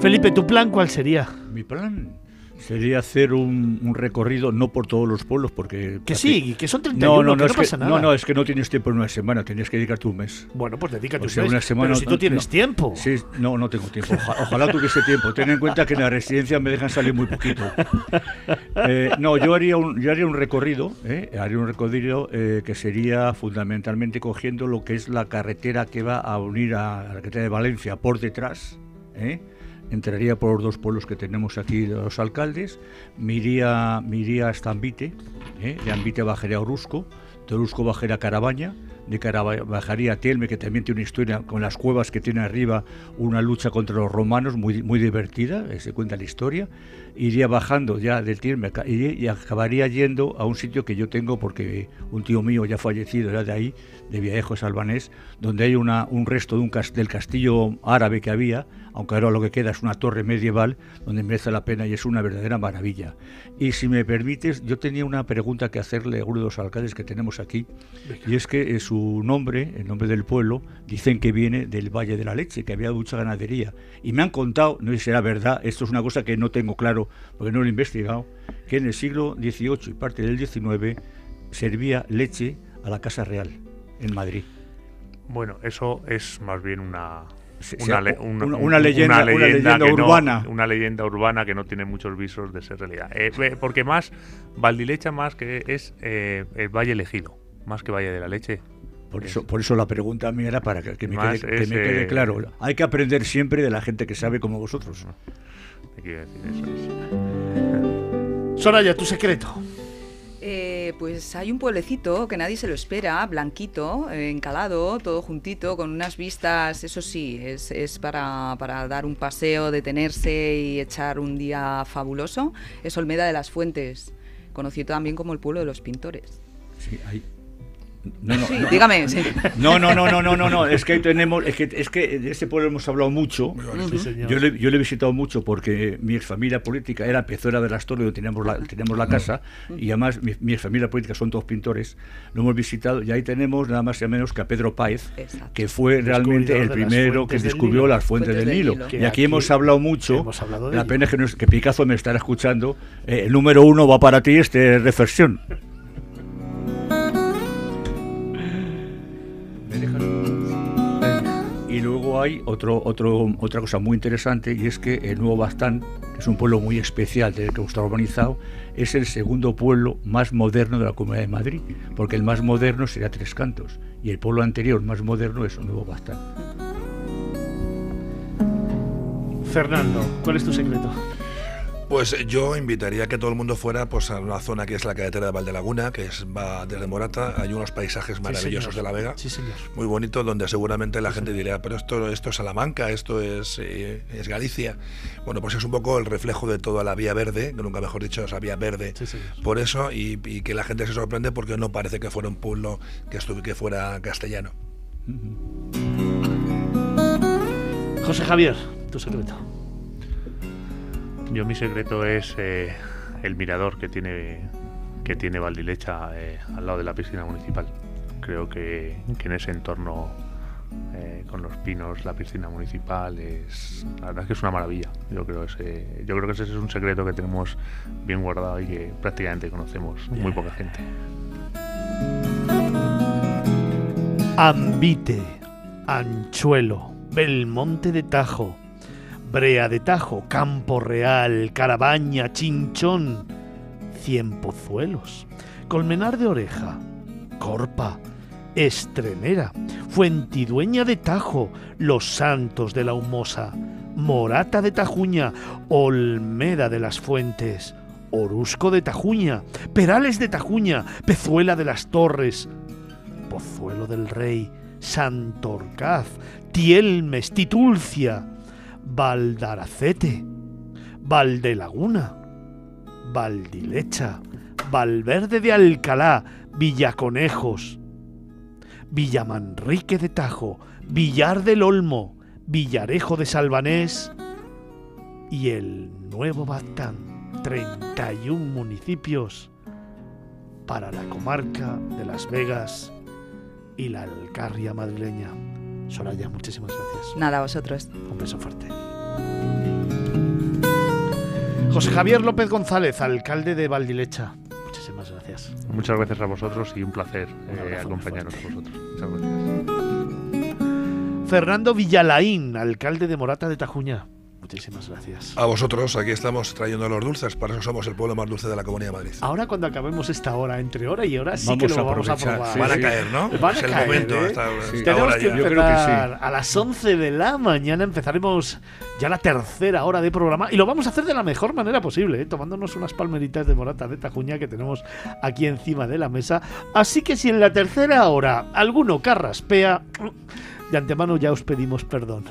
Felipe, ¿tu plan cuál sería? Mi plan sería hacer un, un recorrido, no por todos los pueblos, porque... Que sí, que son 31, No, no, que no, no es pasa que, nada. no, no, es que no tienes tiempo en una semana, tenías que dedicarte un mes. Bueno, pues dedícate O sea, un mes, una semana. pero si tú no- tienes no. tiempo. Sí, no, no tengo tiempo. Oja- ojalá tuviese tiempo. Ten en cuenta que en la residencia me dejan salir muy poquito. [LAUGHS] Eh, no, yo haría un, yo haría un recorrido, ¿eh? haría un recorrido eh, que sería fundamentalmente cogiendo lo que es la carretera que va a unir a la carretera de Valencia por detrás. ¿eh? Entraría por los dos pueblos que tenemos aquí los alcaldes, me iría, iría hasta Ambite, ¿eh? de Ambite bajaría a Orusco, de Orusco bajaría a Carabaña, de Caraba- bajaría a Tielme, que también tiene una historia con las cuevas que tiene arriba, una lucha contra los romanos muy, muy divertida, eh, se cuenta la historia. Iría bajando ya del Tielme ca- y, acabaría yendo a un sitio que yo tengo porque un tío mío ya fallecido era de ahí, de Viejo Salvanés, donde hay una, un resto de un del castillo árabe que había, aunque ahora lo que queda es una torre medieval, donde merece la pena y es una verdadera maravilla. Y si me permites, yo tenía una pregunta que hacerle a uno de los alcaldes que tenemos aquí, y es que eh, su nombre, el nombre del pueblo, dicen que viene del Valle de la Leche, que había mucha ganadería. Y me han contado, no sé si será verdad, esto es una cosa que no tengo claro, porque no lo he investigado, que en el siglo XVIII y parte del XIX servía leche a la Casa Real en Madrid. Bueno, eso es más bien una, una, le- una- un- una leyenda- una leyenda no- urbana. una leyenda urbana que no tiene muchos visos de ser realidad. Eh, porque más, Valdilecha más que es eh, el Valle Elegido, más que Valle de la Leche. Por eso, por eso la pregunta mía era para que, que me, quede, que me quede eh, claro. Hay que aprender siempre de la gente que sabe como vosotros. Te quiero decir eso. Soraya, tu secreto. Pues hay un pueblecito que nadie se lo espera, blanquito, encalado, todo juntito, con unas vistas, eso sí, es, es para, para dar un paseo, detenerse y echar un día fabuloso. Es Olmeda de las Fuentes, conocido también como el pueblo de los pintores. Sí, hay. No, no, Sí, no. dígame, sí. No, no, no, no, no, no, no. Es que ahí tenemos, es que, es que de ese pueblo hemos hablado mucho. Sí, señor. Yo le, yo le he visitado mucho porque mi familia política era Pezora de las Torres, donde teníamos la, teníamos la casa, y además mi, mi familia política son todos pintores. Lo hemos visitado y ahí tenemos nada más y menos que a Pedro Páez, que fue realmente el primero que descubrió Nilo. las fuentes, del Nilo. Y aquí, hemos hablado mucho. hemos hablado de la ello. pena es que, no es- que Picasso me estará escuchando. Eh, el número uno va para ti, este reflexión. Y luego hay otro, otro, otra cosa muy interesante y es que el Nuevo Bastán, que es un pueblo muy especial del que está urbanizado, es el segundo pueblo más moderno de la Comunidad de Madrid, porque el más moderno sería Tres Cantos y el pueblo anterior más moderno es Nuevo Bastán. Fernando, ¿cuál es tu secreto? Pues yo invitaría a que todo el mundo fuera pues, a una zona que es la carretera de Valdelaguna, que es, va desde Morata. Hay unos paisajes maravillosos señor. de la Vega. Sí, señor. Muy bonito, donde seguramente la gente dirá, pero esto, esto es Salamanca, esto es, eh, es Galicia. Bueno, pues es un poco el reflejo de toda la vía verde, que nunca mejor dicho, esa vía verde. Por eso, y, y que la gente se sorprende porque no parece que fuera un pueblo que, que fuera castellano. José Javier, tu secreto. Yo mi secreto es eh, el mirador que tiene que tiene Valdilecha eh, al lado de la piscina municipal. Creo que, que en ese entorno eh, con los pinos, la piscina municipal es la verdad es que es una maravilla. Yo creo ese, yo creo que ese es un secreto que tenemos bien guardado y que prácticamente conocemos muy poca gente. Ambite, Anchuelo, Belmonte de Tajo, Brea de Tajo, Campo Real, Carabaña, Chinchón, Cien Pozuelos, Colmenar de Oreja, Corpa, Estremera, Fuentidueña de Tajo, Los Santos de la Humosa, Morata de Tajuña, Olmeda de las Fuentes, Orusco de Tajuña, Perales de Tajuña, Pezuela de las Torres, Pozuelo del Rey, Santorcaz, Tielmes, Titulcia, Valdaracete, Valdelaguna, Valdilecha, Valverde de Alcalá, Villaconejos, Villamanrique de Tajo, Villar del Olmo, Villarejo de Salvanés y el Nuevo Batán. 31 municipios para la comarca de Las Vegas y la Alcarria madrileña. Soraya, muchísimas gracias. Nada, a vosotros. Un beso fuerte. José Javier López González, alcalde de Valdilecha. Muchísimas gracias. Muchas gracias a vosotros y un placer eh, abrazo muy acompañaros a vosotros. Muchas gracias. Fernando Villalaín, alcalde de Morata de Tajuña. Muchísimas gracias. A vosotros, aquí estamos trayendo los dulces, para eso somos el pueblo más dulce de la Comunidad de Madrid. Ahora cuando acabemos esta hora, entre hora y hora, sí Vamos que lo a vamos a probar. sí, Van a caer, ¿no? Van a es el caer, momento. ¿eh? esta- Sí. esta Tenemos que ya. Yo creo que empezar sí. a las 11 de la mañana. Empezaremos ya la tercera hora de programa y lo vamos a hacer de la mejor manera posible, ¿eh? tomándonos unas palmeritas de morata de tajuña que tenemos aquí encima de la mesa. Así que si en la tercera hora alguno carraspea, de antemano ya os pedimos perdón.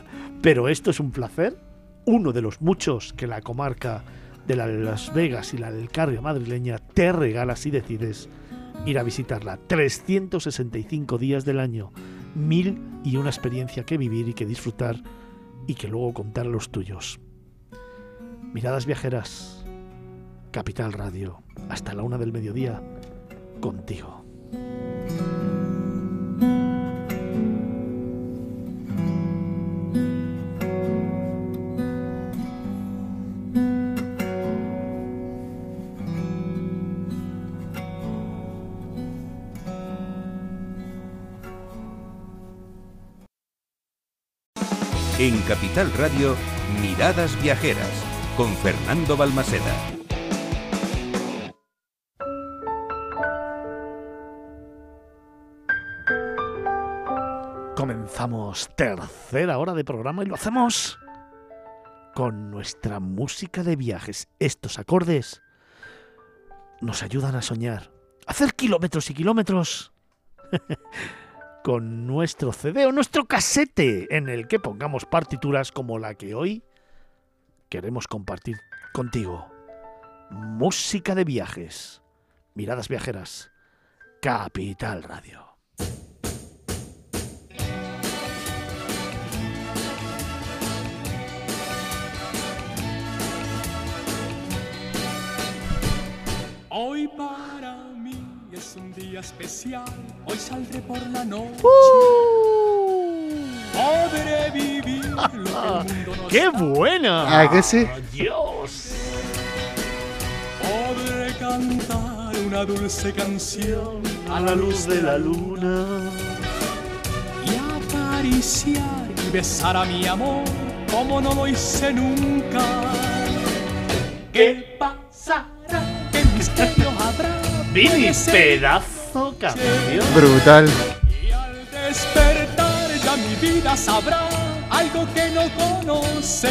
Pero esto es un placer, uno de los muchos que la comarca de la de Las Vegas y la del Carrio madrileña te regala si decides ir a visitarla. 365 días del año, mil y una experiencia que vivir y que disfrutar y que luego contar a los tuyos. Miradas viajeras, Capital Radio, hasta la una del mediodía, contigo. En Capital Radio, Miradas Viajeras, con Fernando Balmaseda. Comenzamos tercera hora de programa y lo hacemos con nuestra música de viajes. Estos acordes nos ayudan a soñar, hacer kilómetros y kilómetros [LAUGHS] con nuestro CD o nuestro casete en el que pongamos partituras como la que hoy queremos compartir contigo. Música de viajes, miradas viajeras, Capital Radio. Hoy un día especial, hoy saldré por la noche. Podré vivir lo que el mundo [LAUGHS] nos ¡Qué da. buena! Ah, que sí. ¡Dios! Podré cantar una dulce canción A la luz de la luna. y acariciar y besar a mi amor como no lo hice nunca. ¿Qué pasará? ¿Qué misterio habrá? Ser pedazo Brutal. Y al despertar ya mi vida sabrá algo que no conoce.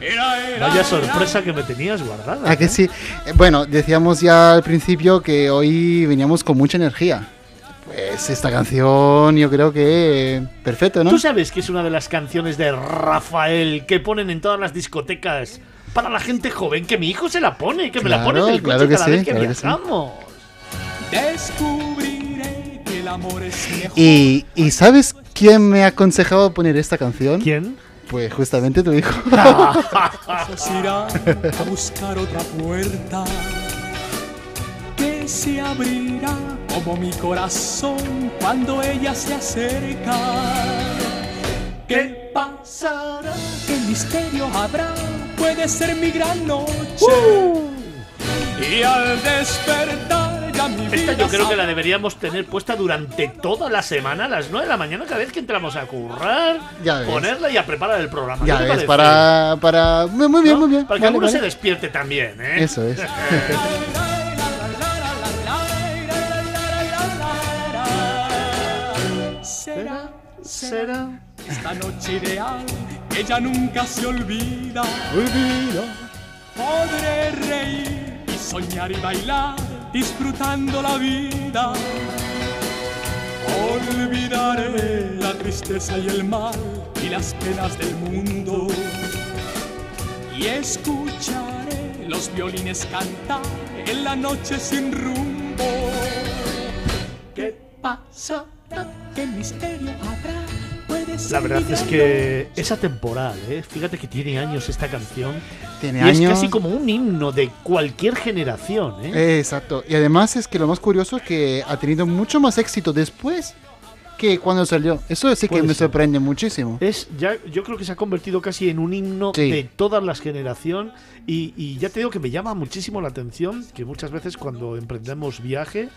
Era, era, Vaya sorpresa que me tenías guardada. ¿A que ¿eh? sí? Eh, Bueno, decíamos ya al principio que hoy veníamos con mucha energía. Pues esta canción yo creo que eh, perfecto, ¿no? Tú sabes que es una de las canciones de Rafael que ponen en todas las discotecas para la gente joven, que mi hijo se la pone, que me la pone en Claro, el coche claro que cada sí, vez que claro que sí. Descubriré que el amor es mejor. Y, ¿y sabes quién me ha aconsejado poner esta canción? ¿Quién? Pues justamente tu hijo. [LAUGHS] Irá a buscar otra puerta que se abrirá como mi corazón cuando ella se acerca. ¿Qué pasará? ¿Qué misterio habrá? Puede ser mi gran noche. Y al despertar Esta yo creo que la deberíamos tener puesta durante toda la semana a las 9 de la mañana cada vez que entramos a currar, Ya ponerla y a preparar el programa. ya ¿Qué te ves, para, para... Muy bien, ¿No? muy bien. Para que Vale, alguno vale. se despierte también, ¿eh? Eso es. Será, Será. esta noche ideal, ella nunca se olvida. Podré reír y soñar y bailar, disfrutando la vida. Olvidaré la tristeza y el mal y las penas del mundo. Y escucharé los violines cantar en la noche sin rumbo. ¿Qué pasará? ¿Qué misterio habrá? La verdad es que es atemporal, ¿eh? Fíjate que tiene años esta canción. Tiene y años. es casi como un himno de cualquier generación, ¿eh? Eh, Exacto. Y además es que lo más curioso es que ha tenido mucho más éxito después que cuando salió. Eso sí que Puede me ser. sorprende muchísimo. Es ya, yo creo que se ha convertido casi en un himno Sí. de todas las generaciones y, y ya te digo que me llama muchísimo la atención que muchas veces cuando emprendemos viaje,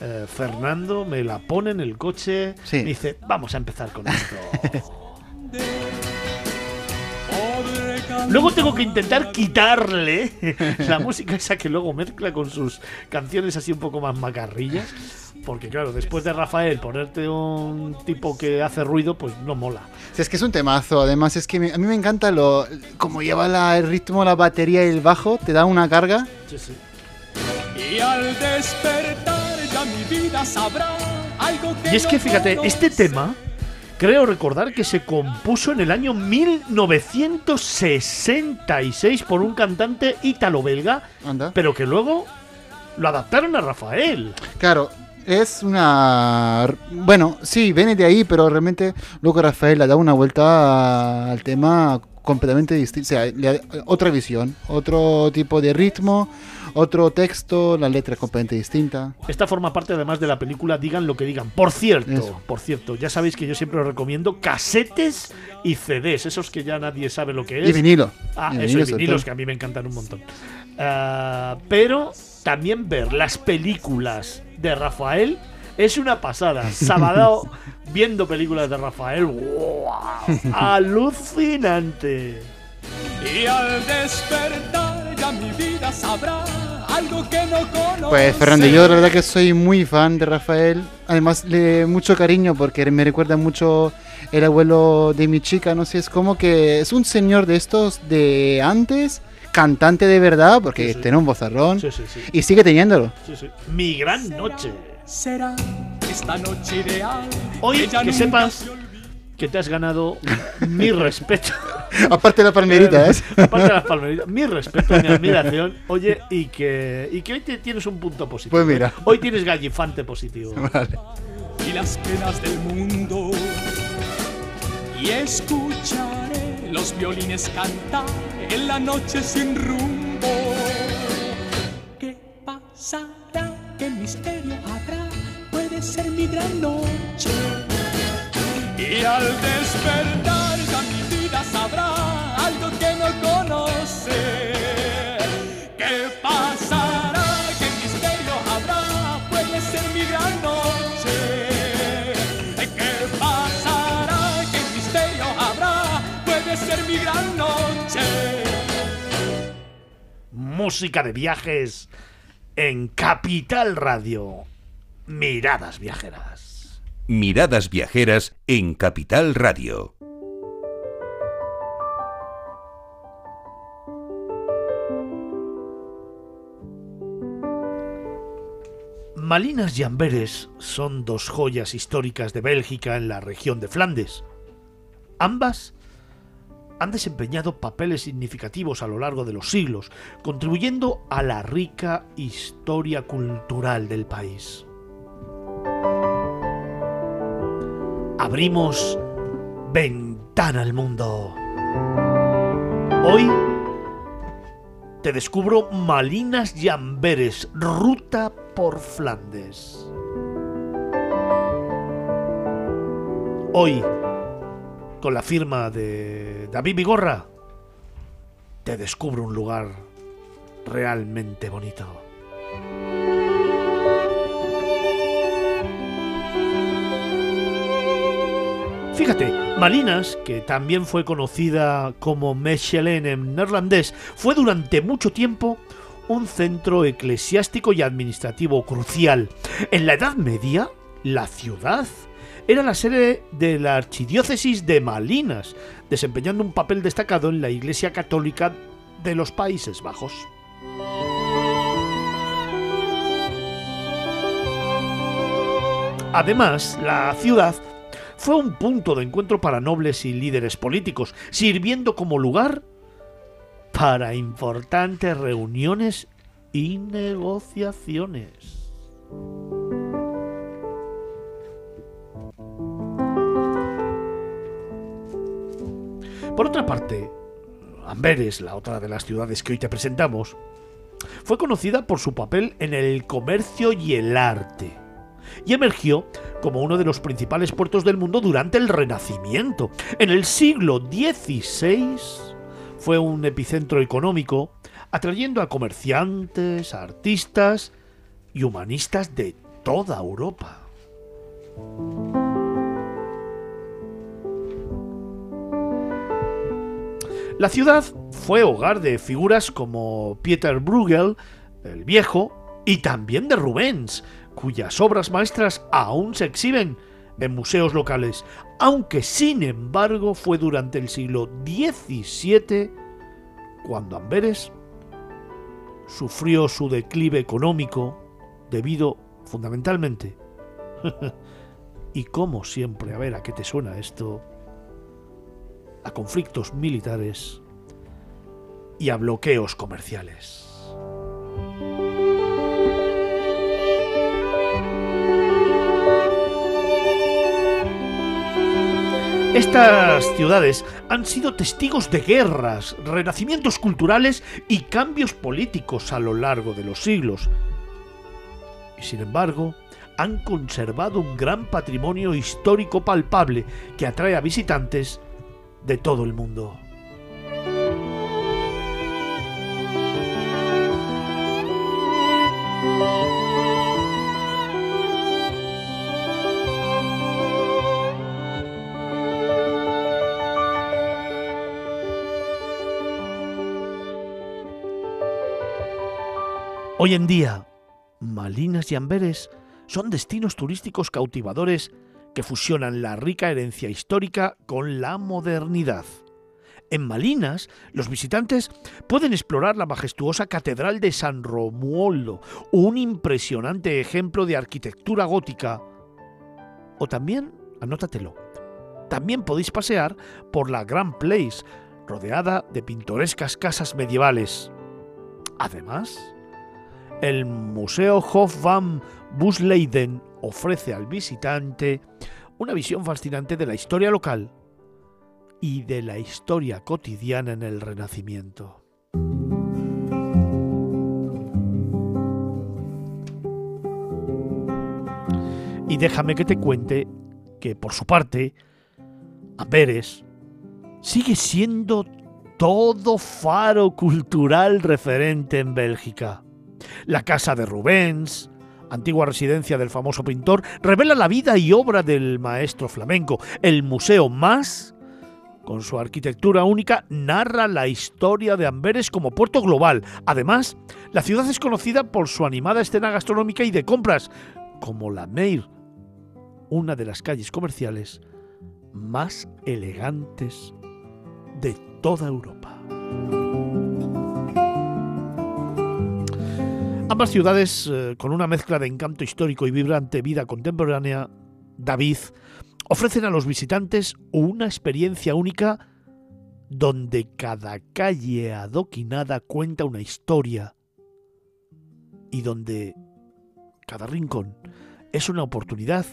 eh, Fernando me la pone en el coche Sí. y dice, vamos a empezar con esto. Luego tengo que intentar quitarle [LAUGHS] la música esa que luego mezcla con sus canciones así un poco más macarrillas. Porque claro, después de Rafael ponerte un tipo que hace ruido, pues no mola. Sí, es que es un temazo. Además, es que me- a mí me encanta lo como lleva la- el ritmo, la batería y el bajo. Te da una carga. Sí, sí. Y al despertar Y es que fíjate, este tema, creo recordar que se compuso en el año 1966 por un cantante ítalo-belga, Anda. pero que luego lo adaptaron a Rafael. Claro, es una... Bueno, sí, viene de ahí, pero realmente luego Rafael le da una vuelta al tema completamente distinto. O sea, le da otra visión, otro tipo de ritmo, otro texto, la letra es completamente distinta. Esta forma parte además de la película Digan lo que digan. Por cierto, Eso. por cierto, ya sabéis que yo siempre os recomiendo casetes y CDs, esos que ya nadie sabe lo que es. Y vinilo. Ah, Y eso, y vinilos que a mí me encantan un montón. Ah, pero también ver las películas de Rafael es una pasada. [LAUGHS] Sábado viendo películas de Rafael, ¡wow! [LAUGHS] ¡Alucinante! Y al despertar ya mi vida sabrá algo que no conoce. Pues Fernando, yo la verdad que soy muy fan de Rafael. Además, le mucho cariño porque me recuerda mucho el abuelo de mi chica. No sé, es como que es un señor de estos de antes, cantante de verdad, porque Sí, sí. tiene un vozarrón Sí, sí, sí. y sigue teniéndolo. Sí, sí. Mi gran noche. Será esta noche ideal. Hoy que sepas. Que te has ganado mi respeto. [LAUGHS] Aparte de la palmerita, ¿eh? Aparte de las palmeritas, mi [LAUGHS] respeto, mi admiración. Oye, y que, y que hoy te tienes un punto positivo. Pues mira. Hoy tienes gallifante positivo. [LAUGHS] Vale. y las penas del mundo. Y escucharé los violines cantar en la noche sin rumbo. ¿Qué pasará? ¿Qué misterio habrá? Puede ser mi gran noche. Y al despertar ya mi vida sabrá algo que no conoce. ¿Qué pasará? ¿Qué misterio habrá? Puede ser mi gran noche. ¿Qué pasará? ¿Qué misterio habrá? Puede ser mi gran noche. Música de viajes en Capital Radio. Miradas viajeras. Miradas viajeras en Capital Radio. Malinas y Amberes son dos joyas históricas de Bélgica en la región de Flandes. Ambas han desempeñado papeles significativos a lo largo de los siglos, contribuyendo a la rica historia cultural del país. Abrimos ventana al mundo. Hoy te descubro Malinas y Amberes, ruta por Flandes. Hoy, con la firma de David Vigorra, te descubro un lugar realmente bonito. Fíjate, Malinas, que también fue conocida como Mechelen en neerlandés, fue durante mucho tiempo un centro eclesiástico y administrativo crucial. En la Edad Media, la ciudad era la sede de la archidiócesis de Malinas, desempeñando un papel destacado en la Iglesia Católica de los Países Bajos. Además, la ciudad fue un punto de encuentro para nobles y líderes políticos, sirviendo como lugar para importantes reuniones y negociaciones. Por otra parte, Amberes, la otra de las ciudades que hoy te presentamos, fue conocida por su papel en el comercio y el arte, y emergió como uno de los principales puertos del mundo durante el Renacimiento. En el siglo XVI fue un epicentro económico, atrayendo a comerciantes, artistas y humanistas de toda Europa. La ciudad fue hogar de figuras como Pieter Bruegel, el viejo, y también de Rubens, cuyas obras maestras aún se exhiben en museos locales, aunque sin embargo fue durante el siglo XVII cuando Amberes sufrió su declive económico debido fundamentalmente, [LAUGHS] y como siempre, a ver a qué te suena esto, a conflictos militares y a bloqueos comerciales. Estas ciudades han sido testigos de guerras, renacimientos culturales y cambios políticos a lo largo de los siglos. Y sin embargo, han conservado un gran patrimonio histórico palpable que atrae a visitantes de todo el mundo. Hoy en día, Malinas y Amberes son destinos turísticos cautivadores que fusionan la rica herencia histórica con la modernidad. En Malinas, los visitantes pueden explorar la majestuosa Catedral de San Romualdo, un impresionante ejemplo de arquitectura gótica. O también, anótatelo, también podéis pasear por la Grand Place, rodeada de pintorescas casas medievales. Además, el Museo Hof van Busleiden ofrece al visitante una visión fascinante de la historia local y de la historia cotidiana en el Renacimiento. Y déjame que te cuente que, por su parte, Amberes sigue siendo todo faro cultural referente en Bélgica. La casa de Rubens, antigua residencia del famoso pintor, revela la vida y obra del maestro flamenco. El Museo Más, con su arquitectura única, narra la historia de Amberes como puerto global. Además, la ciudad es conocida por su animada escena gastronómica y de compras, como la Meir, una de las calles comerciales más elegantes de toda Europa. Ambas ciudades, eh, con una mezcla de encanto histórico y vibrante vida contemporánea, David, ofrecen a los visitantes una experiencia única donde cada calle adoquinada cuenta una historia y donde cada rincón es una oportunidad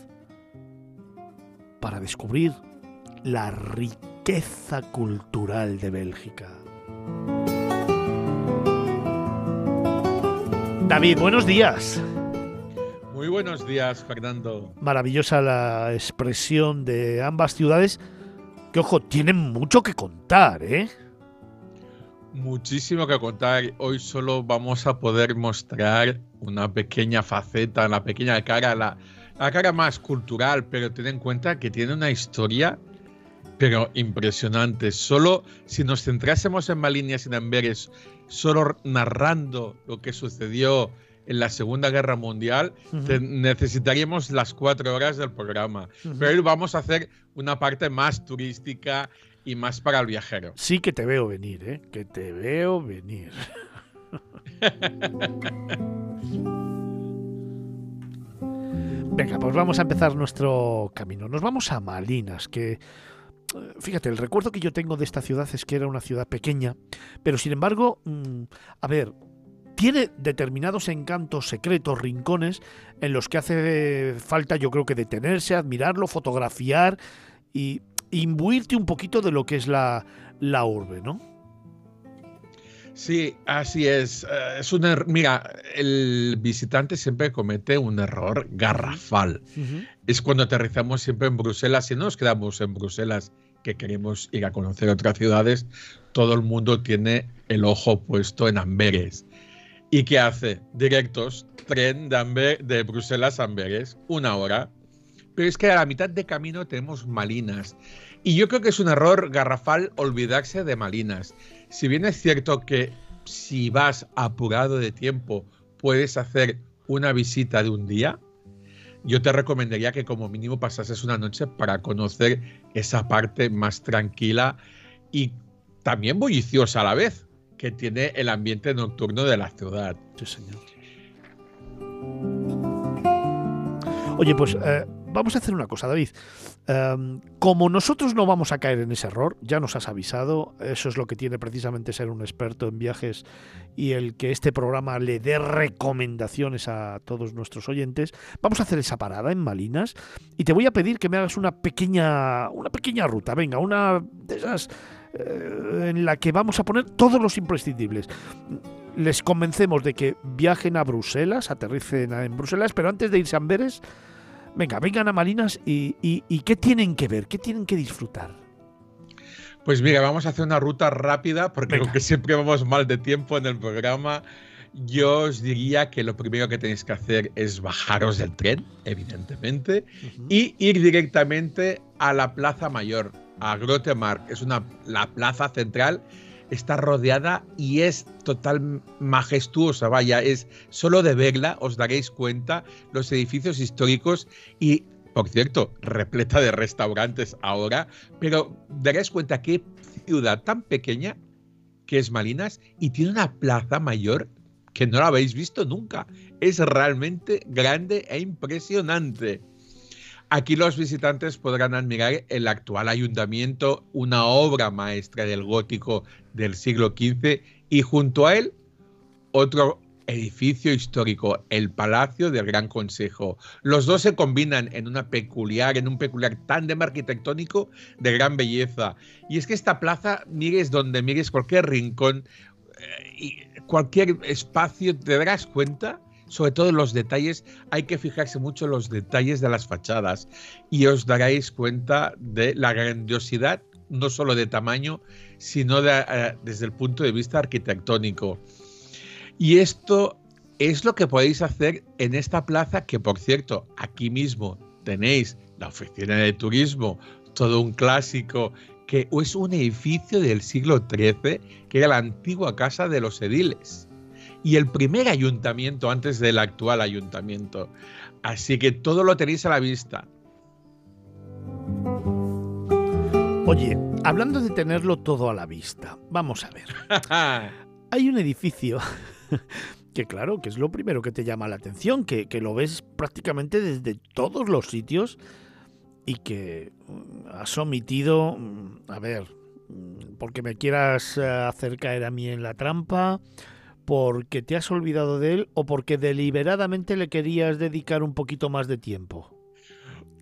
para descubrir la riqueza cultural de Bélgica. David, buenos días. Muy buenos días, Fernando. Maravillosa la expresión de ambas ciudades, que ojo, tienen mucho que contar, ¿eh? Muchísimo que contar. Hoy solo vamos a poder mostrar una pequeña faceta, una pequeña cara, la, la cara más cultural, pero ten en cuenta que tiene una historia pero impresionante. Solo si nos centrásemos en Malinas y en Amberes solo narrando lo que sucedió en la Segunda Guerra Mundial, necesitaríamos las cuatro horas del programa. Pero hoy vamos a hacer una parte más turística y más para el viajero. Sí que te veo venir, ¿eh? Que te veo venir. [LAUGHS] Venga, pues vamos a empezar nuestro camino. Nos vamos a Malinas, que fíjate, el recuerdo que yo tengo de esta ciudad es que era una ciudad pequeña, pero sin embargo, mm, a ver, tiene determinados encantos secretos, rincones, en los que hace falta yo creo que detenerse, admirarlo, fotografiar y imbuirte un poquito de lo que es la, la urbe, ¿no? Sí, así es. Eh, es un er, mira, el visitante siempre comete un error garrafal. Es cuando aterrizamos siempre en Bruselas y nos quedamos en Bruselas que queremos ir a conocer otras ciudades, todo el mundo tiene el ojo puesto en Amberes. ¿Y qué hace? Directos, tren de, de Bruselas a Amberes, una hora. pero es que a la mitad de camino tenemos Malinas. Y yo creo que es un error garrafal olvidarse de Malinas. Si bien es cierto que si vas apurado de tiempo puedes hacer una visita de un día, yo te recomendaría que como mínimo pasases una noche para conocer esa parte más tranquila y también bulliciosa a la vez que tiene el ambiente nocturno de la ciudad. Sí, señor. Oye, pues eh, vamos a hacer una cosa, David. Em, como nosotros no vamos a caer en ese error, ya nos has avisado, eso es lo que tiene precisamente ser un experto en viajes y el que este programa le dé recomendaciones a todos nuestros oyentes, vamos a hacer esa parada en Malinas y te voy a pedir que me hagas una pequeña, una pequeña ruta, venga, una de esas eh, en la que vamos a poner todos los imprescindibles. Les convencemos de que viajen a Bruselas, aterricen en Bruselas, pero antes de irse a Amberes, venga, vengan a Malinas y, ¿qué tienen que ver? ¿Qué tienen que disfrutar? Pues mira, vamos a hacer una ruta rápida porque aunque siempre vamos mal de tiempo en el programa, yo os diría que lo primero que tenéis que hacer es bajaros del tren, evidentemente, y ir directamente a la Plaza Mayor, a Grotemark. Es una, la plaza central está rodeada y es total majestuosa, vaya, es solo de verla os daréis cuenta los edificios históricos y por cierto, repleta de restaurantes ahora, pero daréis cuenta qué ciudad tan pequeña que es Malinas y tiene una plaza mayor que no la habéis visto nunca. Es realmente grande e impresionante. Aquí los visitantes podrán admirar el actual ayuntamiento, una obra maestra del gótico del siglo XV, y junto a él otro edificio histórico, el Palacio del Gran Consejo. Los dos se combinan en una peculiar, en un peculiar tándem arquitectónico de gran belleza. Y es que esta plaza, mires donde mires, cualquier rincón eh, y cualquier espacio, te darás cuenta sobre todo los detalles, hay que fijarse mucho en los detalles de las fachadas y os daréis cuenta de la grandiosidad, no solo de tamaño, sino eh, desde el punto de vista arquitectónico. Y esto es lo que podéis hacer en esta plaza, que por cierto, aquí mismo tenéis la oficina de turismo, todo un clásico, que es un edificio del siglo XIII, que era la antigua casa de los ediles y el primer ayuntamiento antes del actual ayuntamiento. Así que todo lo tenéis a la vista. Oye, hablando de tenerlo todo a la vista, vamos a ver. [LAUGHS] Hay un edificio [LAUGHS] que claro, que es lo primero que te llama la atención, que, lo ves prácticamente desde todos los sitios y que mm, has omitido, mm, a ver, mm, porque me quieras eh, hacer caer a mí en la trampa, porque te has olvidado de él o porque deliberadamente le querías dedicar un poquito más de tiempo?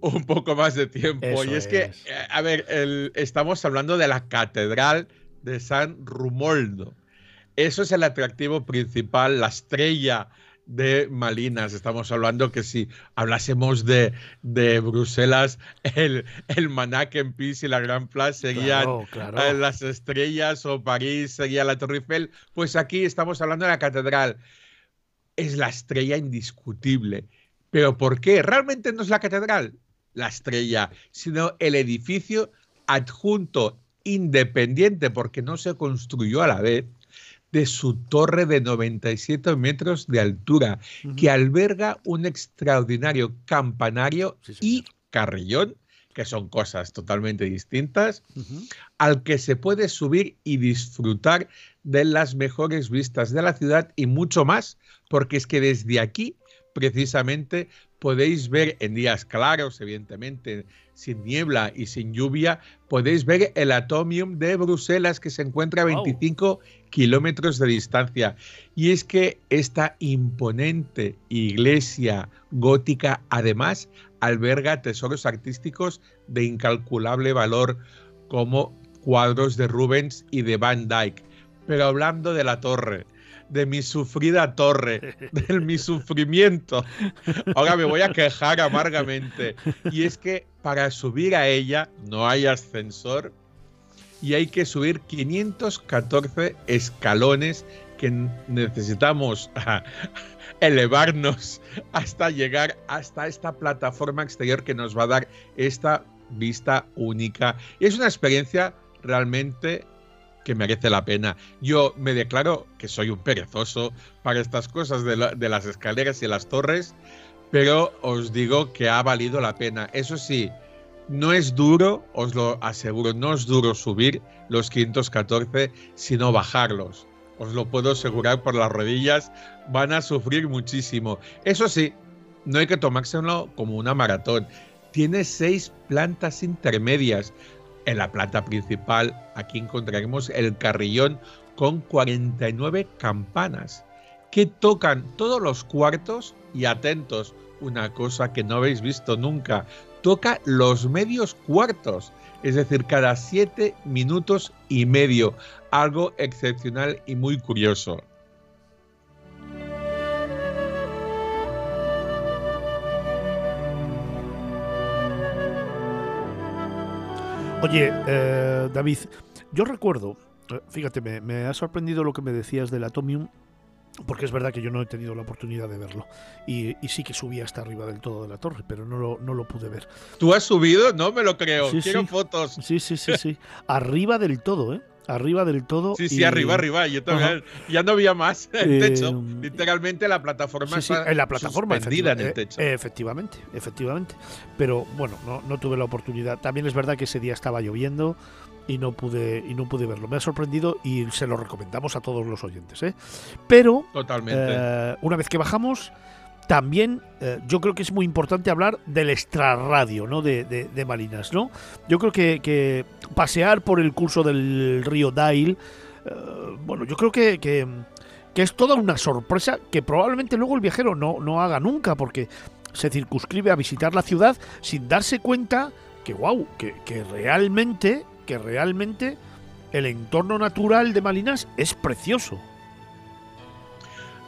Un poco más de tiempo. y es, que, eh, a ver, estamos hablando de la Catedral de San Rumoldo. Eso es el atractivo principal, la estrella de Malinas. Estamos hablando que si hablásemos de, Bruselas, el, el en Pis y la Gran Place serían eh, las estrellas o París sería la Torre Eiffel. Pues aquí estamos hablando de la catedral. Es la estrella indiscutible. ¿Pero por qué? Realmente no es la catedral la estrella, sino el edificio adjunto independiente porque no se construyó a la vez de su torre de 97 metros de altura, que alberga un extraordinario campanario y carrillón, que son cosas totalmente distintas, al que se puede subir y disfrutar de las mejores vistas de la ciudad y mucho más, porque es que desde aquí precisamente podéis ver en días claros, evidentemente, sin niebla y sin lluvia, podéis ver el Atomium de Bruselas que se encuentra a 25 kilómetros de distancia. Y es que esta imponente iglesia gótica además alberga tesoros artísticos de incalculable valor como cuadros de Rubens y de Van Dyck. Pero hablando de la torre, de mi sufrida torre, [LAUGHS] de mi sufrimiento. Ahora me voy a quejar amargamente. Y es que para subir a ella no hay ascensor y hay que subir 514 escalones que necesitamos elevarnos hasta llegar hasta esta plataforma exterior que nos va a dar esta vista única. Y es una experiencia realmente que merece la pena. Yo me declaro que soy un perezoso para estas cosas de, de las escaleras y las torres, pero os digo que ha valido la pena. Eso sí, no es duro, os lo aseguro, no es duro subir los 514, sino bajarlos. Os lo puedo asegurar por las rodillas, van a sufrir muchísimo. Eso sí, no hay que tomárselo como una maratón. Tiene seis plantas intermedias. En la planta principal, aquí encontraremos el carrillón con 49 campanas que tocan todos los cuartos y atentos, una cosa que no habéis visto nunca, toca los medios cuartos, es decir, cada siete minutos y medio, algo excepcional y muy curioso. Oye, eh, David, yo recuerdo, eh, fíjate, me, me, ha sorprendido lo que me decías del Atomium, porque es verdad que yo no he tenido la oportunidad de verlo. Y, y, sí que subí hasta arriba del todo de la torre, pero no lo, no lo pude ver. ¿Tú has subido? No me lo creo. Sí, Quiero sí. fotos. Sí, sí, sí, sí. [LAUGHS] arriba del todo, ¿eh? Arriba del todo. Sí, sí, y- arriba, arriba. Yo. Ya no había más. [LAUGHS] El Eh, techo. Literalmente la plataforma Sí, sí, está en la plataforma. en el efectiva- techo. eh, efectivamente, efectivamente. Pero bueno, no, no tuve la oportunidad. También es verdad que ese día estaba lloviendo y no pude y no pude verlo. Me ha sorprendido y se lo recomendamos a todos los oyentes. ¿eh? Pero Totalmente. eh, una vez que bajamos, también eh, yo creo que es muy importante hablar del extrarradio ¿no? de, de, Malinas. ¿no? Yo creo que, que pasear por el curso del río Dail, eh, bueno, yo creo que, que, que es toda una sorpresa que probablemente luego el viajero no, no haga nunca, porque se circunscribe a visitar la ciudad sin darse cuenta que, wow, que, que realmente, que realmente el entorno natural de Malinas es precioso.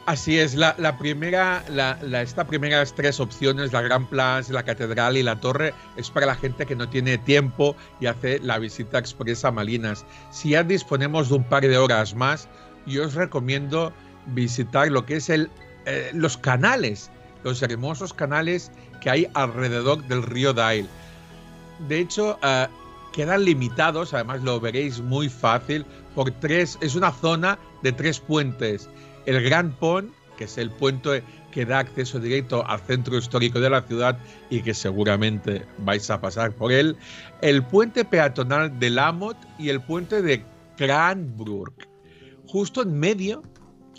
Así es, la, primera, la, la- esta primeras tres opciones, la Gran Plaza, la Catedral y la Torre, es para la gente que no tiene tiempo y hace la visita expresa a Malinas. Si ya disponemos de un par de horas más, yo os recomiendo visitar lo que es eh, los canales, los hermosos canales que hay alrededor del río Dail. De hecho, eh, quedan limitados, además lo veréis muy fácil, por tres, es una zona de tres puentes. El Gran Pont, que es el puente que da acceso directo al centro histórico de la ciudad y que seguramente vais a pasar por él, el puente peatonal de Lamot y el puente de Cranbrook. Justo en medio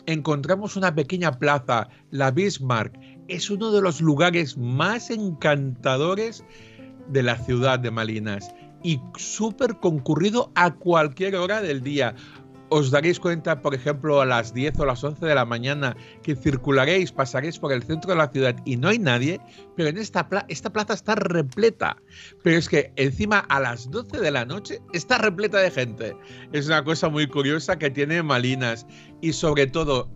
encontramos una pequeña plaza, la Bismarck. Es uno de los lugares más encantadores de la ciudad de Malinas y súper concurrido a cualquier hora del día. Os daréis cuenta, por ejemplo, a las 10 o las 11 de la mañana que circularéis, pasaréis por el centro de la ciudad y no hay nadie, pero en esta, esta plaza está repleta. Pero es que encima a las 12 de la noche está repleta de gente. Es una cosa muy curiosa que tiene Malinas y sobre todo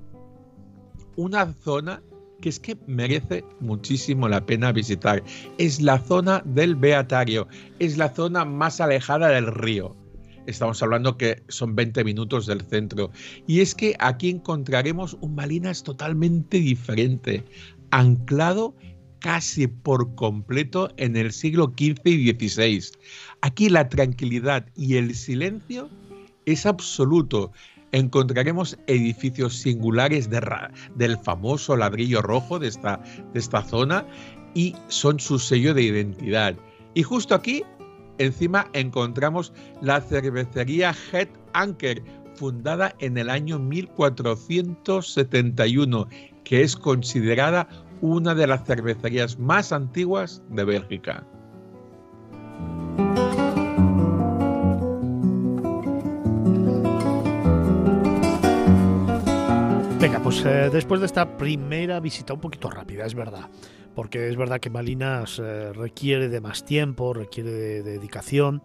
una zona que es que merece muchísimo la pena visitar. Es la zona del Beatario, es la zona más alejada del río. Estamos hablando que son 20 minutos del centro. Y es que aquí encontraremos un Malinas totalmente diferente, anclado casi por completo en el siglo XV y XVI. Aquí la tranquilidad y el silencio es absoluto. Encontraremos edificios singulares del famoso ladrillo rojo de esta, de esta zona y son su sello de identidad. Y justo aquí, encima, encontramos la cervecería Head Anker, fundada en el año 1471, que es considerada una de las cervecerías más antiguas de Bélgica. Venga, pues eh, después de esta primera visita un poquito rápida, es verdad, porque es verdad que Malinas eh, requiere de más tiempo, requiere de, de dedicación,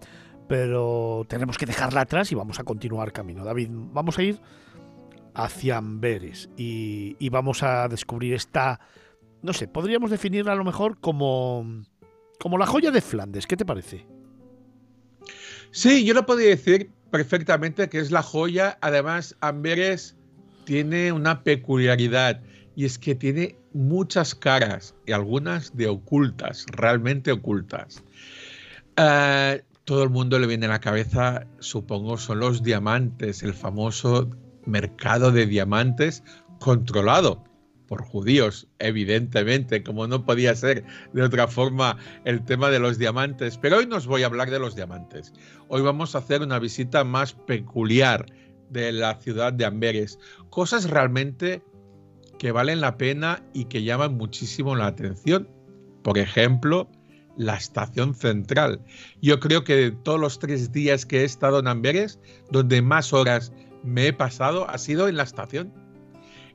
pero tenemos que dejarla atrás y vamos a continuar camino. David, vamos a ir hacia Amberes y, y vamos a descubrir esta, no sé, podríamos definirla a lo mejor como, como la joya de Flandes. ¿Qué te parece? Sí, yo lo podría decir perfectamente que es la joya. Además, Amberes tiene una peculiaridad y es que tiene muchas caras y algunas de ocultas, realmente ocultas. Ah, todo el mundo le viene a la cabeza, supongo, son los diamantes, el famoso mercado de diamantes controlado por judíos, evidentemente, como no podía ser de otra forma el tema de los diamantes. Pero hoy nos voy a hablar de los diamantes. Hoy vamos a hacer una visita más peculiar de la ciudad de Amberes. Cosas realmente que valen la pena y que llaman muchísimo la atención. Por ejemplo, la estación central. Yo creo que de todos los tres días que he estado en Amberes, donde más horas me he pasado ha sido en la estación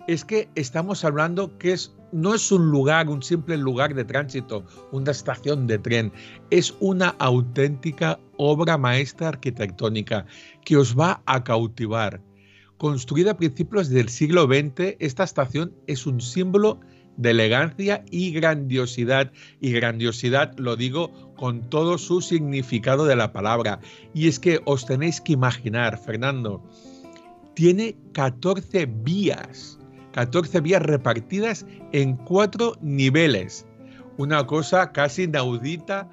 es que estamos hablando que es, no es un lugar, un simple lugar de tránsito, una estación de tren, es una auténtica obra maestra arquitectónica que os va a cautivar. Construida a principios del siglo XX, esta estación es un símbolo de elegancia y grandiosidad. Y grandiosidad lo digo con todo su significado de la palabra. Y es que os tenéis que imaginar, Fernando, tiene 14 vías 14 vías repartidas en cuatro niveles. Una cosa casi inaudita,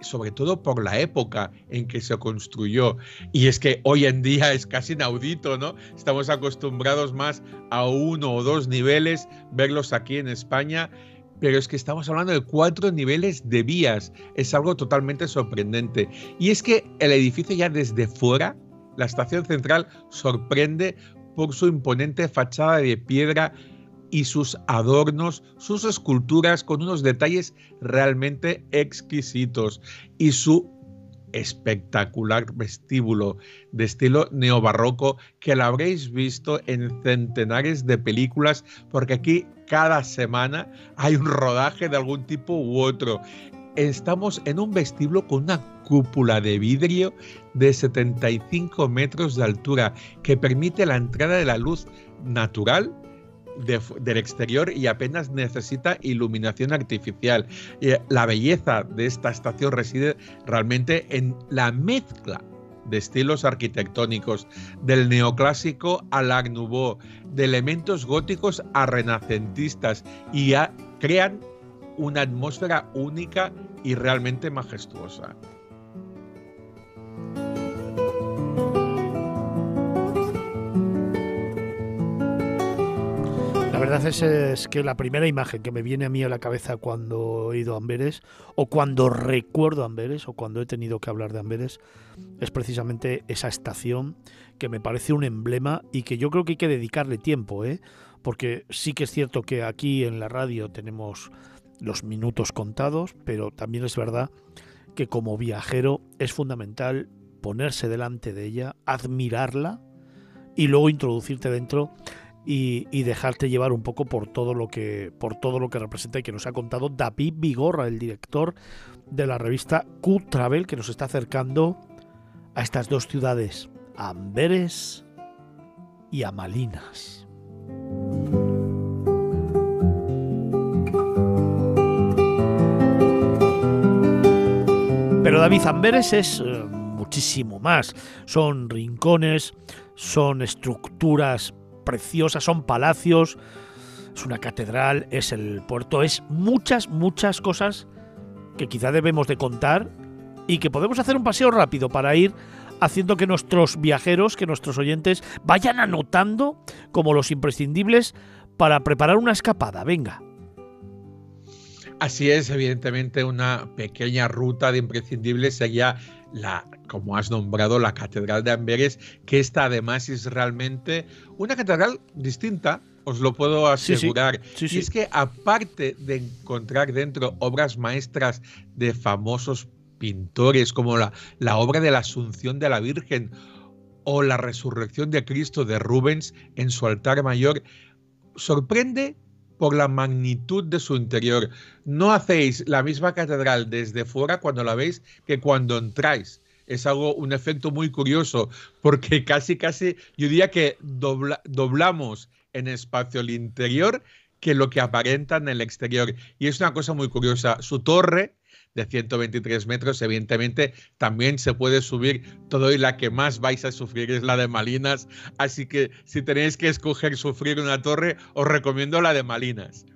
sobre todo por la época en que se construyó. Y es que hoy en día es casi inaudito, ¿no? Estamos acostumbrados más a uno o dos niveles, verlos aquí en España pero es que estamos hablando de cuatro niveles de vías. Es algo totalmente sorprendente. Y es que el edificio ya desde fuera, la estación central, sorprende por su imponente fachada de piedra y sus adornos, sus esculturas con unos detalles realmente exquisitos y su espectacular vestíbulo de estilo neobarroco que la habréis visto en centenares de películas porque aquí cada semana hay un rodaje de algún tipo u otro. Estamos en un vestíbulo con una cúpula de vidrio de 75 metros de altura que permite la entrada de la luz natural del exterior y apenas necesita iluminación artificial. Eh, la belleza de esta estación reside realmente en la mezcla de estilos arquitectónicos, del neoclásico al Art de elementos góticos a renacentistas y crean una atmósfera única y realmente majestuosa. La verdad es, que la primera imagen que me viene a mí a la cabeza cuando he ido a Amberes, o cuando recuerdo Amberes, o cuando he tenido que hablar de Amberes, es precisamente esa estación que me parece un emblema y que yo creo que hay que dedicarle tiempo, ¿eh? porque sí que es cierto que aquí en la radio tenemos los minutos contados, pero también es verdad que como viajero es fundamental ponerse delante de ella, admirarla y luego introducirte dentro y, dejarte llevar un poco por todo lo que por todo lo que representa y que nos ha contado David Vigorra, el director de la revista Q Travel, que nos está acercando a estas dos ciudades, Amberes y a Malinas. Pero David Amberes es eh, muchísimo más. Son rincones, son estructuras preciosas, son palacios, es una catedral, es el puerto, es muchas, muchas cosas que quizá debemos de contar y que podemos hacer un paseo rápido para ir haciendo que nuestros viajeros, que nuestros oyentes vayan anotando como los imprescindibles para preparar una escapada. Venga. Así es, evidentemente una pequeña ruta de imprescindibles sería la, como has nombrado, la Catedral de Amberes, que esta además es realmente una catedral distinta, os lo puedo asegurar. y es que aparte de encontrar dentro obras maestras de famosos pintores, como la, la obra de la Asunción de la Virgen o la Resurrección de Cristo de Rubens en su altar mayor, sorprende por la magnitud de su interior. No hacéis la misma catedral desde fuera cuando la veis que cuando entráis. Es algo, un efecto muy curioso, porque [LAUGHS] casi, casi, yo diría que doblamos en espacio el interior que lo que aparenta en el exterior. Y es una cosa muy curiosa. Su torre de 123 metros, evidentemente también se puede subir todo y la que más vais a sufrir es la de Malinas. Así que si tenéis que escoger sufrir una torre, os recomiendo la de Malinas.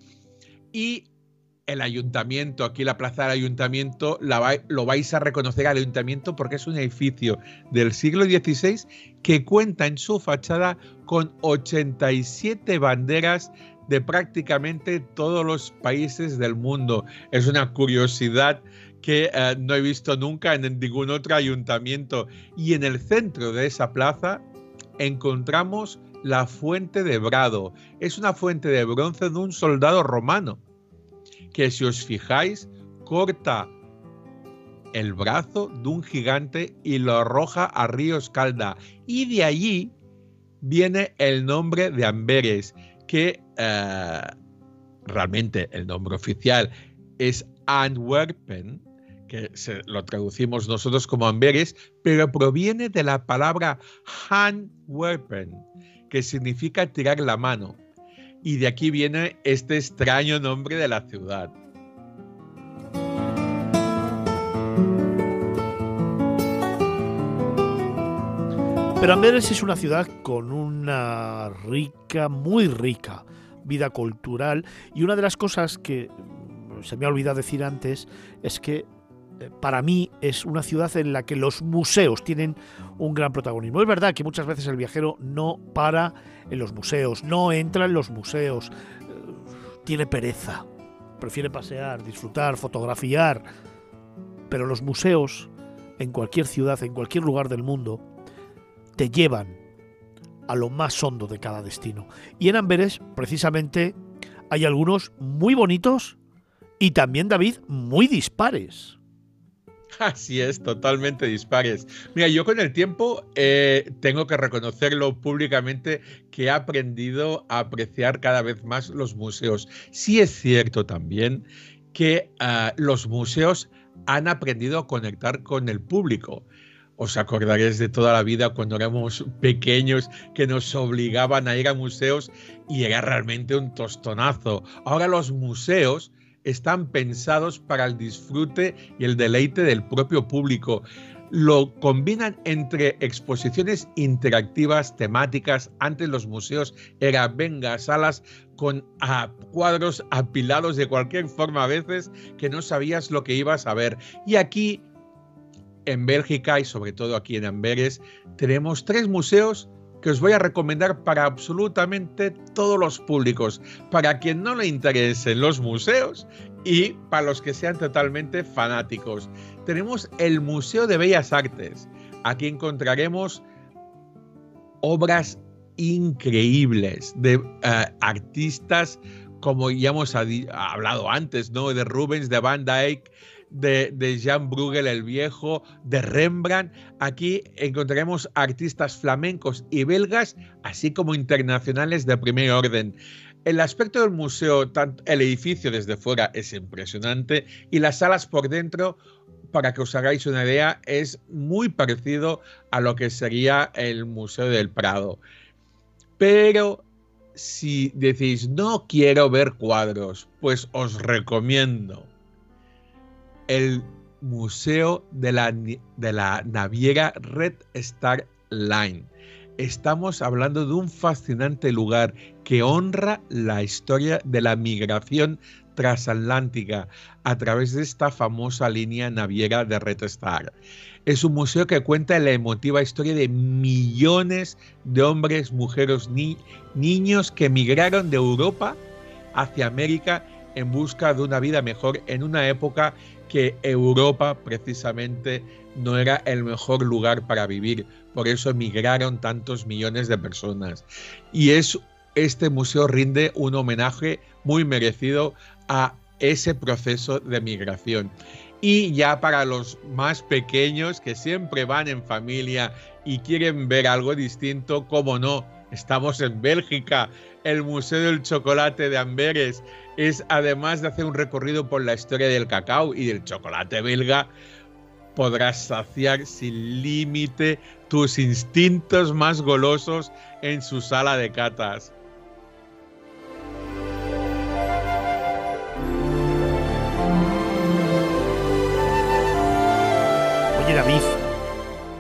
Y el ayuntamiento, aquí la plaza del ayuntamiento, lo vais a reconocer al ayuntamiento porque es un edificio del siglo XVI que cuenta en su fachada con 87 banderas de prácticamente todos los países del mundo. Es una curiosidad que eh, no he visto nunca en ningún otro ayuntamiento. Y en el centro de esa plaza encontramos la fuente de Brado. Es una fuente de bronce de un soldado romano que si os fijáis corta el brazo de un gigante y lo arroja a río Escalda. Y de allí viene el nombre de Amberes, que eh, realmente el nombre oficial es Antwerpen, que se, lo traducimos nosotros como Amberes, pero proviene de la palabra Handwerpen, que significa tirar la mano. Y de aquí viene este extraño nombre de la ciudad. Pero Amberes es una ciudad con una rica, muy rica vida cultural y una de las cosas que se me ha olvidado decir antes es que para mí es una ciudad en la que los museos tienen un gran protagonismo. Es verdad que muchas veces el viajero no para en los museos, no entra en los museos, eh, tiene pereza, prefiere pasear, disfrutar, fotografiar, pero los museos en cualquier ciudad, en cualquier lugar del mundo, te llevan a lo más hondo de cada destino. Y en Amberes, precisamente, hay algunos muy bonitos y también, David, muy dispares. Así es, totalmente dispares. Mira, yo con el tiempo eh, tengo que reconocerlo públicamente que he aprendido a apreciar cada vez más los museos. Sí es cierto también que ah, los museos han aprendido a conectar con el público. Os acordaréis de toda la vida cuando éramos pequeños que nos obligaban a ir a museos y era realmente un tostonazo. Ahora los museos están pensados para el disfrute y el deleite del propio público. Lo combinan entre exposiciones interactivas, temáticas. Antes los museos era venga, salas con cuadros apilados de cualquier forma a veces que no sabías lo que ibas a ver. Y aquí en Bélgica y sobre todo aquí en Amberes, tenemos tres museos que os voy a recomendar para absolutamente todos los públicos, para quien no le interesen los museos y para los que sean totalmente fanáticos. Tenemos el Museo de Bellas Artes. Aquí encontraremos obras increíbles de eh, artistas como ya hemos hablado antes, ¿no? De Rubens, de Van Dyck, de, Jean Bruegel el Viejo, de Rembrandt. Aquí encontraremos artistas flamencos y belgas, así como internacionales de primer orden. El aspecto del museo, el edificio desde fuera es impresionante y las salas por dentro, para que os hagáis una idea, es muy parecido a lo que sería el Museo del Prado. Pero si decís no quiero ver cuadros, pues os recomiendo el Museo de la, de la Naviera Red Star Line. Estamos hablando de un fascinante lugar que honra la historia de la migración transatlántica a través de esta famosa línea naviera de Red Star. Es un museo que cuenta la emotiva historia de millones de hombres, mujeres, ni niños que migraron de Europa hacia América en busca de una vida mejor en una época que Europa precisamente no era el mejor lugar para vivir. Por eso emigraron tantos millones de personas. Y es, este museo rinde un homenaje muy merecido a ese proceso de migración. Y ya para los más pequeños que siempre van en familia y quieren ver algo distinto, como no, estamos en Bélgica, el Museo del Chocolate de Amberes, es además de hacer un recorrido por la historia del cacao y del chocolate belga, podrás saciar sin límite tus instintos más golosos en su sala de catas. Oye, David,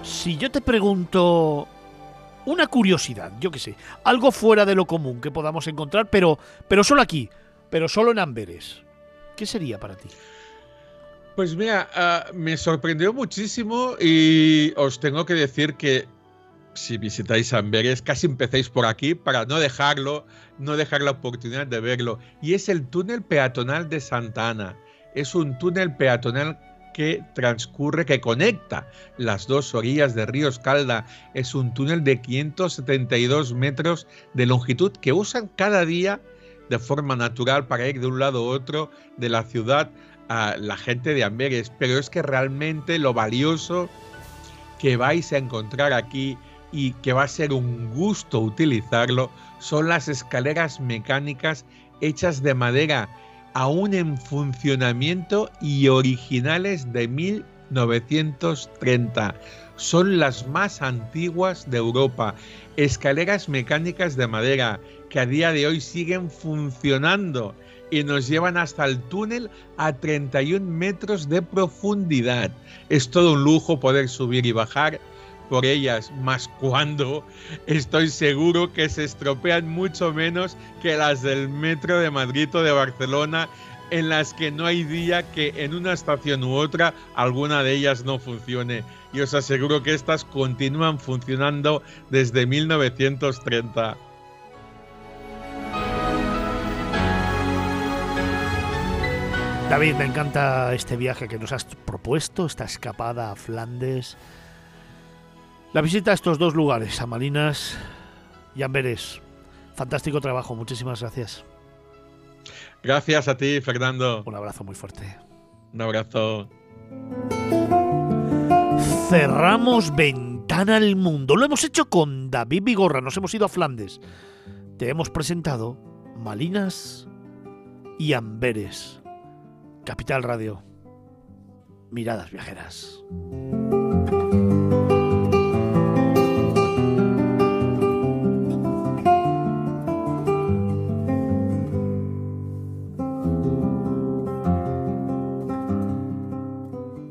si yo te pregunto una curiosidad, yo qué sé, algo fuera de lo común que podamos encontrar, pero, pero solo aquí, pero solo en Amberes, ¿qué sería para ti? Pues mira, ah, me sorprendió muchísimo y os tengo que decir que si visitáis Amberes, casi empecéis por aquí para no dejarlo, no dejar la oportunidad de verlo. Y es el túnel peatonal de Santa Ana. Es un túnel peatonal que transcurre, que conecta las dos orillas de Río Escalda. Es un túnel de 572 metros de longitud que usan cada día de forma natural para ir de un lado a otro de la ciudad a la gente de Amberes. Pero es que realmente lo valioso que vais a encontrar aquí y que va a ser un gusto utilizarlo son las escaleras mecánicas hechas de madera aún en funcionamiento y originales de 1930. Son las más antiguas de Europa. Escaleras mecánicas de madera que a día de hoy siguen funcionando y nos llevan hasta el túnel a 31 metros de profundidad. Es todo un lujo poder subir y bajar por ellas, más cuando estoy seguro que se estropean mucho menos que las del metro de Madrid o de Barcelona, en las que no hay día que en una estación u otra alguna de ellas no funcione. Y os aseguro que estas continúan funcionando desde 1930. David, me encanta este viaje que nos has propuesto, esta escapada a Flandes. La visita a estos dos lugares, a Malinas y Amberes. Fantástico trabajo, muchísimas gracias. Gracias a ti, Fernando. Un abrazo muy fuerte. Un abrazo. Cerramos ventana al mundo. Lo hemos hecho con David Vigorra. Nos hemos ido a Flandes. Te hemos presentado Malinas y Amberes. Capital Radio. Miradas viajeras.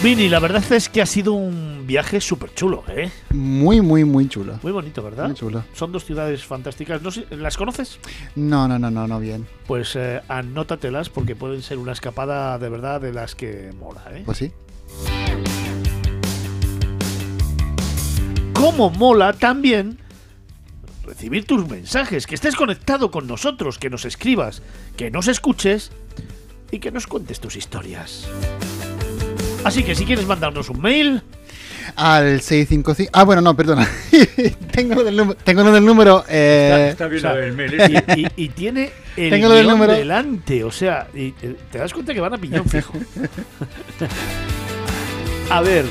Vini, la verdad es que ha sido un viaje súper chulo, ¿eh? Muy, muy, muy chulo. Muy bonito, ¿verdad? Muy chulo. Son dos ciudades fantásticas. No ¿Las conoces? No, no, no, no, no bien. Pues eh, anótatelas porque pueden ser una escapada de verdad de las que mola, ¿eh? Pues sí. Como mola también recibir tus mensajes, que estés conectado con nosotros, que nos escribas, que nos escuches y que nos cuentes tus historias. Así que si quieres mandarnos un mail, Al 655. Ah, bueno, no, perdona. [LAUGHS] tengo lo del, número- tengo lo del número. eh, Está bien o sea, lo del mail, ¿eh? y, y- y tiene [LAUGHS] el Tengo lo del guion número. delante, o sea, y, eh, te das cuenta que van a piñón fijo. [LAUGHS] a ver,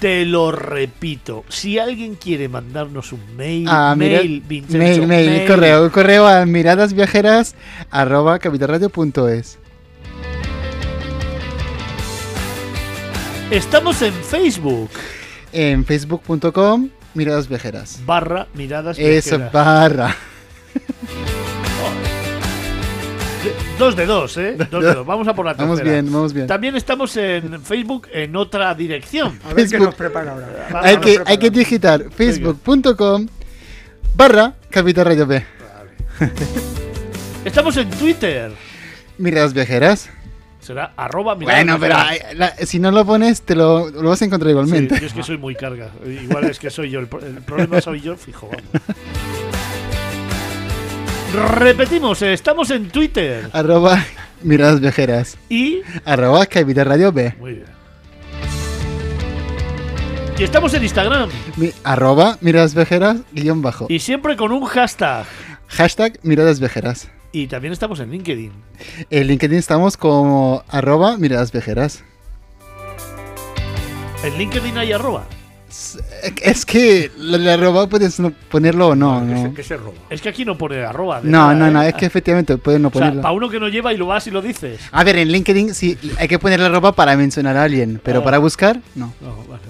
te lo repito, si alguien quiere mandarnos un mail, a mira- mail, Vincenzo, mail, mail, mail. correo, correo a miradasviajeras arroba capitalradio.es. Estamos en Facebook, En facebook.com miradas viajeras. barra miradas Eso, viajeras. barra. [LAUGHS] Dos de dos, ¿eh? Dos de dos. Vamos a por la [LAUGHS] tercera. Vamos bien, vamos bien. También estamos en Facebook en otra dirección. A ver qué Facebook. nos prepara ahora. Vamos Hay que, hay que digitar facebook.com barra Capital Radio B. Estamos en Twitter. Miradas viajeras. Será arroba Bueno, pero viajeras. ay, la- si no lo pones, te lo, lo vas a encontrar Sí, igualmente. yo es que soy muy carga. Igual es que soy yo. El, el problema soy yo, fijo. vamos. Repetimos, eh, estamos en Twitter. Arroba miradas viajeras. Y. Arroba Capital Radio B. Muy bien. Y estamos en Instagram. Mi- arroba miradas viajeras guion bajo. Y siempre con un hashtag. Hashtag miradas viajeras. Y también estamos en LinkedIn. En LinkedIn estamos como arroba miradas viajeras. En LinkedIn hay arroba. Es que la, arroba puedes no ponerlo o no. ¿Qué, no. se, qué se roba? Es que aquí no pone arroba. No, nada, no, ¿eh? no, es que efectivamente puedes no O sea, ponerlo. para uno que no lleva y lo vas y lo dices. A ver, en LinkedIn sí hay que poner la arroba para mencionar a alguien, pero Ah. para buscar, no. No, vale, vale.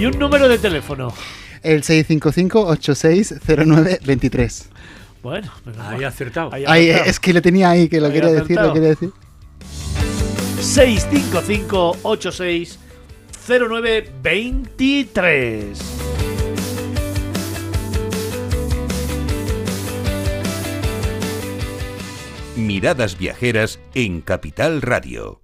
Y un número de teléfono. El 655-860923. Bueno, menos Ahí acertado. Ahí acertado. es que lo tenía ahí, que lo Ahí quería decir, acertado. lo quería decir. 655 86 0923. Miradas Viajeras en Capital Radio.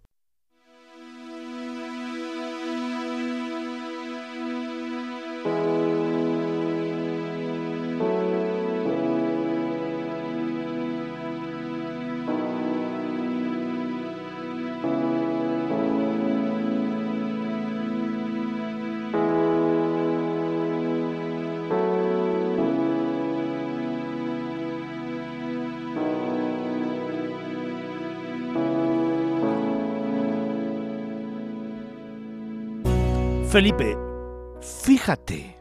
Felipe, fíjate.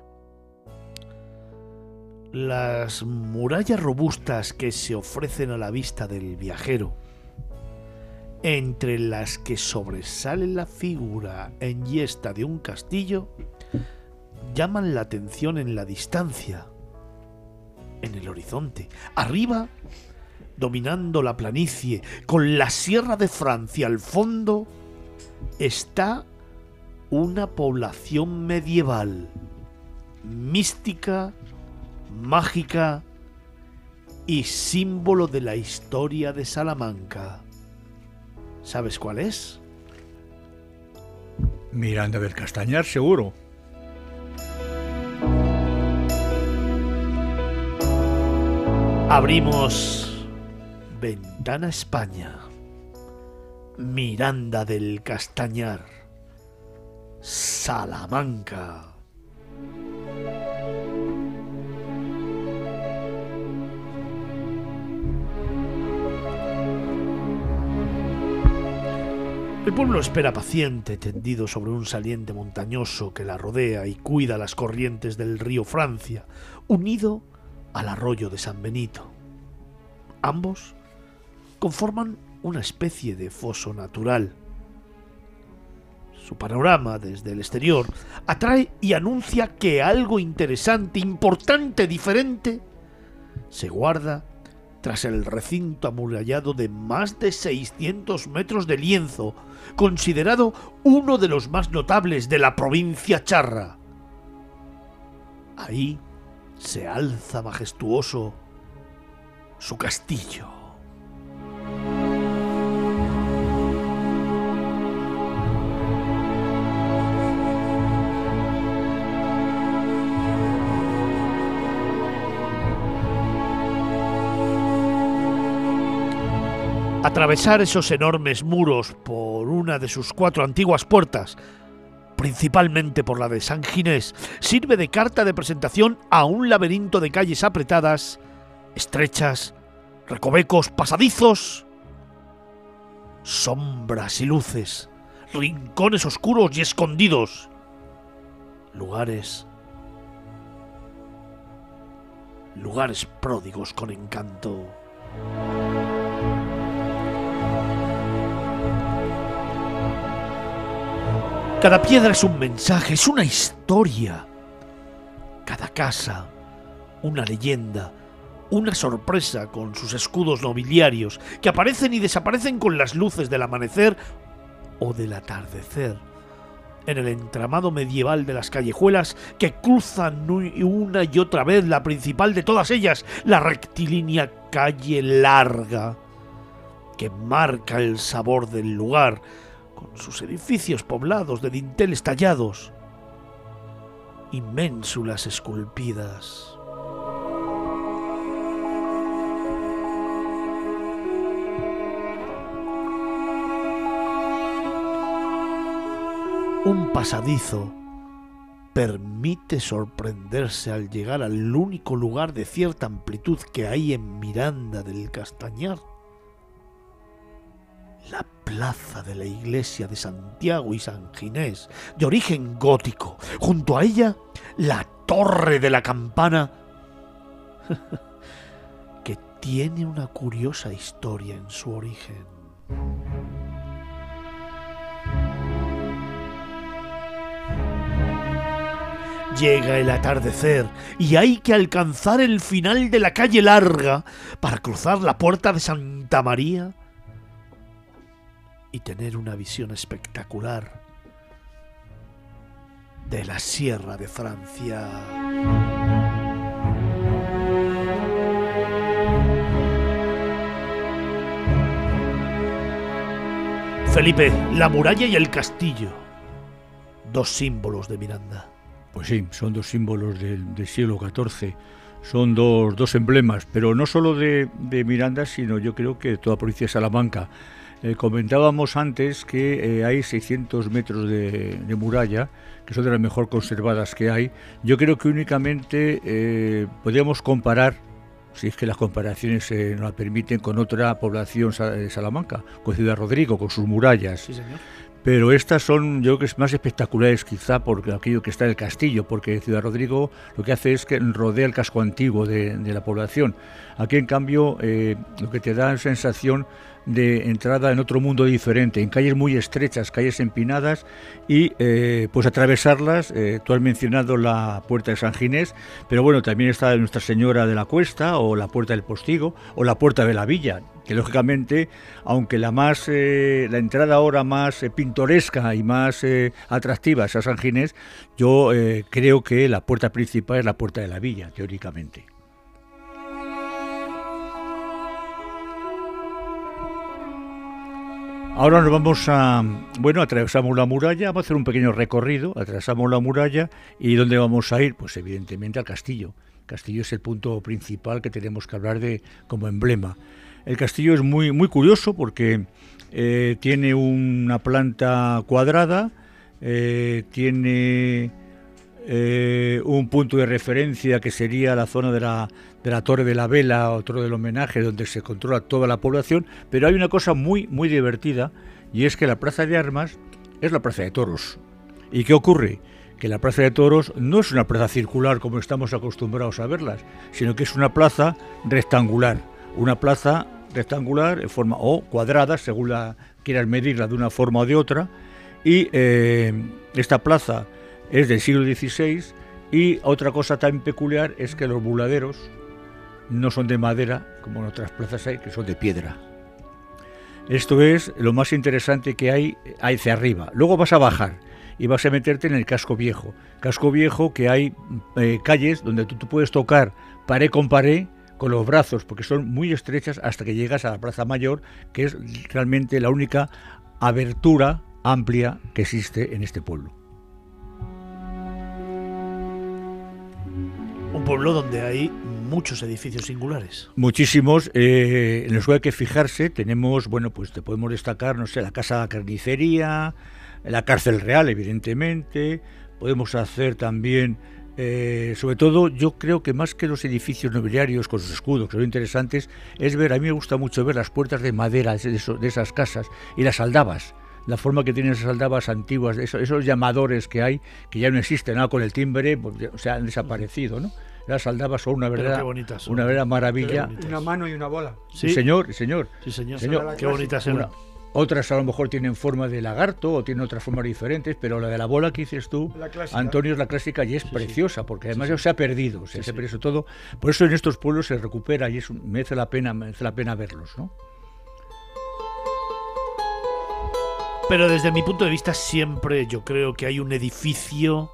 Las murallas robustas que se ofrecen a la vista del viajero, entre las que sobresale la figura en yesta de un castillo, llaman la atención en la distancia, en el horizonte. Arriba, dominando la planicie, con la Sierra de Francia al fondo, está una población medieval, mística, mágica y símbolo de la historia de Salamanca. ¿Sabes cuál es? Miranda del Castañar, seguro. Abrimos Ventana España. Miranda del Castañar. Salamanca. El pueblo espera paciente, tendido sobre un saliente montañoso que la rodea y cuida las corrientes del río Francia, unido al arroyo de San Benito. Ambos conforman una especie de foso natural. Su panorama desde el exterior atrae y anuncia que algo interesante, importante, diferente, se guarda tras el recinto amurallado de más de 600 metros de lienzo, considerado uno de los más notables de la provincia charra. Ahí se alza majestuoso su castillo. Atravesar esos enormes muros por una de sus cuatro antiguas puertas, principalmente por la de San Ginés, sirve de carta de presentación a un laberinto de calles apretadas, estrechas, recovecos, pasadizos, sombras y luces, rincones oscuros y escondidos, lugares, lugares pródigos con encanto. Cada piedra es un mensaje, es una historia. Cada casa, una leyenda, una sorpresa con sus escudos nobiliarios que aparecen y desaparecen con las luces del amanecer o del atardecer. En el entramado medieval de las callejuelas que cruzan una y otra vez la principal de todas ellas, la rectilínea calle larga, que marca el sabor del lugar, sus edificios poblados de dinteles tallados y ménsulas esculpidas. Un pasadizo permite sorprenderse al llegar al único lugar de cierta amplitud que hay en Miranda del Castañar. La plaza de la iglesia de Santiago y San Ginés, de origen gótico. Junto a ella, la torre de la campana, [LAUGHS] que tiene una curiosa historia en su origen. Llega el atardecer y hay que alcanzar el final de la calle larga para cruzar la puerta de Santa María y tener una visión espectacular de la Sierra de Francia. Felipe, la muralla y el castillo. Dos símbolos de Miranda. Pues sí, son dos símbolos del, siglo XIV. Son dos, dos, emblemas, pero no solo de, Miranda, sino yo creo que de toda provincia de Salamanca. Eh, comentábamos antes que eh, hay 600 metros de, muralla, que son de las mejor conservadas que hay. Yo creo que únicamente eh, podríamos comparar si es que las comparaciones nos la permiten con otra población de Salamanca, con Ciudad Rodrigo, con sus murallas. Sí, señor. Pero estas son, yo creo que es más espectaculares quizá por aquello que está en el castillo, porque Ciudad Rodrigo lo que hace es que rodea el casco antiguo de, la población. Aquí, en cambio, eh, lo que te da la sensación de entrada en otro mundo diferente, en calles muy estrechas, calles empinadas y eh, pues atravesarlas. Eh, tú has mencionado la puerta de San Ginés, pero bueno, también está Nuestra Señora de la Cuesta o la puerta del Postigo o la puerta de la Villa, que lógicamente, aunque la más eh, la entrada ahora más pintoresca y más atractiva es a San Ginés, yo creo que la puerta principal es la puerta de la Villa, teóricamente. Ahora nos vamos a, bueno, atravesamos la muralla, vamos a hacer un pequeño recorrido, atravesamos la muralla y ¿dónde vamos a ir? Pues evidentemente al castillo. El castillo es el punto principal que tenemos que hablar de como emblema. El castillo es muy, muy curioso porque eh, tiene una planta cuadrada, eh, tiene eh, un punto de referencia que sería la zona de la, de la Torre de la Vela o Torre del Homenaje, donde se controla toda la población, pero hay una cosa muy, muy divertida, y es que la Plaza de Armas es la Plaza de Toros. ¿Y qué ocurre? Que la Plaza de Toros no es una plaza circular como estamos acostumbrados a verlas, sino que es una plaza rectangular, una plaza rectangular en forma o cuadrada, según la quieras medirla de una forma o de otra, y eh, esta plaza es del siglo XVI y otra cosa tan peculiar es que los buladeros no son de madera, como en otras plazas hay, que son de piedra. Esto es lo más interesante que hay hacia arriba. Luego vas a bajar y vas a meterte en el casco viejo. Casco viejo que hay eh, calles donde tú, tú, puedes tocar pared con pared con los brazos, porque son muy estrechas hasta que llegas a la Plaza Mayor, que es realmente la única abertura amplia que existe en este pueblo. Un pueblo donde hay muchos edificios singulares. Muchísimos, eh, en los que hay que fijarse, tenemos, bueno, pues te podemos destacar, no sé, la Casa de la Carnicería, la Cárcel Real, evidentemente, podemos hacer también, eh, sobre todo, yo creo que más que los edificios nobiliarios con sus escudos, que son interesantes, es ver, a mí me gusta mucho ver las puertas de madera de, esas casas y las aldabas la forma que tienen esas aldabas antiguas, esos, llamadores que hay, que ya no existen, con el timbre, pues, o sea, han desaparecido, ¿no? Las aldabas son una verdadera, una verdadera maravilla. Una mano y una bola. Sí, señor, señor. Sí, señor. Qué bonitas eran. Otras a lo mejor tienen forma de lagarto o tienen otras formas diferentes, pero la de la bola que dices tú, Antonio, es la clásica y es preciosa, porque además ya se ha perdido, se ha perdido todo. Por eso en estos pueblos se recupera y es, merece la pena, merece la pena verlos, ¿no? Pero desde mi punto de vista siempre yo creo que hay un edificio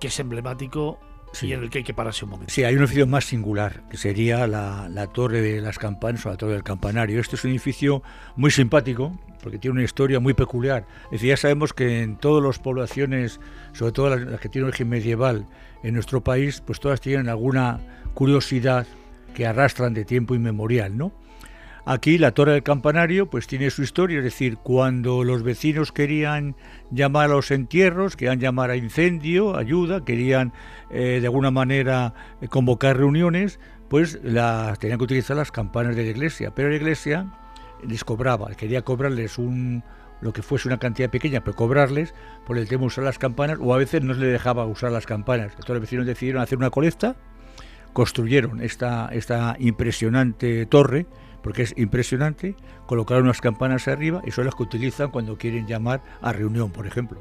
que es emblemático y en el que hay que pararse un momento. Sí, hay un edificio más singular, que sería la, Torre de las Campanas o la Torre del Campanario. Este es un edificio muy simpático, porque tiene una historia muy peculiar. Es decir, ya sabemos que en todas las poblaciones, sobre todo las, que tienen origen medieval en nuestro país, pues todas tienen alguna curiosidad que arrastran de tiempo inmemorial, ¿no? Aquí la torre del campanario pues tiene su historia, es decir, cuando los vecinos querían llamar a los entierros, querían llamar a incendio, ayuda, querían eh, de alguna manera eh, convocar reuniones, pues la, tenían que utilizar las campanas de la iglesia. Pero la iglesia les cobraba, quería cobrarles un lo que fuese una cantidad pequeña, pero cobrarles por el tema de usar las campanas, o a veces no se le dejaba usar las campanas. Entonces los vecinos decidieron hacer una colecta, construyeron esta, esta impresionante torre, porque es impresionante, colocaron unas campanas arriba y son las que utilizan cuando quieren llamar a reunión, por ejemplo.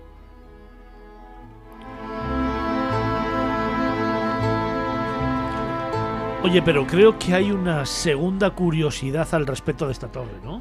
Oye, pero creo que hay una segunda curiosidad al respecto de esta torre, ¿no?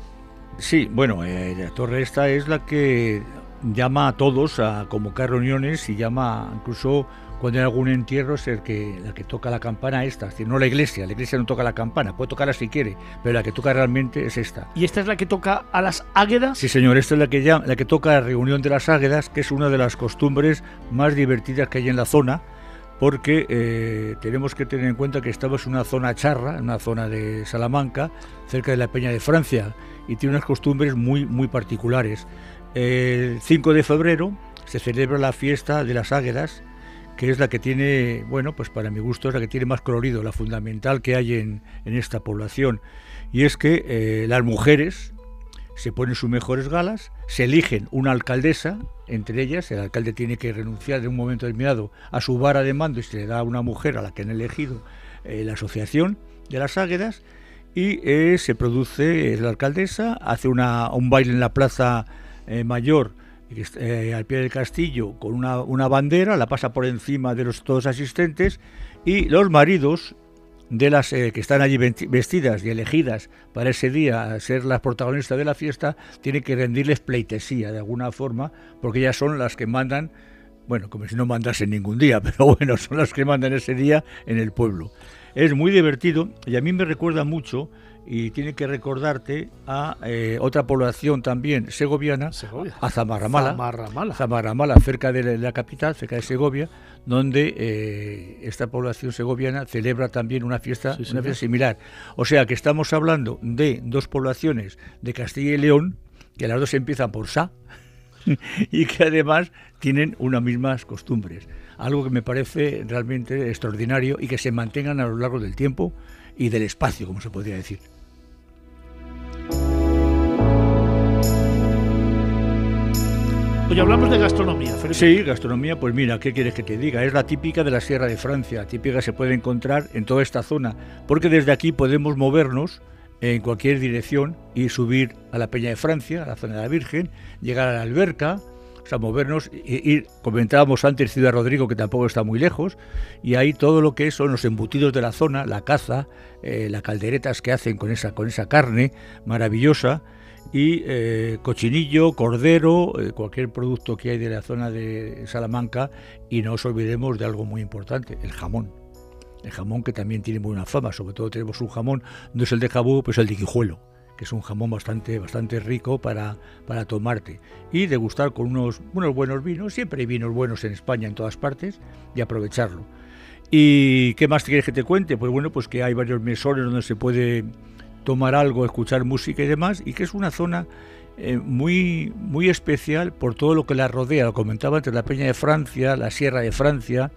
Sí, bueno, eh, la torre esta es la que llama a todos a convocar reuniones y llama incluso cuando hay algún entierro es el que, la que toca la campana esta, es decir, no la iglesia, la iglesia no toca la campana, puede tocarla si quiere, pero la que toca realmente es esta. ¿Y esta es la que toca a las águedas? Sí, señor, esta es la que, llama, la que toca la reunión de las águedas, que es una de las costumbres más divertidas que hay en la zona, porque eh, tenemos que tener en cuenta que estamos en una zona charra, en una zona de Salamanca, cerca de la Peña de Francia, y tiene unas costumbres muy, muy particulares. El 5 de febrero se celebra la fiesta de las águedas, que es la que tiene, bueno, pues para mi gusto es la que tiene más colorido, la fundamental que hay en, en esta población. Y es que eh, las mujeres se ponen sus mejores galas, se eligen una alcaldesa, entre ellas el alcalde tiene que renunciar de un momento determinado a su vara de mando y se le da a una mujer a la que han elegido eh, la asociación de las águedas y eh, se produce, la alcaldesa hace una, un baile en la plaza eh, al pie del castillo con una, una, bandera, la pasa por encima de los todos asistentes y los maridos de las eh, que están allí vestidas y elegidas para ese día a ser las protagonistas de la fiesta, tienen que rendirles pleitesía de alguna forma, porque ellas son las que mandan, bueno, como si no mandasen ningún día, [LAUGHS] pero bueno, son las que mandan ese día en el pueblo. Es muy divertido y a mí me recuerda mucho y tiene que recordarte a eh, otra población también segoviana, a Zamarramala, Zamarramala. Zamarramala, cerca de la, capital, cerca de Segovia, donde eh, esta población segoviana celebra también una fiesta, una fiesta similar. O sea que estamos hablando de dos poblaciones de Castilla y León, que las dos empiezan por Sa, [LAUGHS] y que además tienen unas mismas costumbres. Algo que me parece realmente extraordinario y que se mantengan a lo largo del tiempo y del espacio, como se podría decir. Hoy hablamos de gastronomía, Sí, gastronomía, pues mira, ¿qué quieres que te diga? Es la típica de la Sierra de Francia, típica se puede encontrar en toda esta zona, porque desde aquí podemos movernos en cualquier dirección y subir a la Peña de Francia, a la zona de la Virgen, llegar a la alberca, o sea, movernos, ir, comentábamos antes Ciudad Rodrigo, que tampoco está muy lejos, y ahí todo lo que son los embutidos de la zona, la caza, eh, las calderetas que hacen con esa, con esa carne maravillosa, y eh, cochinillo, cordero, eh, cualquier producto que hay de la zona de Salamanca, y no os olvidemos de algo muy importante, el jamón. El jamón que también tiene buena fama, sobre todo tenemos un jamón, no es el de jabú, pues el de Quijuelo que es un jamón bastante, bastante rico para, para tomarte y degustar con unos, unos buenos vinos. Siempre hay vinos buenos en España, en todas partes, y aprovecharlo. ¿Y qué más quieres que te cuente? Pues bueno, pues que hay varios mesones donde se puede tomar algo, escuchar música y demás, y que es una zona eh, muy, muy especial por todo lo que la rodea. Lo comentaba antes, la Peña de Francia, la Sierra de Francia,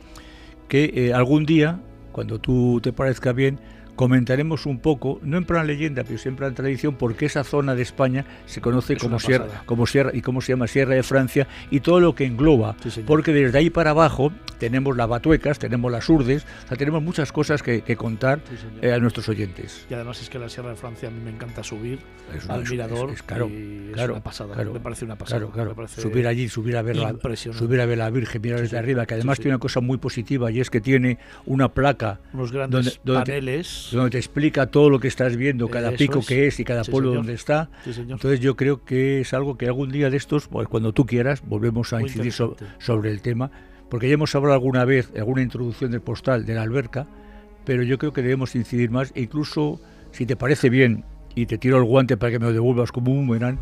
que eh, algún día, cuando tú te parezca bien, comentaremos un poco, no en plan leyenda, pero siempre en tradición, porque esa zona de España se conoce como sierra, como sierra y cómo se llama Sierra de Francia y todo lo que engloba, porque desde ahí para abajo tenemos las batuecas, tenemos las urdes, o sea, tenemos muchas cosas que, contar eh, a nuestros oyentes. Y además es que la Sierra de Francia a mí me encanta subir al mirador, es, claro, y es claro, una pasada, claro, me parece una pasada. Claro, subir allí, subir a ver la, subir a ver la Virgen, mirar desde arriba, que además tiene una cosa muy positiva y es que tiene una placa, unos grandes donde, paneles, donde te explica todo lo que estás viendo, cada pico que es y cada pueblo donde está. Entonces yo creo que es algo que algún día de estos, pues cuando tú quieras, volvemos a incidir sobre el tema, porque ya hemos hablado alguna vez, alguna introducción del postal de la alberca, pero yo creo que debemos incidir más, e incluso si te parece bien, y te tiro el guante para que me lo devuelvas como un boomerang,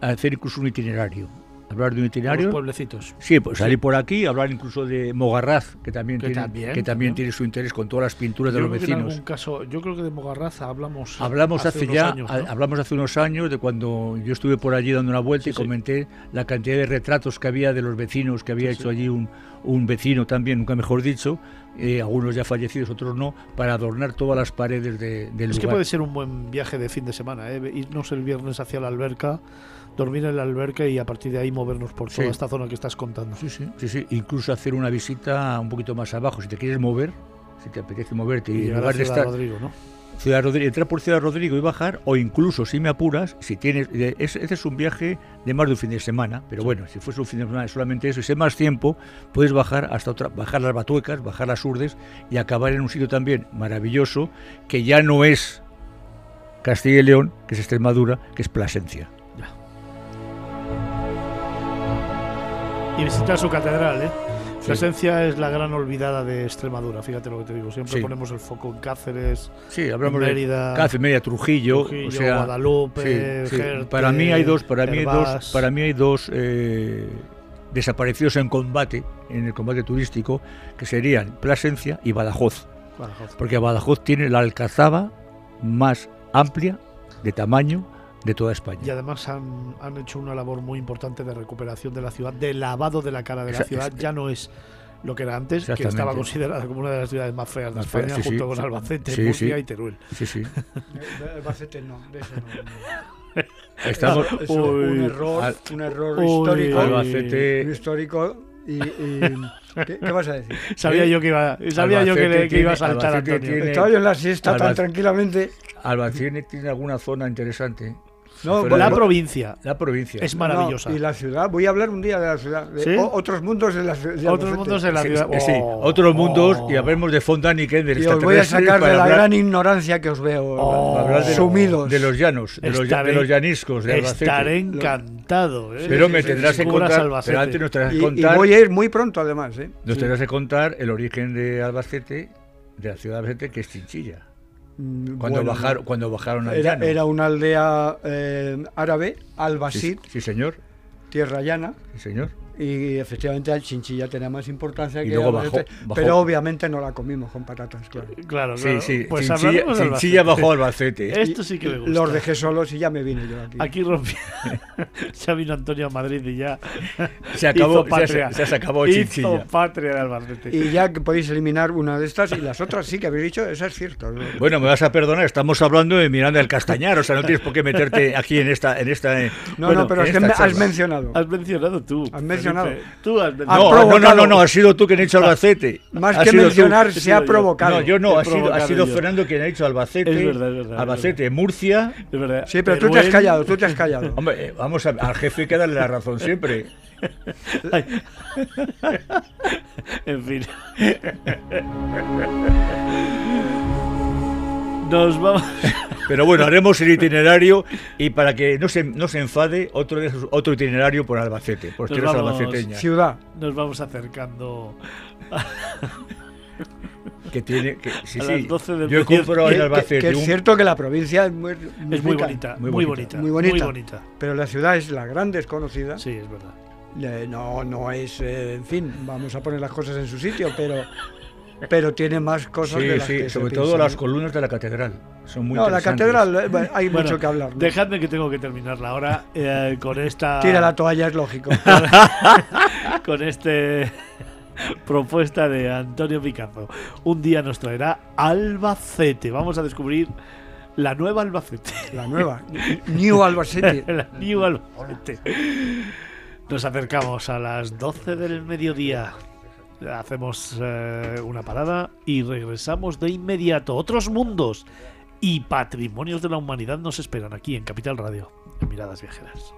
hacer incluso un itinerario hablar de un itinerario. Los pueblecitos. Sí, pues salir por aquí, hablar incluso de Mogarraz, que también, tiene, que también tiene su interés con todas las pinturas de los vecinos. En algún caso, yo creo que de Mogarraz hablamos. Hablamos hace, ya, hablamos hace unos años de cuando yo estuve por allí dando una vuelta y comenté la cantidad de retratos que había de los vecinos que había hecho allí un, un vecino también, nunca mejor dicho, eh, algunos ya fallecidos, otros no, para adornar todas las paredes de, del Es que lugar. puede ser un buen viaje de fin de semana, ¿eh? irnos el viernes hacia la alberca, dormir en la alberca y a partir de ahí movernos por toda Sí. esta zona que estás contando. Sí, sí, sí, sí. Incluso hacer una visita un poquito más abajo, si te quieres mover, si te apetece moverte Y y en lugar de estar Rodrigo, ¿no? Ciudad Rodrigo, entrar por Ciudad Rodrigo y bajar, o incluso si me apuras, si tienes, es- ese es un viaje de más de un fin de semana, pero bueno, si fuese un fin de semana solamente eso, y si es más tiempo, puedes bajar hasta otra, bajar las Batuecas, bajar las Urdes y acabar en un sitio también maravilloso que ya no es Castilla y León, que es Extremadura, que es Plasencia. Y visitar su catedral, ¿eh? Sí. Plasencia es la gran olvidada de Extremadura, fíjate lo que te digo. Siempre Sí. ponemos el foco en Cáceres, Sí, hablamos Mérida, de Cáceres, Mérida, Trujillo, Trujillo, o sea, Guadalupe, sí, Para mí hay dos, para mí hay dos, para mí hay dos eh, desaparecidos en combate, en el combate turístico, que serían Plasencia y Badajoz. Badajoz. Porque Badajoz tiene la alcazaba más amplia de tamaño de toda España. Y además han, han hecho una labor muy importante de recuperación de la ciudad, de lavado de la cara de la ciudad. Ya no es lo que era antes, que estaba considerada como una de las ciudades más feas de Más España, sí, junto con sí. Albacete, Sí, Murcia sí. y Teruel. Sí, sí. Albacete no, de eso no. [LAUGHS] Estamos- Eso un error, Al- un error Uy. histórico. Albacete- Un histórico y, y- ¿qué, qué vas a decir? Sabía ¿Eh? yo que iba, sabía yo que, Albacete le- que iba a saltar Albacete Antonio. tiene- Estaba yo en la siesta tan tranquilamente. Albacete tiene alguna zona interesante. No, La de- provincia La provincia. es maravillosa. No, y la ciudad, voy a hablar un día de la ciudad. de ¿Sí? o- otros mundos en la ciudad. de Otros Albacete. mundos en la ciudad. sí, sí, Oh, otros mundos oh. y hablemos de Fontan y Kender. Y os voy a sacar de la gran ignorancia que os veo Oh. De, sumidos. de los llanos, de los, Estaré- de los llaniscos, de. Estaré encantado. ¿eh? Pero me tendrás que contar, Albacete. pero antes nos tendrás que y, y contar, voy a ir muy pronto, además. ¿eh? nos tendrás que contar el origen de Albacete, de la ciudad de Albacete, que es Chinchilla. Mm, Cuando, bueno, bajaron, cuando bajaron al Era, llano. era una aldea eh, árabe, Albasit, sí, sí, señor. tierra llana, Sí, señor. Y efectivamente el chinchilla tenía más importancia Y que luego Albacete, bajó- bajó- pero obviamente no la comimos con patatas, claro. Claro, Sí, claro. sí. Pues Chinchilla, Chinchilla Albacete. bajó Albacete. [LAUGHS] Esto sí que me gusta. Los dejé solos y ya me vine yo aquí. Aquí rompí. [LAUGHS] ya vino Antonio a Madrid y ya. [LAUGHS] Se acabó, hizo patria. ya se, ya se acabó Hizo Chinchilla. patria de Albacete. Y ya que podéis eliminar una de estas y las otras sí que habéis dicho, esa es cierto. ¿no? Bueno, me vas a perdonar, estamos hablando de Miranda del Castañar, o sea, no tienes por qué meterte aquí en esta... En esta eh, No, bueno, no, pero es que has mencionado. Has mencionado tú. Has mencionado. Felipe. Tú has Has mencionado. No, no, no, no, no, has sido tú quien ha dicho Albacete. Más que tú. mencionar, se ha yo. provocado. No, yo no, ha sido, ha. Fernando quien ha dicho Albacete. Es verdad, es verdad, es Albacete, Murcia. Es verdad. Sí, pero tú te has callado, tú te has callado. [LAUGHS] Hombre, eh, vamos a al jefe hay que darle la razón siempre. [LAUGHS] [LAUGHS] En fin. Nos vamos. [LAUGHS] Pero bueno, haremos el itinerario y para que no se, no se enfade, otro, otro itinerario por Albacete, por Nos tierras vamos. albaceteñas. Ciudad. Nos vamos acercando Que tiene, que, [LAUGHS] sí, A sí. las 12 del Yo he mediodía. comprado Que, en que- Albacete que es cierto que la provincia es muy, Es muy rica, bonita, muy muy bonita. bonita, muy bonita. muy bonita. pero la ciudad es la gran desconocida. Sí, es verdad. Eh, no, no es, eh, en fin, vamos a poner las cosas en su sitio, pero, pero tiene más cosas Sí, de las sí, que se sobre todo piensan. las columnas de la catedral. Son muy No, la catedral, eh, hay Bueno, mucho que hablar. ¿no? Dejadme que tengo que terminar la hora eh, con esta. Tira la toalla, es lógico. [LAUGHS] con este [LAUGHS] propuesta de Antonio Picazo. Un día nos traerá Albacete. Vamos a descubrir la nueva Albacete. La nueva, New Albacete. [LAUGHS] la New Albacete. Nos acercamos a las 12 del mediodía. Hacemos eh, una parada y regresamos de inmediato. Otros mundos y patrimonios de la humanidad nos esperan aquí en Capital Radio, en Miradas Viajeras.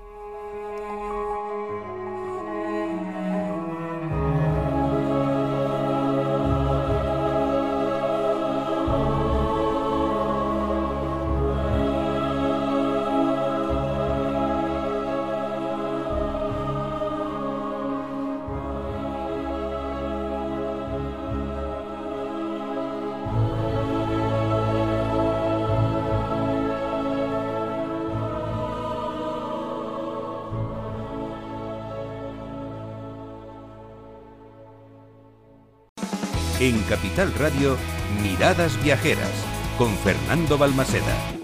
Capital Radio, Miradas Viajeras, con Fernando Balmaseda.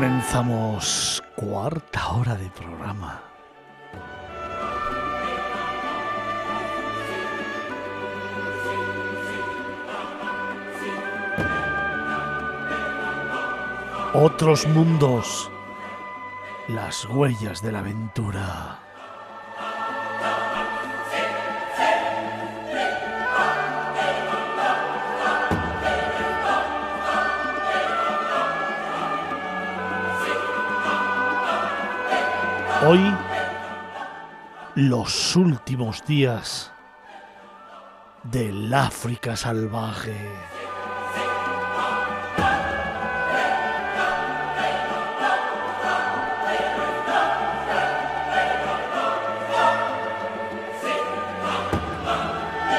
Comenzamos cuarta hora de programa. Otros mundos. Las huellas de la aventura. Hoy, los últimos días del África salvaje.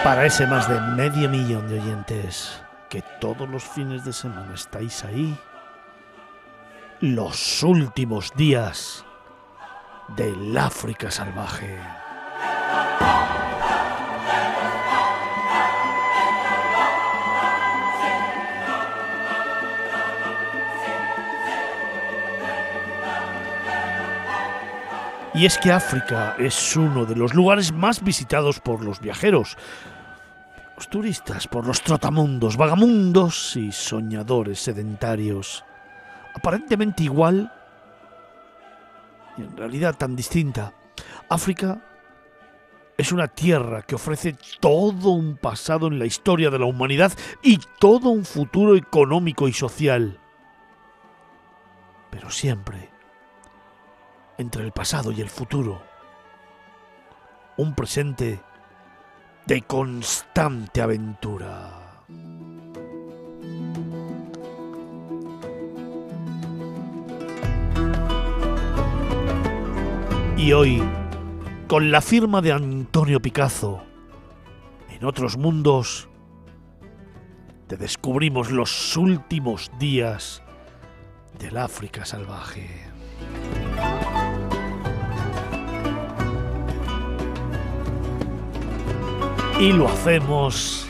Para ese más de medio millón de oyentes que todos los fines de semana estáis ahí, los últimos días del África salvaje. Y es que África es uno de los lugares más visitados por los viajeros, los turistas, por los trotamundos, vagamundos y soñadores sedentarios. Aparentemente igual y en realidad tan distinta. África es una tierra que ofrece todo un pasado en la historia de la humanidad y todo un futuro económico y social. Pero siempre, entre el pasado y el futuro, un presente de constante aventura. Y hoy, con la firma de Antonio Picasso, en otros mundos, te descubrimos los últimos días del África salvaje. Y lo hacemos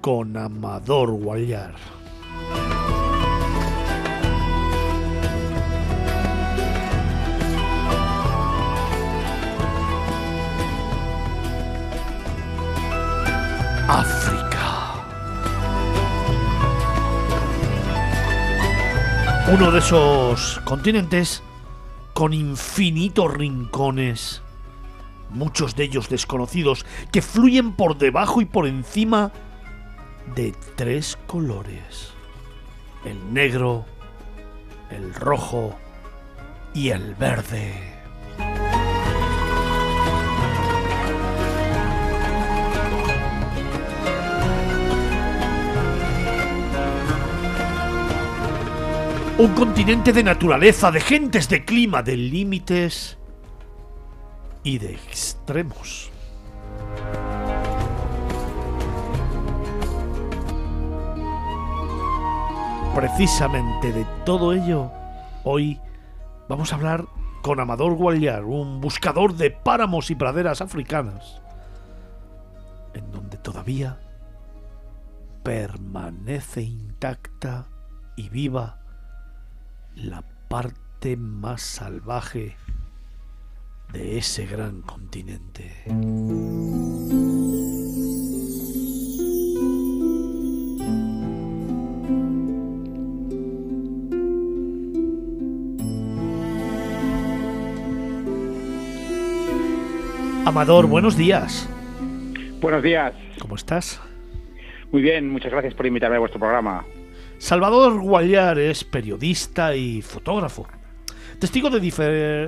con Amador Guayar. Uno de esos continentes con infinitos rincones, muchos de ellos desconocidos, que fluyen por debajo y por encima de tres colores. El negro, el rojo y el verde. Un continente de naturaleza, de gentes, de clima, de límites y de extremos. Precisamente de todo ello, hoy vamos a hablar con Amador Guayar, un buscador de páramos y praderas africanas, en donde todavía permanece intacta y viva la parte más salvaje de ese gran continente. Amador, buenos días. Buenos días. ¿Cómo estás? Muy bien, muchas gracias por invitarme a vuestro programa. Salvador Guayar es periodista y fotógrafo, testigo de,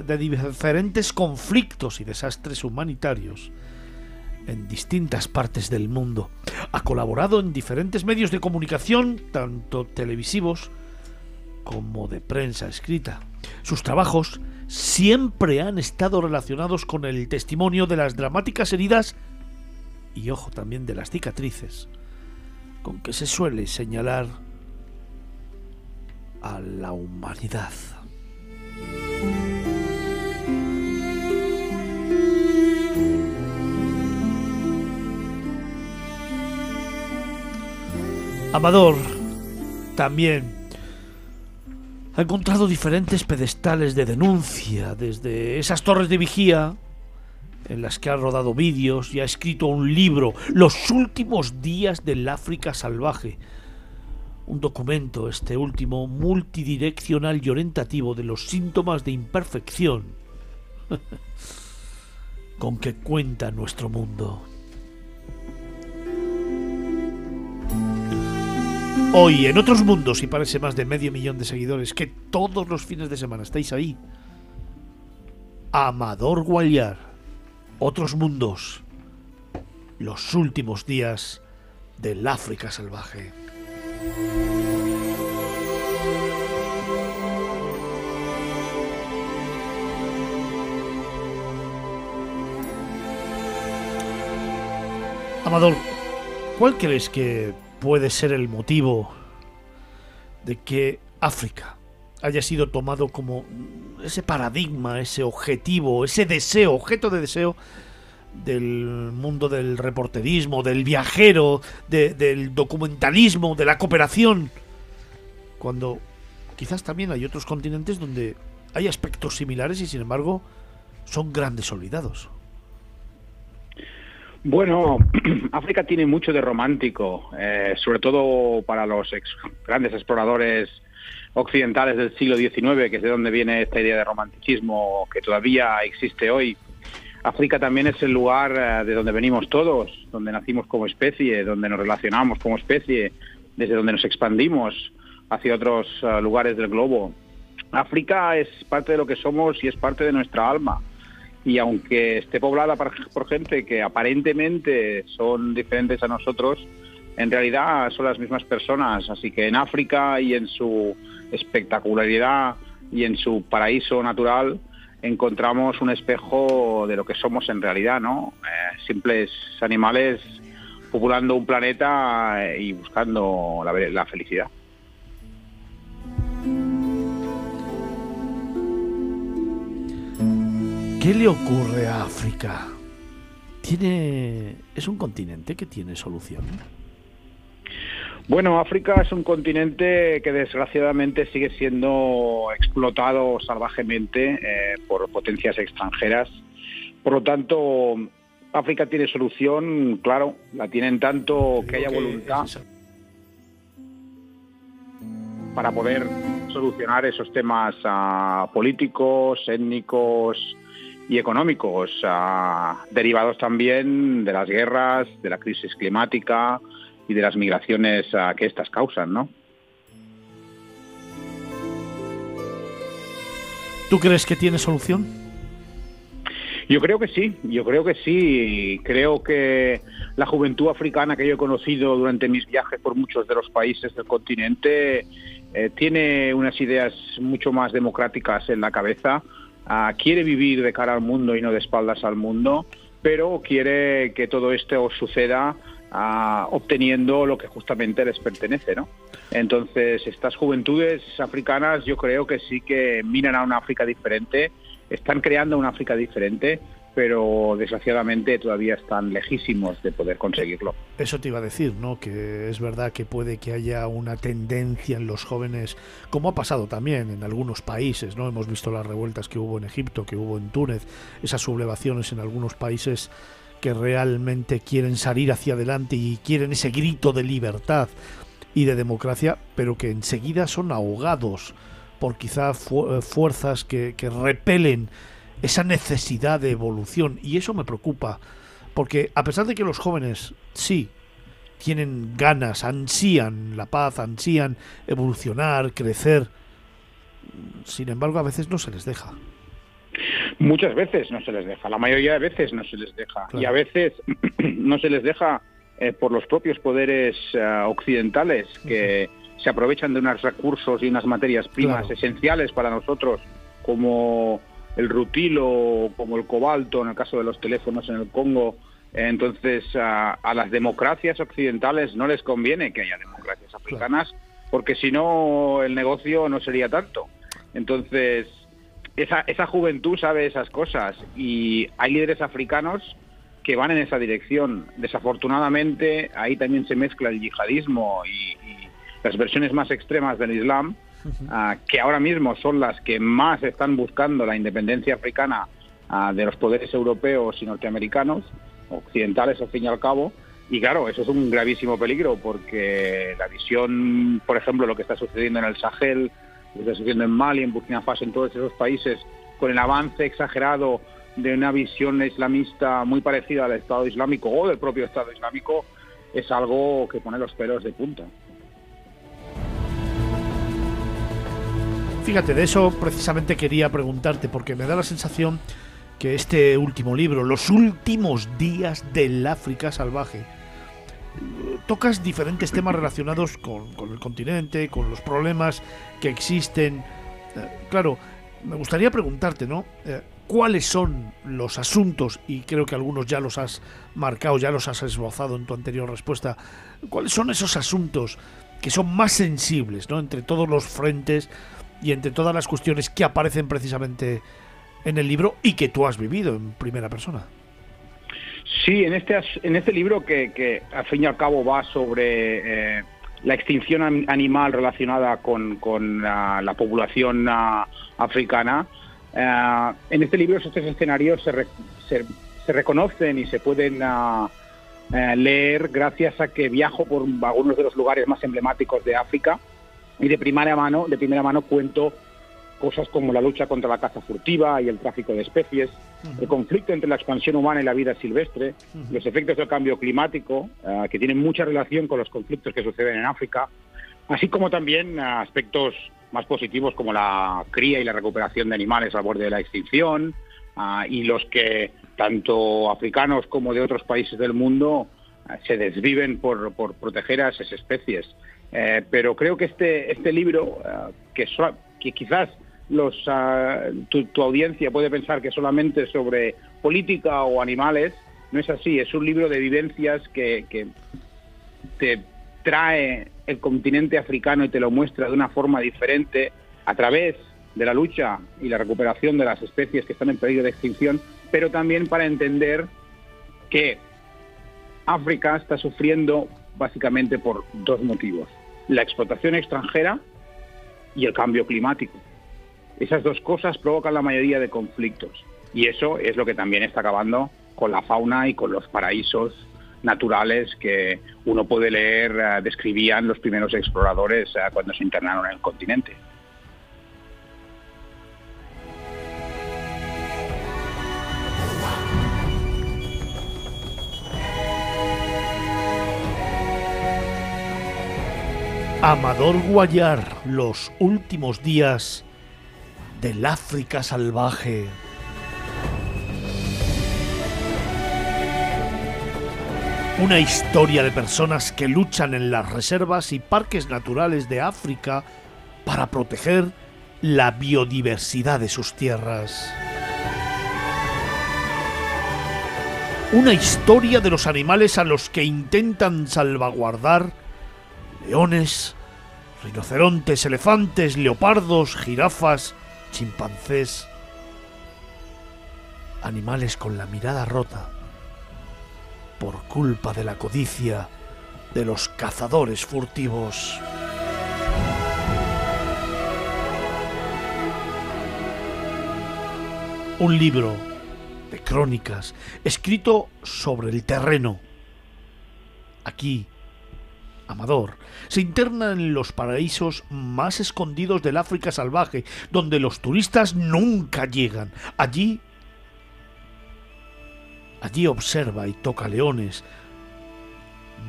de, diferentes conflictos y desastres humanitarios en distintas partes del mundo. Ha colaborado en diferentes medios de comunicación, tanto televisivos como de prensa escrita. Sus trabajos siempre han estado relacionados con el testimonio de las dramáticas heridas y, ojo, también de las cicatrices, con que se suele señalar a la humanidad. Amador también Ha encontrado diferentes pedestales de denuncia, desde esas torres de vigía en las que ha rodado vídeos y ha escrito un libro, Los últimos días del África salvaje. Un documento, este último, multidireccional y orientativo de los síntomas de imperfección [LAUGHS] con que cuenta nuestro mundo. Hoy, en otros mundos, y parece más de medio millón de seguidores, que todos los fines de semana estáis ahí. Amador Guayar, otros mundos, los últimos días del África salvaje. Amador, ¿cuál crees que puede ser el motivo de que África haya sido tomado como ese paradigma, ese objetivo, ese deseo, objeto de deseo del mundo del reporterismo, del viajero, del documentalismo, de la cooperación, cuando quizás también hay otros continentes donde hay aspectos similares y sin embargo son grandes olvidados. Bueno, [CLEARS THROAT] África tiene mucho de romántico, eh, sobre todo para los grandes exploradores occidentales del siglo XIX, que es de donde viene esta idea de romanticismo que todavía existe hoy. África también es el lugar eh, de donde venimos todos, donde nacimos como especie, donde nos relacionamos como especie, desde donde nos expandimos hacia otros eh, lugares del globo. África es parte de lo que somos y es parte de nuestra alma y aunque esté poblada por, gente que aparentemente son diferentes a nosotros, en realidad son las mismas personas. Así que en África y en su espectacularidad y en su paraíso natural encontramos un espejo de lo que somos en realidad, ¿no? Eh, simples animales populando un planeta y buscando la felicidad. ¿Qué le ocurre a África? ¿Tiene, ¿Es un continente que tiene solución? Bueno, África es un continente que desgraciadamente sigue siendo explotado salvajemente eh, por potencias extranjeras. Por lo tanto, África tiene solución, claro, la tienen tanto que haya voluntad para poder solucionar esos temas ah, políticos, étnicos, y económicos, derivados también de las guerras, de la crisis climática y de las migraciones que estas causan, ¿no? ¿Tú crees que tiene solución? Yo creo que sí, yo creo que sí. Creo que la juventud africana que yo he conocido durante mis viajes por muchos de los países del continente eh, tiene unas ideas mucho más democráticas en la cabeza, Ah, quiere vivir de cara al mundo y no de espaldas al mundo, pero quiere que todo esto suceda obteniendo lo que justamente les pertenece, ¿no? Entonces, estas juventudes africanas yo creo que sí que miran a una África diferente, están creando una África diferente pero desgraciadamente todavía están lejísimos de poder conseguirlo. Eso te iba a decir, ¿no? Que es verdad que puede que haya una tendencia en los jóvenes, como ha pasado también en algunos países, ¿no? Hemos visto las revueltas que hubo en Egipto, que hubo en Túnez, esas sublevaciones en algunos países que realmente quieren salir hacia adelante y quieren ese grito de libertad y de democracia, pero que enseguida son ahogados por quizá fuerzas que, que repelen esa necesidad de evolución. Y eso me preocupa, porque a pesar de que los jóvenes sí tienen ganas, ansían la paz, ansían evolucionar, crecer, sin embargo a veces no se les deja. Muchas veces no se les deja, la mayoría de veces no se les deja. Y a veces [CLEARS THROAT] no se les deja eh, por los propios poderes eh, occidentales que se aprovechan de unos recursos y unas materias primas esenciales para nosotros como el rutilo como el cobalto en el caso de los teléfonos en el Congo. Entonces, a, las democracias occidentales no les conviene que haya democracias africanas, porque si no, el negocio no sería tanto. Entonces, esa, esa juventud sabe esas cosas y hay líderes africanos que van en esa dirección. Desafortunadamente, ahí también se mezcla el yihadismo y, y las versiones más extremas del Islam, ah, que ahora mismo son las que más están buscando la independencia africana ah, de los poderes europeos y norteamericanos, occidentales al fin y al cabo. Y claro, eso es un gravísimo peligro porque la visión, por ejemplo, lo que está sucediendo en el Sahel, lo que está sucediendo en Mali, en Burkina Faso, en todos esos países, con el avance exagerado de una visión islamista muy parecida al Estado Islámico o del propio Estado Islámico, es algo que pone los pelos de punta. Fíjate, de eso precisamente quería preguntarte, porque me da la sensación que este último libro, Los últimos días del África salvaje, tocas diferentes temas relacionados con, el continente, con los problemas que existen. Eh, claro, me gustaría preguntarte, ¿no? Eh, ¿Cuáles son los asuntos, y creo que algunos ya los has marcado, ya los has esbozado en tu anterior respuesta, cuáles son esos asuntos que son más sensibles, ¿no? Entre todos los frentes y entre todas las cuestiones que aparecen precisamente en el libro y que tú has vivido en primera persona. Sí, en este, en este libro que, al fin y al cabo va sobre eh, la extinción animal relacionada con, la, población ah, africana, eh, en este libro esos tres escenarios se, se, reconocen y se pueden ah, eh, leer gracias a que viajo por algunos de los lugares más emblemáticos de África y de primera mano, de primera mano cuento cosas como la lucha contra la caza furtiva y el tráfico de especies, el conflicto entre la expansión humana y la vida silvestre, los efectos del cambio climático, eh, que tienen mucha relación con los conflictos que suceden en África, así como también eh, aspectos más positivos como la cría y la recuperación de animales al borde de la extinción, eh, y los que tanto africanos como de otros países del mundo se desviven por, por proteger a esas especies. Eh, pero creo que este, este libro, que, que quizás los, ah, tu, audiencia puede pensar que solamente sobre política o animales, no es así, es un libro de vivencias que, que te trae el continente africano y te lo muestra de una forma diferente a través de la lucha y la recuperación de las especies que están en peligro de extinción, pero también para entender que África está sufriendo básicamente por dos motivos la explotación extranjera y el cambio climático. Esas dos cosas provocan la mayoría de conflictos y eso es lo que también está acabando con la fauna y con los paraísos naturales que uno puede leer, eh, describían los primeros exploradores eh, cuando se internaron en el continente. Amador Guayar, los últimos días del África salvaje. Una historia de personas que luchan en las reservas y parques naturales de África para proteger la biodiversidad de sus tierras. Una historia de los animales a los que intentan salvaguardar leones, rinocerontes, elefantes, leopardos, jirafas, chimpancés, animales con la mirada rota por culpa de la codicia de los cazadores furtivos. Un libro de crónicas escrito sobre el terreno. Aquí, Amador, se interna en los paraísos más escondidos del África salvaje, donde los turistas nunca llegan. Allí, allí observa y toca leones,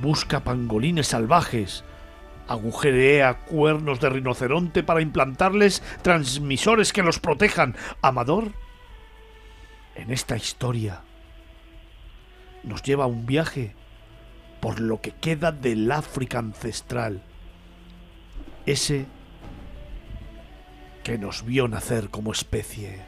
busca pangolines salvajes, agujerea cuernos de rinoceronte para implantarles transmisores que los protejan. Amador, en esta historia, nos lleva a un viaje por lo que queda del África ancestral, ese que nos vio nacer como especie.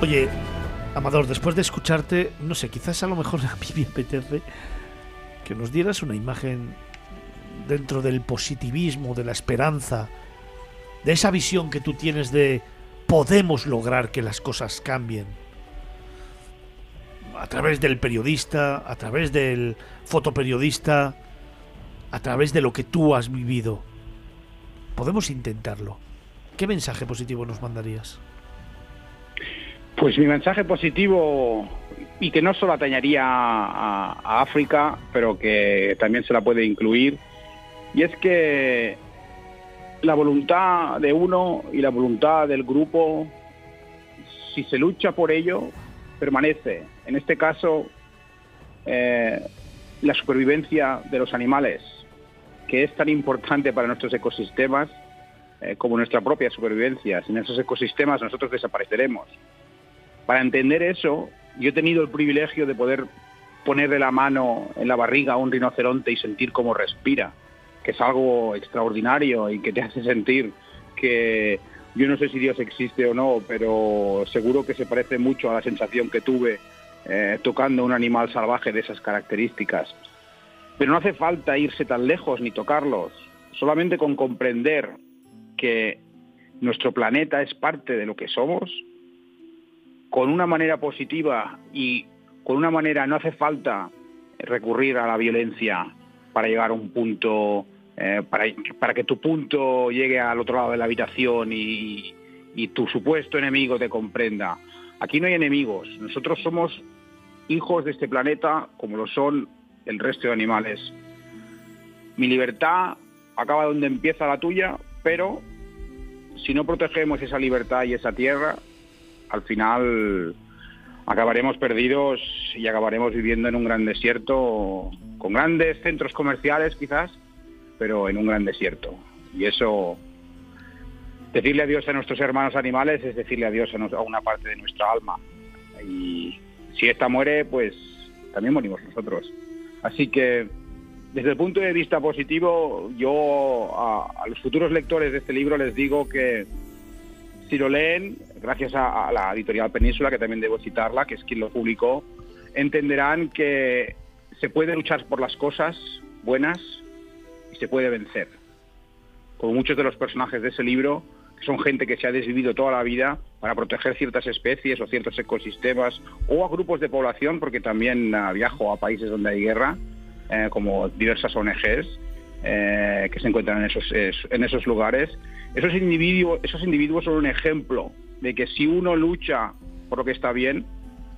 Oye, Amador, después de escucharte, no sé, quizás a lo mejor [LAUGHS] a mí me apetece que nos dieras una imagen dentro del positivismo, de la esperanza, de esa visión que tú tienes de podemos lograr que las cosas cambien. A través del periodista, a través del fotoperiodista, a través de lo que tú has vivido. Podemos intentarlo. ¿Qué mensaje positivo nos mandarías? Pues mi mensaje positivo, y que no solo atañaría a, a, África, pero que también se la puede incluir, y es que la voluntad de uno y la voluntad del grupo, si se lucha por ello, permanece. En este caso, eh, la supervivencia de los animales, que es tan importante para nuestros ecosistemas eh, como nuestra propia supervivencia. Sin esos ecosistemas nosotros desapareceremos. Para entender eso, yo he tenido el privilegio de poder ponerle la mano en la barriga a un rinoceronte y sentir cómo respira que es algo extraordinario y que te hace sentir que yo no sé si Dios existe o no, pero seguro que se parece mucho a la sensación que tuve eh, tocando un animal salvaje de esas características. Pero no hace falta irse tan lejos ni tocarlos, solamente con comprender que nuestro planeta es parte de lo que somos, con una manera positiva y con una manera no hace falta recurrir a la violencia para llegar a un punto eh, para, para, que tu punto llegue al otro lado de la habitación y, y tu supuesto enemigo te comprenda. Aquí no hay enemigos, nosotros somos hijos de este planeta como lo son el resto de animales. Mi libertad acaba donde empieza la tuya, pero si no protegemos esa libertad y esa tierra, al final acabaremos perdidos y acabaremos viviendo en un gran desierto, con grandes centros comerciales quizás, pero en un gran desierto. Y eso, decirle adiós a nuestros hermanos animales es decirle adiós a, una parte de nuestra alma. Y si esta muere, pues también morimos nosotros. Así que, desde el punto de vista positivo, yo a, los futuros lectores de este libro les digo que si lo leen, gracias a la editorial Península, que también debo citarla, que es quien lo publicó, entenderán que se puede luchar por las cosas buenas y se puede vencer. Como muchos de los personajes de ese libro, que son gente que se ha desvivido toda la vida para proteger ciertas especies o ciertos ecosistemas o a grupos de población, porque también uh, viajo a países donde hay guerra, eh, como diversas ONGs eh, que se encuentran en esos, en esos lugares. Esos individuos, esos individuos son un ejemplo de que si uno lucha por lo que está bien,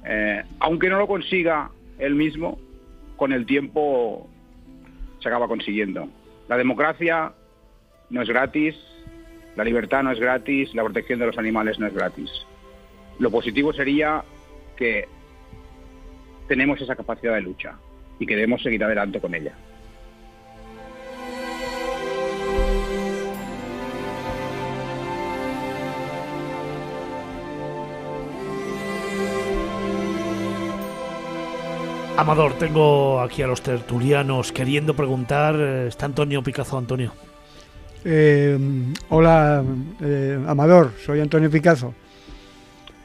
eh, aunque no lo consiga él mismo, con el tiempo se acaba consiguiendo. La democracia no es gratis, la libertad no es gratis, la protección de los animales no es gratis. Lo positivo sería que tenemos esa capacidad de lucha y que debemos seguir adelante con ella. Amador, tengo aquí a los tertulianos queriendo preguntar. Eh, ¿Está Antonio Picazo, Antonio? Eh, hola, eh, Amador, soy Antonio Picazo.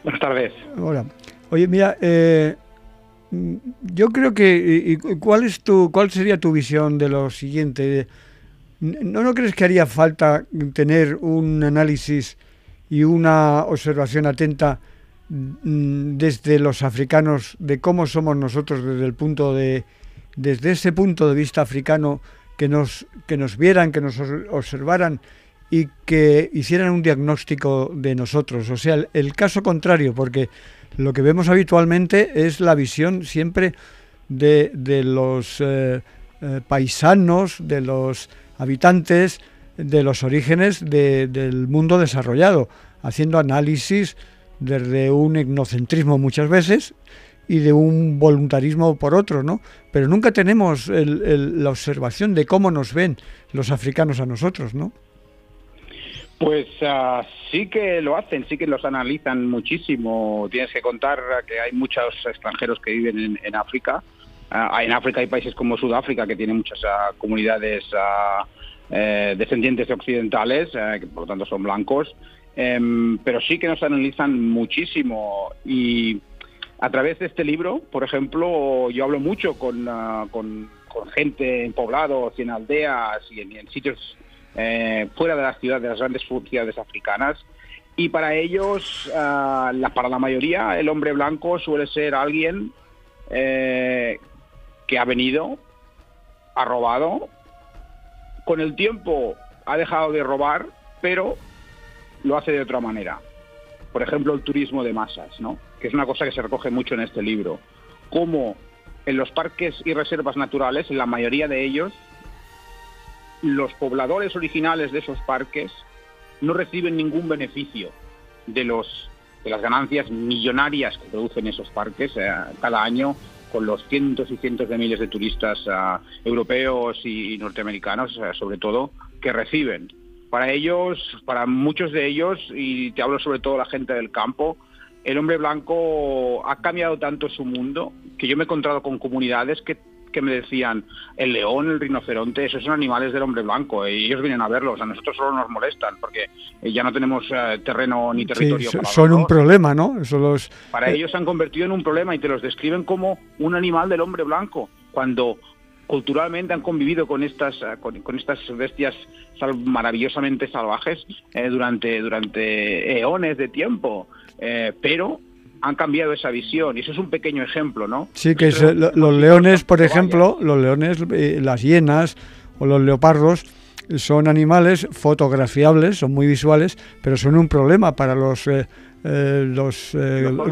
Buenas tardes. Hola. Oye, mira, yo creo que. ¿cuál, es tu, ¿Cuál sería tu visión de lo siguiente? ¿No, ¿No crees que haría falta tener un análisis y una observación atenta? Mm, desde los africanos de cómo somos nosotros desde el punto de desde ese punto de vista africano que nos que nos vieran que nos observaran y que hicieran un diagnóstico de nosotros. O sea el, caso contrario porque lo que vemos habitualmente es la visión siempre de, de los eh, eh, paisanos de los habitantes de los orígenes del mundo desarrollado haciendo análisis desde un etnocentrismo muchas veces y de un voluntarismo por otro, ¿no? Pero nunca tenemos la observación de cómo nos ven los africanos a nosotros, ¿no? Pues uh, sí que lo hacen, sí que los analizan muchísimo. Tienes que contar que hay muchos extranjeros que viven en, África. Uh, en África hay países como Sudáfrica que tienen muchas uh, comunidades eh, descendientes occidentales, que por lo tanto son blancos. Em, pero sí que nos analizan muchísimo y a través de este libro, por ejemplo, yo hablo mucho con, ah, con, gente en poblados y en aldeas y en, sitios eh, fuera de las ciudades, de las grandes ciudades africanas. Y para ellos, ah, la, para la mayoría, el hombre blanco suele ser alguien eh, que ha venido, ha robado, con el tiempo ha dejado de robar, pero lo hace de otra manera. Por ejemplo, el turismo de masas, ¿no? que es una cosa que se recoge mucho en este libro. Cómo en los parques y reservas naturales, en la mayoría de ellos, los pobladores originales de esos parques no reciben ningún beneficio de los de las ganancias millonarias que producen esos parques eh, cada año con los cientos y cientos de miles de turistas eh, europeos y, norteamericanos, eh, sobre todo, que reciben. Para ellos, para muchos de ellos, y te hablo sobre todo la gente del campo, el hombre blanco ha cambiado tanto su mundo que yo me he encontrado con comunidades que que me decían, el león, el rinoceronte, esos son animales del hombre blanco, y ellos vienen a verlos, a nosotros solo nos molestan, porque eh, ya no tenemos eh, terreno ni territorio. para son un problema, ¿no? para eh, ellos se han convertido en un problema y te los describen como un animal del hombre blanco, cuando culturalmente han convivido con estas, con, estas bestias maravillosamente salvajes durante, durante eones de tiempo. pero han cambiado esa visión y eso es un pequeño ejemplo, ¿no? Sí, que los leones, por ejemplo, los leones, eh, las hienas o los leopardos son animales fotografiables, son muy visuales, pero son un problema para los, eh, eh, los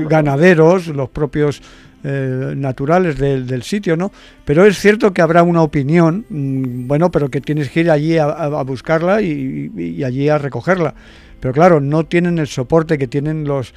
ganaderos, los propios naturales del, sitio, ¿no? Pero es cierto que habrá una opinión, mm, bueno, pero que tienes que ir allí a, buscarla y, allí a recogerla. Pero claro, no tienen el soporte que tienen los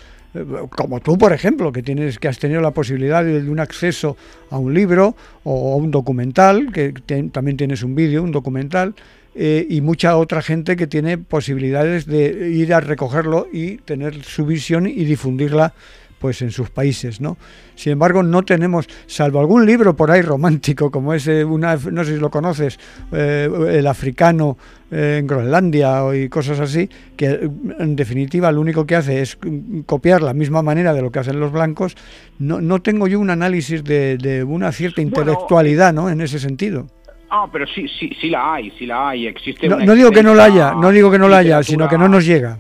como tú, por ejemplo, que tienes que has tenido la posibilidad de, un acceso a un libro o a un documental, que también tienes un vídeo, un documental, eh, y mucha otra gente que tiene posibilidades de ir a recogerlo y tener su visión y difundirla pues en sus países, ¿no? Sin embargo, no tenemos, salvo algún libro por ahí romántico, como ese, una, no sé si lo conoces, eh, el africano eh, en Groenlandia y cosas así, que en definitiva lo único que hace es copiar la misma manera de lo que hacen los blancos, no, no tengo yo un análisis de, una cierta intelectualidad, ¿no? En ese sentido. Ah, pero sí, sí, sí la hay, sí la hay. Existe no, no digo que no la haya, no digo que no la haya, sino que no nos llega.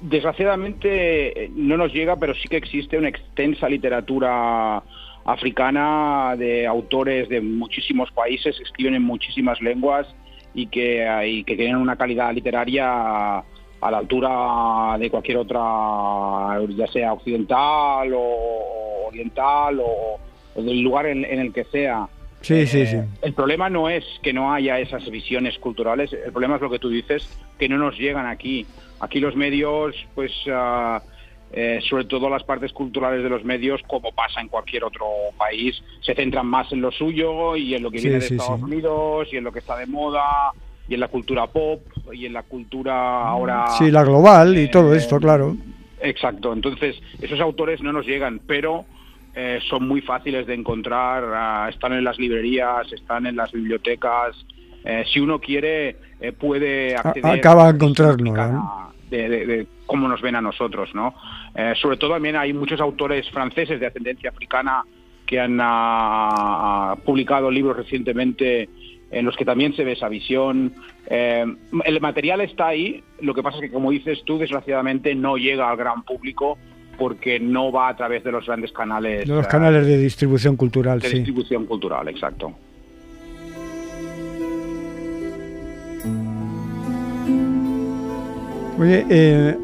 Desgraciadamente eh, no nos llega, pero sí que existe una extensa literatura africana de autores de muchísimos países, que escriben en muchísimas lenguas y que, y que tienen una calidad literaria a la altura de cualquier otra, ya sea occidental o oriental o, del lugar en, el que sea. Sí, sí, sí. Eh, el problema no es que no haya esas visiones culturales, el problema es lo que tú dices, que no nos llegan aquí. Aquí los medios, pues, eh, sobre todo las partes culturales de los medios, como pasa en cualquier otro país, se centran más en lo suyo y en lo que viene de Estados Unidos y en lo que está de moda y en la cultura pop y en la cultura ahora... Sí, la global y todo esto, eh, claro. Exacto, entonces esos autores no nos llegan, pero eh, son muy fáciles de encontrar, ah, están en las librerías, están en las bibliotecas, si uno quiere puede acceder... Acaba de encontrarlo, de, cómo nos ven a nosotros, ¿no? Eh, sobre todo también hay muchos autores franceses de ascendencia africana que han ah, publicado libros recientemente en los que también se ve esa visión. Eh, el material está ahí, lo que pasa es que, como dices tú, desgraciadamente no llega al gran público porque no va a través de los grandes canales. De los canales de distribución cultural, de distribución cultural, exacto. Oye, eh,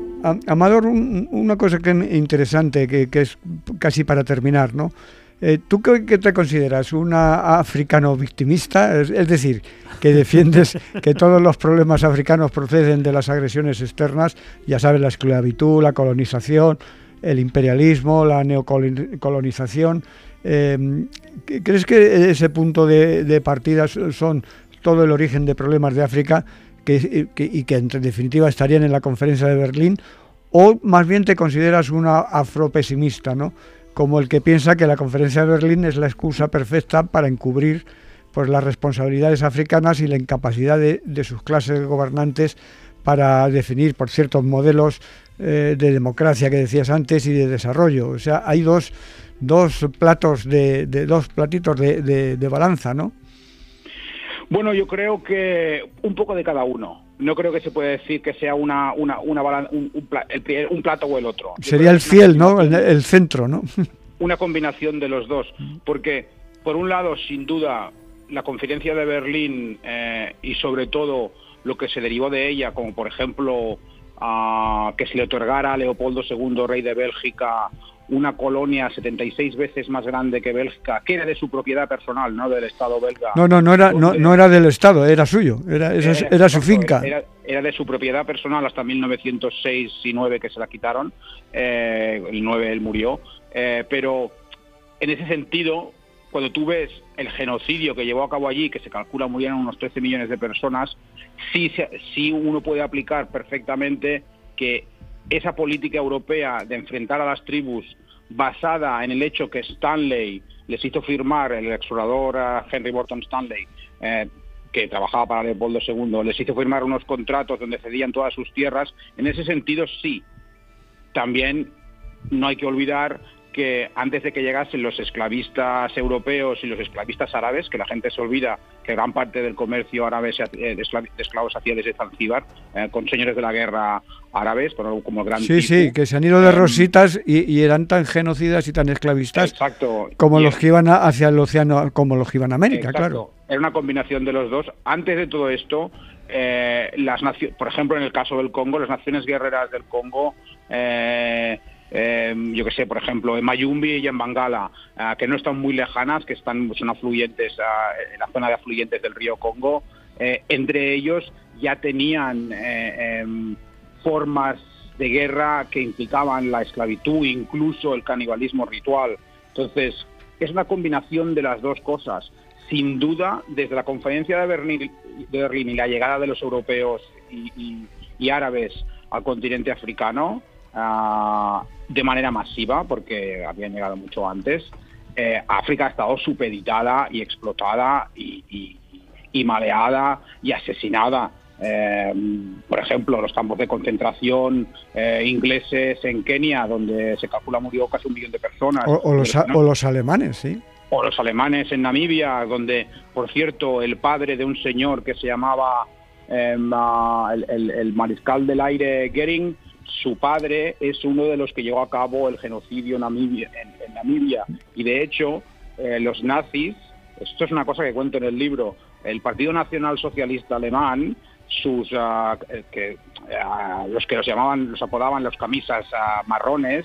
Amador, una cosa que es interesante, que, es casi para terminar, ¿no? Eh, ¿Tú qué, te consideras? ¿Una africano victimista? Es, decir, que defiendes [LAUGHS] que todos los problemas africanos proceden de las agresiones externas, ya sabes, la esclavitud, la colonización, el imperialismo, la neocolonización. Eh, ¿Crees que ese punto de, de partida son todo el origen de problemas de África que, y que en definitiva estarían en la conferencia de Berlín, o más bien te consideras una afropesimista, ¿no? como el que piensa que la conferencia de Berlín es la excusa perfecta para encubrir pues, las responsabilidades africanas y la incapacidad de, sus clases gobernantes para definir por ciertos modelos eh, de democracia que decías antes y de desarrollo. O sea, hay dos, dos platos de, de dos platitos de, de balanza, ¿no? Bueno, yo creo que un poco de cada uno. no creo que se pueda decir que sea una, una, una un, un plato o el otro. Yo Sería el fiel, ¿no? El, el centro, ¿no? [LAUGHS] una combinación de los dos. Porque, por un lado, sin duda, la conferencia de Berlín eh, y sobre todo lo que se derivó de ella, como por ejemplo ah, que se le otorgara a Leopoldo II, rey de Bélgica, una colonia 76 veces más grande que Bélgica, que era de su propiedad personal, no del Estado belga. No, no, no era, no, no era del Estado, era suyo, era, era, era- era su finca. Era, de su propiedad personal hasta 1906 y 9 que se la quitaron. eh, el 9 él murió. eh, pero en ese sentido, cuando tú ves el genocidio que llevó a cabo allí, que se calcula murieron unos 13 millones de personas, sí, sí uno puede aplicar perfectamente que esa política europea de enfrentar a las tribus basada en el hecho que Stanley les hizo firmar, el explorador eh, Henry Morton Stanley, eh, que trabajaba para Leopoldo II, les hizo firmar unos contratos donde cedían todas sus tierras, en ese sentido sí. También no hay que olvidar que antes de que llegasen los esclavistas europeos y los esclavistas árabes, que la gente se olvida que gran parte del comercio árabe eh, de esclav- de esclavos se hacía desde Zanzíbar, eh, con señores de la guerra árabes, como como el gran Sí, sí, que se han ido de rositas y, y eran tan genocidas y tan esclavistas Exacto. como Y- los que iban a- hacia el océano, como los que iban a América, Exacto. claro. Era una combinación de los dos. Antes de todo esto, eh, las por ejemplo, en el caso del Congo, las naciones guerreras del Congo, eh, eh, yo que sé, por ejemplo, en Mayumbi y en Bangala, ah, que no están muy lejanas, que están son afluentes ah, en la zona de afluentes del río Congo, eh, entre ellos ya tenían eh, em, formas de guerra que implicaban la esclavitud, incluso el canibalismo ritual. Entonces, es una combinación de las dos cosas. Sin duda, desde la conferencia de Berlín, de Berlín y la llegada de los europeos y, y- árabes al continente africano, ah, de manera masiva, porque habían llegado mucho antes, eh, África ha estado supeditada y explotada y, y- y maleada y asesinada. Eh, por ejemplo, los campos de concentración eh, ingleses en Kenia, donde se calcula murió casi un millón de personas. O, o los, o los alemanes, sí. o los alemanes en Namibia, donde, por cierto, el padre de un señor que se llamaba el, el- el mariscal del aire Goering, su padre es uno de los que llevó a cabo el genocidio en, Namibia. Y de hecho, eh, los nazis, esto es una cosa que cuento en el libro, el Partido Nacional Socialista Alemán, sus eh, que, ah, los que los llamaban, los apodaban los camisas ah, marrones,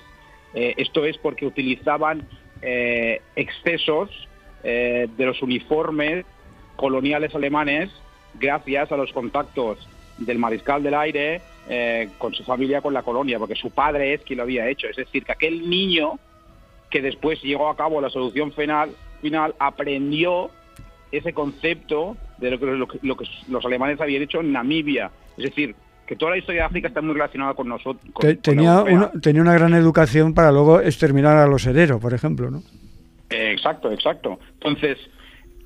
eh, esto es porque utilizaban excesos de los uniformes coloniales alemanes gracias a los contactos del mariscal del aire eh, con su familia, con la colonia, porque su padre es quien lo había hecho. Es decir, que aquel niño que después llegó a cabo la solución final, final aprendió ese concepto de lo que, lo que- lo que los alemanes habían hecho en Namibia. Es decir, que toda la historia de África está muy relacionada con nosotros. con- Te- con tenía, una, tenía una gran educación para luego exterminar a los hereros, por ejemplo, ¿no? Eh, Exacto, exacto. Entonces,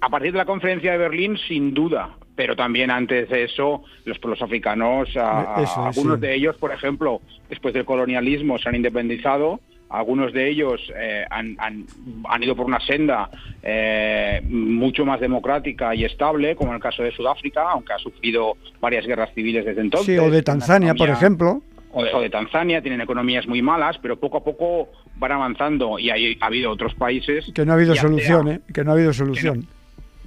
a partir de la conferencia de Berlín, sin duda, pero también antes de eso, los pueblos africanos, a- a- Eso es, algunos sí. de ellos, por ejemplo, después del colonialismo se han independizado, algunos de ellos eh, han, han- han ido por una senda eh, mucho más democrática y estable, como en el caso de Sudáfrica, aunque ha sufrido varias guerras civiles desde entonces. Sí, o de Tanzania, por ejemplo. o de, o de Tanzania, tienen economías muy malas, pero poco a poco van avanzando y hay, ha habido otros países Que no ha habido sea- solución, ¿eh? Que no ha habido solución.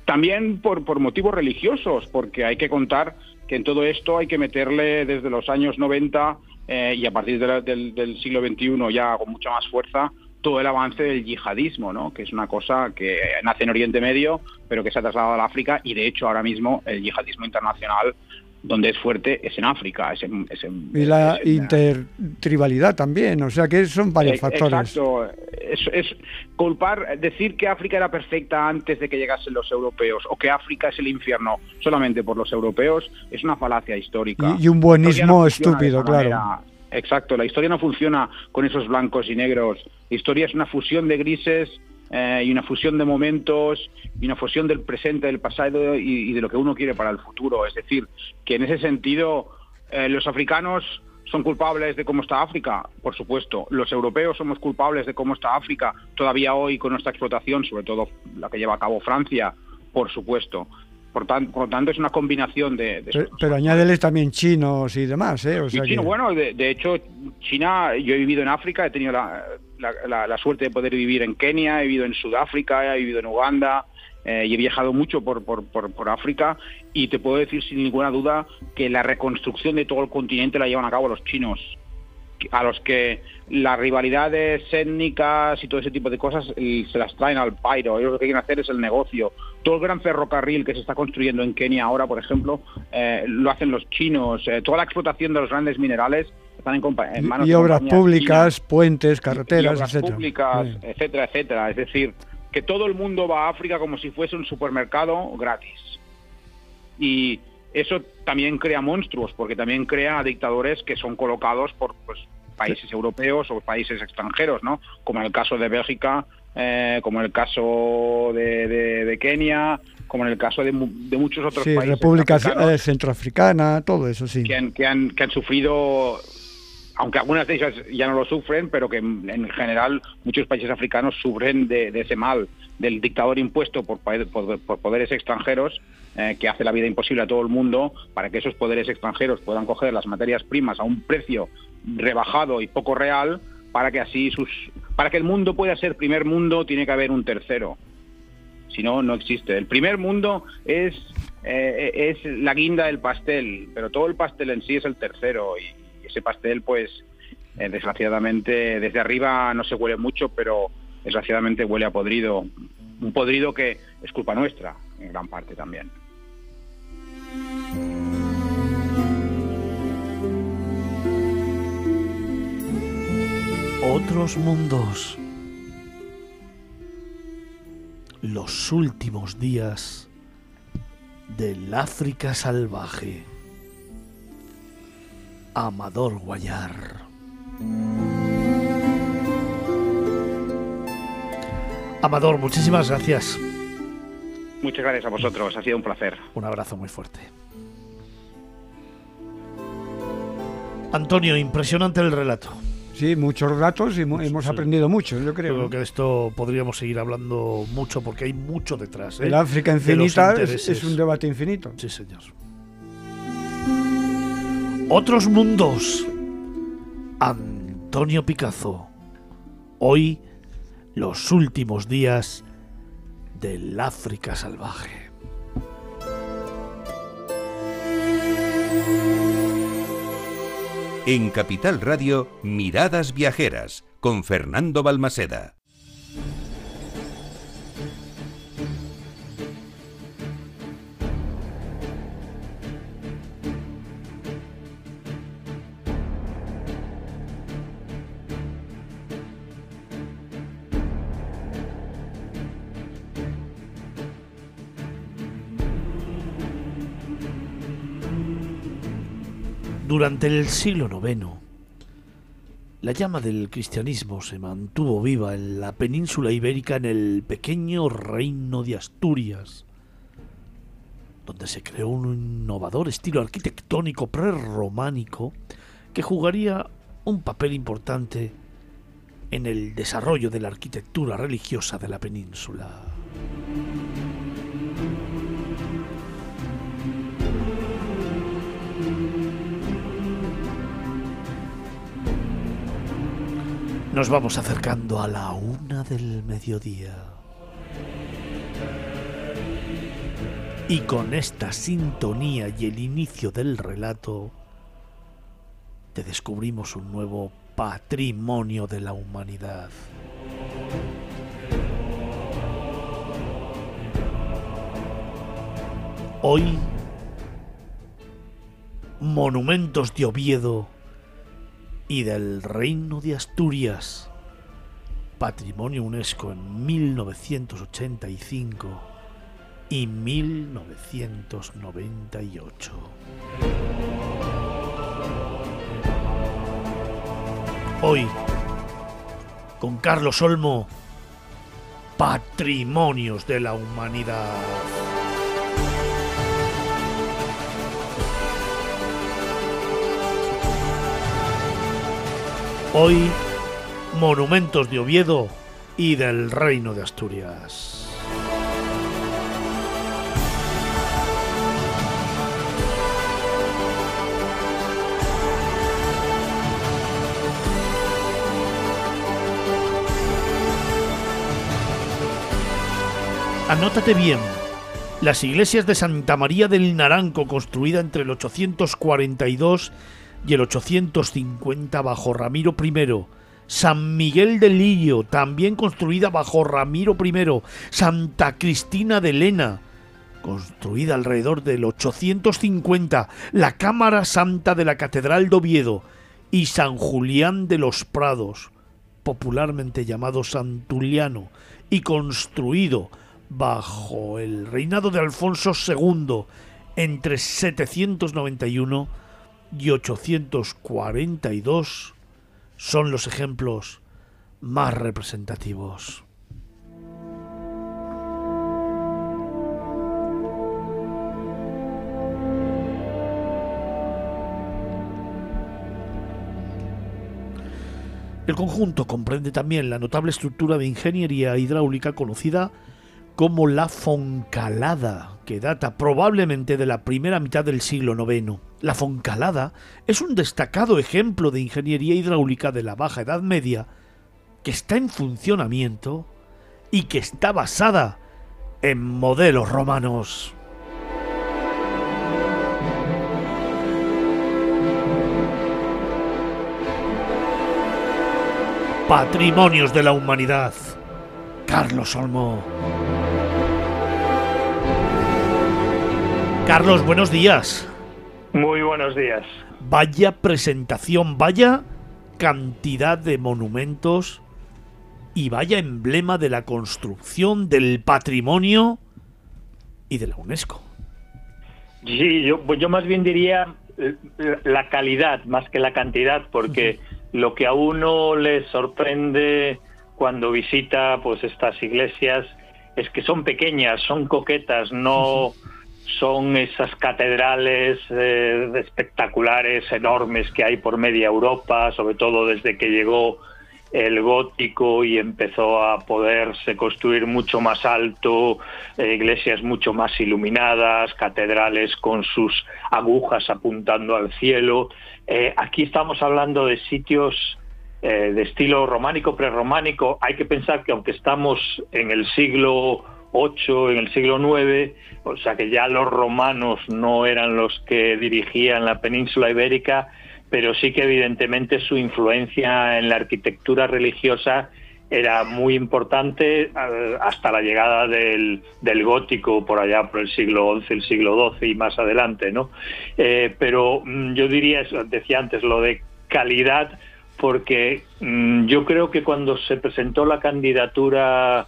También por, por motivos religiosos, porque hay que contar que en todo esto hay que meterle desde los años 90 eh, y a partir del siglo XXI ya con mucha más fuerza todo el avance del yihadismo, ¿no? que es una cosa que nace en Oriente Medio, pero que se ha trasladado al África y de hecho ahora mismo el yihadismo internacional donde es fuerte es en África, es en, es en- Y la es en- intertribalidad también, o sea que son varios Eh, factores. Exacto. Es, es culpar, decir que África era perfecta antes de que llegasen los europeos o que África es el infierno solamente por los europeos es una falacia histórica. Y- y un buenismo no estúpido, claro. manera. Exacto, la historia no funciona con esos blancos y negros. La historia es una fusión de grises eh, y una fusión de momentos y una fusión del presente, del pasado y, y de lo que uno quiere para el futuro. Es decir, que en ese sentido eh, los africanos son culpables de cómo está África, por supuesto. Los europeos somos culpables de cómo está África todavía hoy con nuestra explotación, sobre todo la que lleva a cabo Francia, por supuesto. Por, tan- por lo tanto, es una combinación de, de Pero, pero añádeles también chinos y demás, ¿eh? O Y sea chino, que- bueno, de, de hecho, China, yo he vivido en África, he tenido la, la- suerte de poder vivir en Kenia, he vivido en Sudáfrica, he vivido en Uganda, eh, y he viajado mucho por, por, por, África, y te puedo decir sin ninguna duda que la reconstrucción de todo el continente la llevan a cabo los chinos, a los que las rivalidades étnicas y todo ese tipo de cosas se las traen al pairo. Ellos lo que quieren hacer es el negocio. Todo el gran ferrocarril que se está construyendo en Kenia ahora, por ejemplo, eh, lo hacen los chinos. Eh, toda la explotación de los grandes minerales están en, compa- en manos y obras públicas, puentes, y carreteras, obras etcétera. públicas, Sí. etcétera, etcétera. Es decir, que todo el mundo va a África como si fuese un supermercado gratis. Y eso también crea monstruos, porque también crea dictadores que son colocados por pues, países europeos o países extranjeros, ¿no? Como en el caso de Bélgica, eh, como en el caso de, de- de Kenia, como en el caso de, de muchos otros Sí, países República Centroafricana, todo eso, sí. que han, que han, que han sufrido, aunque algunas de ellas ya no lo sufren, pero que en en general muchos países africanos sufren de, ese mal, del dictador impuesto por- por poderes extranjeros, eh, que hace la vida imposible a todo el mundo para que esos poderes extranjeros puedan coger las materias primas a un precio rebajado y poco real para que así sus para que el mundo pueda ser primer mundo tiene que haber un tercero si no, no existe. El primer mundo es, eh, es la guinda del pastel, pero todo el pastel en sí es el tercero y ese pastel, pues, eh, desgraciadamente, desde arriba no se huele mucho, pero desgraciadamente huele a podrido. Un podrido que es culpa nuestra, en gran parte también. Otros mundos. Los últimos días del África salvaje. Amador Guayar. Amador, muchísimas gracias. Muchas gracias a vosotros, ha sido un placer. Un abrazo muy fuerte. Antonio, impresionante el relato. Sí, muchos relatos y hemos aprendido mucho, yo creo. Creo que de esto podríamos seguir hablando mucho porque hay mucho detrás. ¿eh? El África De los infinita es, es un debate infinito. Sí, señor. Otros mundos. Antonio Picazo. Hoy, los últimos días del África salvaje. En Capital Radio, Miradas Viajeras, con Fernando Balmaseda. Durante el siglo IX, la llama del cristianismo se mantuvo viva en la península ibérica en el pequeño reino de Asturias, donde se creó un innovador estilo arquitectónico prerrománico que jugaría un papel importante en el desarrollo de la arquitectura religiosa de la península. Nos vamos acercando a la una del mediodía. Y con esta sintonía y el inicio del relato, te descubrimos un nuevo patrimonio de la humanidad. Hoy, monumentos de Oviedo y del Reino de Asturias, Patrimonio UNESCO en 1985 y 1998. Hoy, con Carlos Olmo, Patrimonios de la Humanidad. Hoy, monumentos de Oviedo y del Reino de Asturias. Anótate bien. Las iglesias de Santa María del Naranco, construida entre el 842 y el 850 bajo Ramiro I. San Miguel del Lillo, también construida bajo Ramiro I. Santa Cristina de Lena, construida alrededor del 850. La Cámara Santa de la Catedral de Oviedo y San Julián de los Prados, popularmente llamado Santuliano, y construido bajo el reinado de Alfonso II entre 791 y 842 son los ejemplos más representativos. El conjunto comprende también la notable estructura de ingeniería hidráulica conocida como la Foncalada, que data probablemente de la primera mitad del siglo IX. La Foncalada es un destacado ejemplo de ingeniería hidráulica de la Baja Edad Media que está en funcionamiento y que está basada en modelos romanos. Patrimonios de la Humanidad. Carlos Olmo. Carlos, buenos días. Muy buenos días. Vaya presentación, vaya cantidad de monumentos y vaya emblema de la construcción, del patrimonio y de la UNESCO. Sí, yo, pues yo más bien diría eh, la calidad más que la cantidad, porque lo que a uno le sorprende cuando visita pues estas iglesias es que son pequeñas, son coquetas, no son esas catedrales eh, espectaculares, enormes que hay por media Europa, sobre todo desde que llegó el gótico y empezó a poderse construir mucho más alto, eh, iglesias mucho más iluminadas, catedrales con sus agujas apuntando al cielo. Eh, aquí estamos hablando de sitios de estilo románico, prerrománico. Hay que pensar que aunque estamos en el siglo 8 en el siglo IX, o sea que ya los romanos no eran los que dirigían la península ibérica, pero sí que evidentemente su influencia en la arquitectura religiosa era muy importante hasta la llegada del, gótico por allá por el siglo XI, el siglo XII y más adelante, ¿no? Eh, pero mm, yo diría, decía antes, lo de calidad, porque mm, yo creo que cuando se presentó la candidatura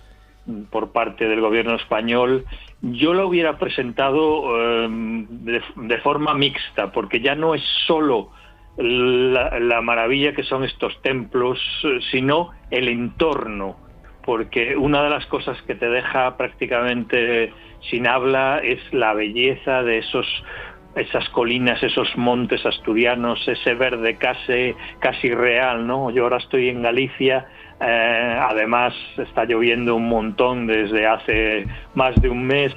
por parte del gobierno español, yo lo hubiera presentado em, de, forma mixta, porque ya no es solo la, maravilla que son estos templos, sino el entorno, porque una de las cosas que te deja prácticamente sin habla es la belleza de esos esas colinas, esos montes asturianos, ese verde casi, casi real, ¿no? Yo ahora estoy en Galicia eh, además está lloviendo un montón desde hace más de un mes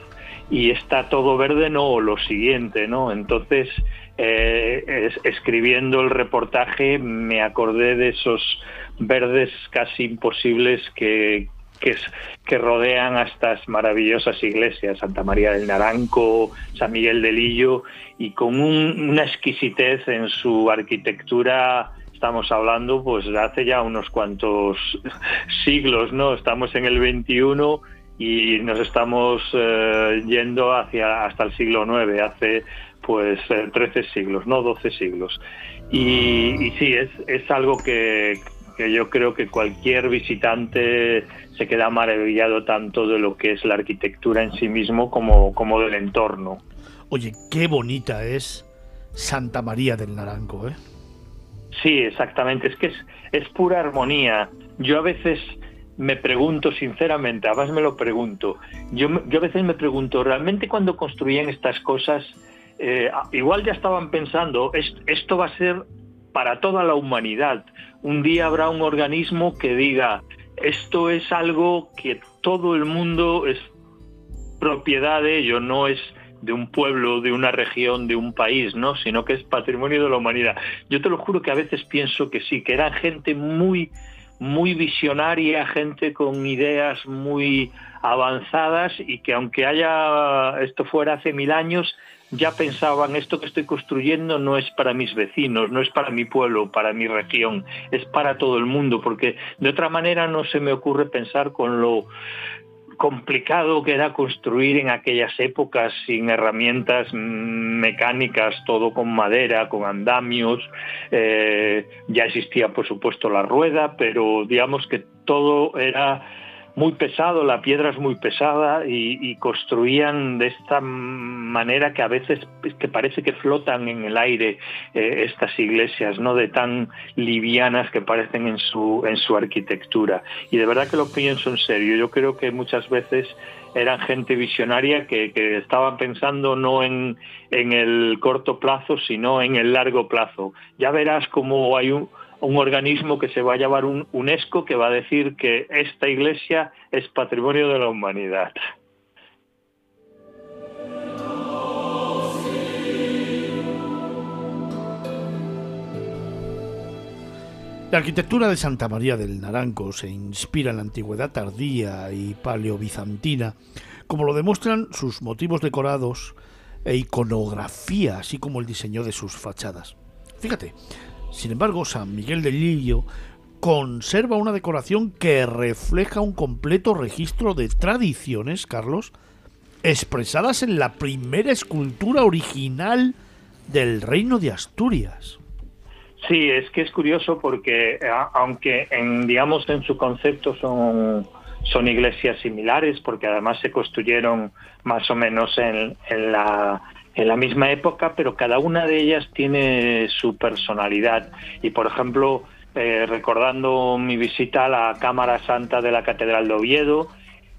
y está todo verde, no lo siguiente, ¿no? Entonces, eh, escribiendo el reportaje me acordé de esos verdes casi imposibles que, que, rodean a estas maravillosas iglesias, Santa María del Naranco, San Miguel del Lillo, y con una exquisitez en su arquitectura estamos hablando pues de hace ya unos cuantos [LAUGHS] siglos, ¿no? Estamos en el 21 y nos estamos eh, yendo hacia hasta el siglo 9, hace pues 13 eh, siglos, no 12 siglos. Y, y sí, es, es algo que, que yo creo que cualquier visitante se queda maravillado tanto de lo que es la arquitectura en sí mismo como, como del entorno. Oye, qué bonita es Santa María del Naranco, ¿eh? Sí, exactamente. Es que es, es pura armonía. Yo a veces me pregunto sinceramente, además me lo pregunto, yo, yo a veces me pregunto, ¿realmente cuando construían estas cosas, eh, igual ya estaban pensando, esto va a ser para toda la humanidad? Un día habrá un organismo que diga, esto es algo que todo el mundo es propiedad de ello, no es de un pueblo, de una región, de un país, ¿no? Sino que es patrimonio de la humanidad. Yo te lo juro que a veces pienso que sí, que era gente muy muy visionaria, gente con ideas muy avanzadas y que aunque haya esto fuera hace mil años, ya pensaban esto que estoy construyendo no es para mis vecinos, no es para mi pueblo, para mi región, es para todo el mundo, porque de otra manera no se me ocurre pensar con lo complicado que era construir en aquellas épocas sin herramientas mecánicas, todo con madera, con andamios. Eh, ya existía, por supuesto, la rueda, pero digamos que todo era muy pesado, la piedra es muy pesada y, construían de esta manera que a veces que parece que flotan en el aire eh, estas iglesias, no de tan livianas que parecen en su en su arquitectura. Y de verdad que lo pienso en serio. Yo creo que muchas veces eran gente visionaria que, que estaban pensando no en, en el corto plazo, sino en el largo plazo. Ya verás cómo hay un, un organismo que se va a llamar un UNESCO que va a decir que esta iglesia es patrimonio de la humanidad. La arquitectura de Santa María del Naranco se inspira en la antigüedad tardía y paleobizantina, como lo demuestran sus motivos decorados e iconografía, así como el diseño de sus fachadas. Fíjate, sin embargo, San Miguel del Lillo conserva una decoración que refleja un completo registro de tradiciones, Carlos, expresadas en la primera escultura original del reino de Asturias. Sí, es que es curioso porque aunque en digamos en su concepto son son iglesias similares porque además se construyeron más o menos en, en la en la misma época, pero cada una de ellas tiene su personalidad. Y por ejemplo, eh, recordando mi visita a la Cámara Santa de la Catedral de Oviedo,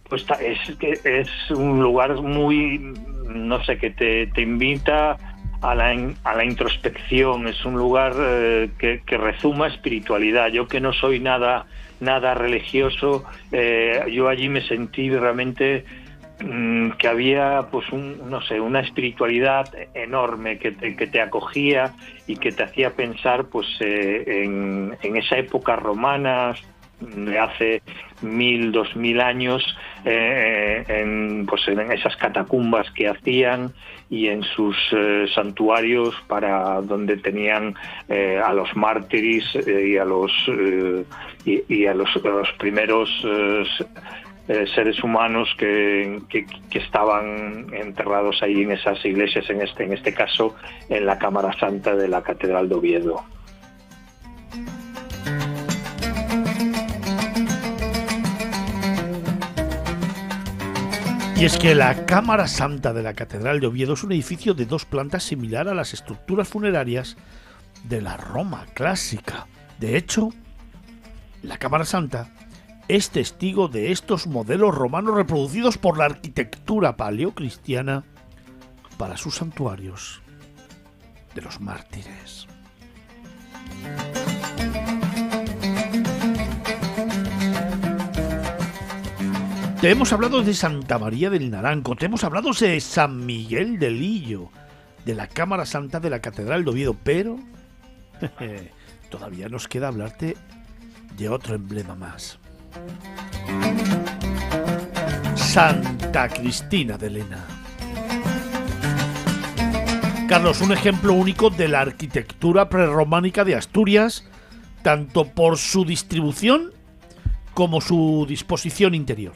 pues es es un lugar muy, no sé, que te, te invita a la, a la introspección, es un lugar eh, que, que, rezuma espiritualidad. Yo que no soy nada, nada religioso, eh, yo allí me sentí realmente que había pues un, no sé una espiritualidad enorme que te, que te acogía y que te hacía pensar pues eh, en, en, esa época romana de hace mil dos mil años eh, en pues en esas catacumbas que hacían y en sus eh, santuarios para donde tenían eh, a los mártires y a los y, a los primeros eh, seres humanos que, que, estaban enterrados ahí en esas iglesias, en este, en este caso en la Cámara Santa de la Catedral de Oviedo. Y es que la Cámara Santa de la Catedral de Oviedo es un edificio de dos plantas similar a las estructuras funerarias de la Roma clásica. De hecho, la Cámara Santa es testigo de estos modelos romanos reproducidos por la arquitectura paleocristiana para sus santuarios de los mártires. Te hemos hablado de Santa María del Naranco, te hemos hablado de San Miguel del Lillo, de la Cámara Santa de la Catedral de Oviedo, pero [LAUGHS] todavía nos queda hablarte de otro emblema más. Santa Cristina de Elena. Carlos, un ejemplo único de la arquitectura prerrománica de Asturias, tanto por su distribución como su disposición interior.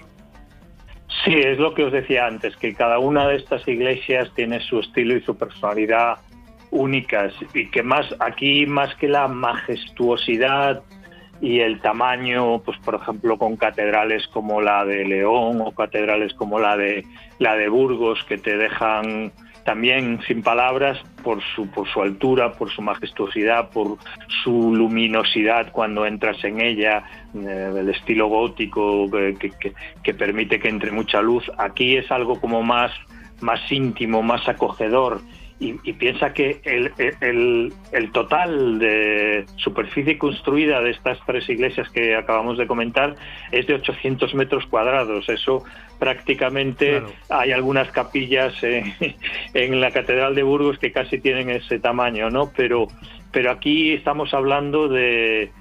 Sí, es lo que os decía antes, que cada una de estas iglesias tiene su estilo y su personalidad únicas y que más aquí más que la majestuosidad y el tamaño, pues por ejemplo con catedrales como la de León o catedrales como la de la de Burgos que te dejan también sin palabras por su por su altura, por su majestuosidad, por su luminosidad cuando entras en ella, eh, el estilo gótico que, que, que permite que entre mucha luz. Aquí es algo como más más íntimo, más acogedor y, y, piensa que el, el, el, total de superficie construida de estas tres iglesias que acabamos de comentar es de 800 metros cuadrados. Eso prácticamente claro. hay algunas capillas en, [LAUGHS] en, la Catedral de Burgos que casi tienen ese tamaño, ¿no? Pero, pero aquí estamos hablando de,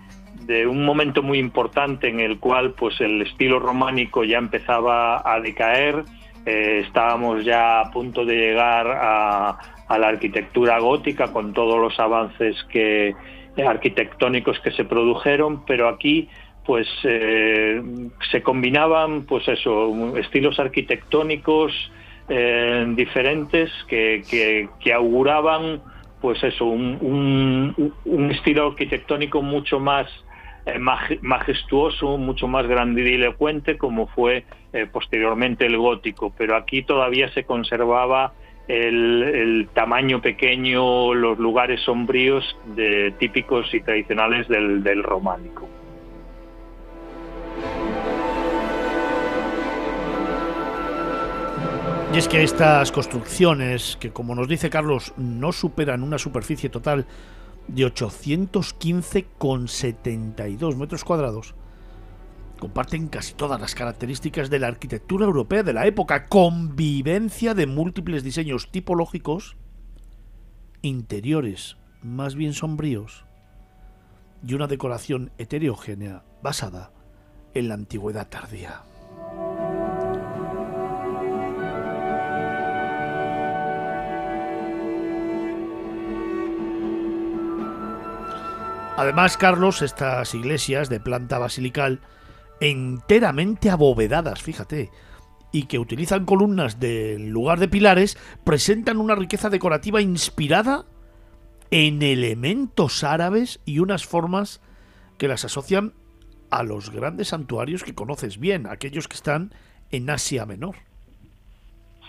de un momento muy importante en el cual pues el estilo románico ya empezaba a decaer, eh, estábamos ya a punto de llegar a, la arquitectura gótica con todos los avances arquitectónicos que se produjeron, pero aquí pues eh, se combinaban pues eso estilos arquitectónicos eh, diferentes que, que, auguraban pues eso un, un, estilo arquitectónico mucho más eh, majestuoso mucho más grandilocuente como fue posteriormente el gótico. Pero aquí todavía se conservaba el, tamaño pequeño los lugares sombríos típicos y tradicionales del, del románico. Y es que estas construcciones, que como nos dice Carlos, no superan una superficie total de 815,72 metros cuadrados, comparten casi todas las características de la arquitectura europea de la época, convivencia de múltiples diseños tipológicos, interiores más bien sombríos y una decoración heterogénea basada en la antigüedad tardía. Además, Carlos, estas iglesias de planta basilical, enteramente abovedadas, fíjate, y que utilizan columnas del lugar de pilares, presentan una riqueza decorativa inspirada en elementos árabes y unas formas que las asocian a los grandes santuarios que conoces bien, aquellos que están en Asia Menor.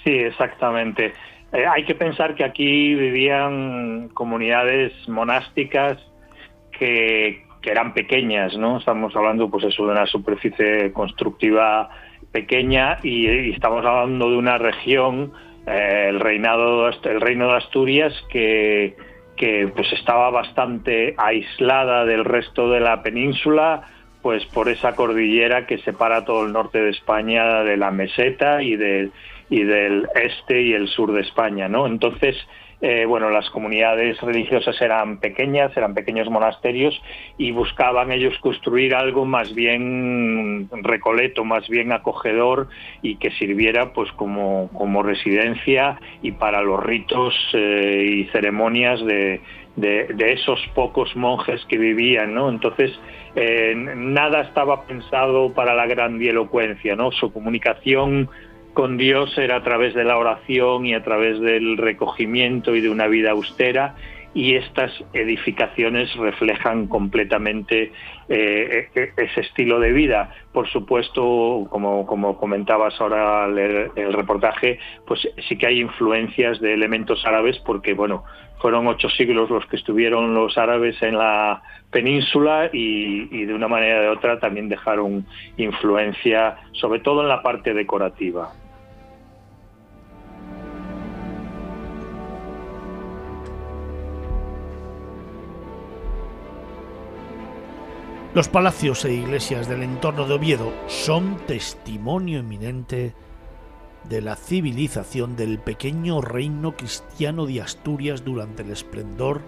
Sí, exactamente. Eh, hay que pensar que aquí vivían comunidades monásticas que, eran pequeñas, ¿no? Estamos hablando, pues eso, de una superficie constructiva pequeña y, estamos hablando de una región, eh, el reinado, el reino de Asturias, que, que pues estaba bastante aislada del resto de la península, pues por esa cordillera que separa todo el norte de España de la meseta y del y del este y el sur de España, ¿no? Entonces, eh, bueno, las comunidades religiosas eran pequeñas, eran pequeños monasterios y buscaban ellos construir algo más bien recoleto, más bien acogedor y que sirviera pues como, como residencia y para los ritos eh, y ceremonias de, de, esos pocos monjes que vivían, ¿no? Entonces, eh, nada estaba pensado para la grandielocuencia, ¿no? Su comunicación con Dios era a través de la oración y a través del recogimiento y de una vida austera y estas edificaciones reflejan completamente eh, e, e, ese estilo de vida. Por supuesto, como, como comentabas ahora leer el reportaje, pues sí que hay influencias de elementos árabes porque, bueno, fueron ocho siglos los que estuvieron los árabes en la península y, y de una manera de otra también dejaron influencia, sobre todo en la parte decorativa. Los palacios e iglesias del entorno de Oviedo son testimonio eminente de la civilización del pequeño reino cristiano de Asturias durante el esplendor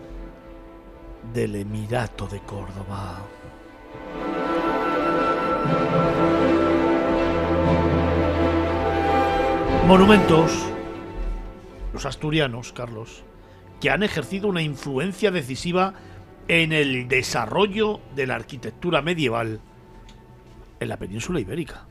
del Emirato de Córdoba. Monumentos, los asturianos, Carlos, que han ejercido una influencia decisiva en el desarrollo de la arquitectura medieval en la península ibérica.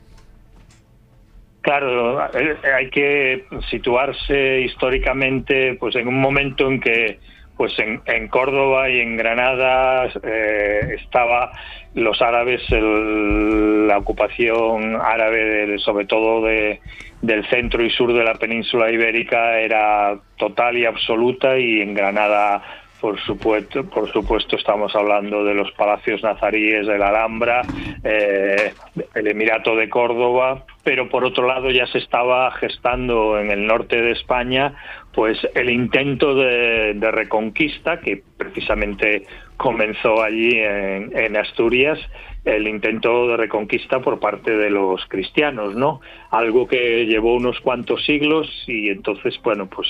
Claro, eh, hay que situarse históricamente pues en un momento en que pues en, Córdoba y en Granada eh, estaba los árabes, la ocupación árabe, sobre todo de, del centro y sur de la península ibérica, era total y absoluta y en Granada por supuesto, por supuesto estamos hablando de los palacios nazaríes de la Alhambra, eh, el Emirato de Córdoba, pero por otro lado ya se estaba gestando en el norte de España pues el intento de, reconquista que precisamente comenzó allí en, en, Asturias el intento de reconquista por parte de los cristianos, ¿no? Algo que llevó unos cuantos siglos y entonces, bueno, pues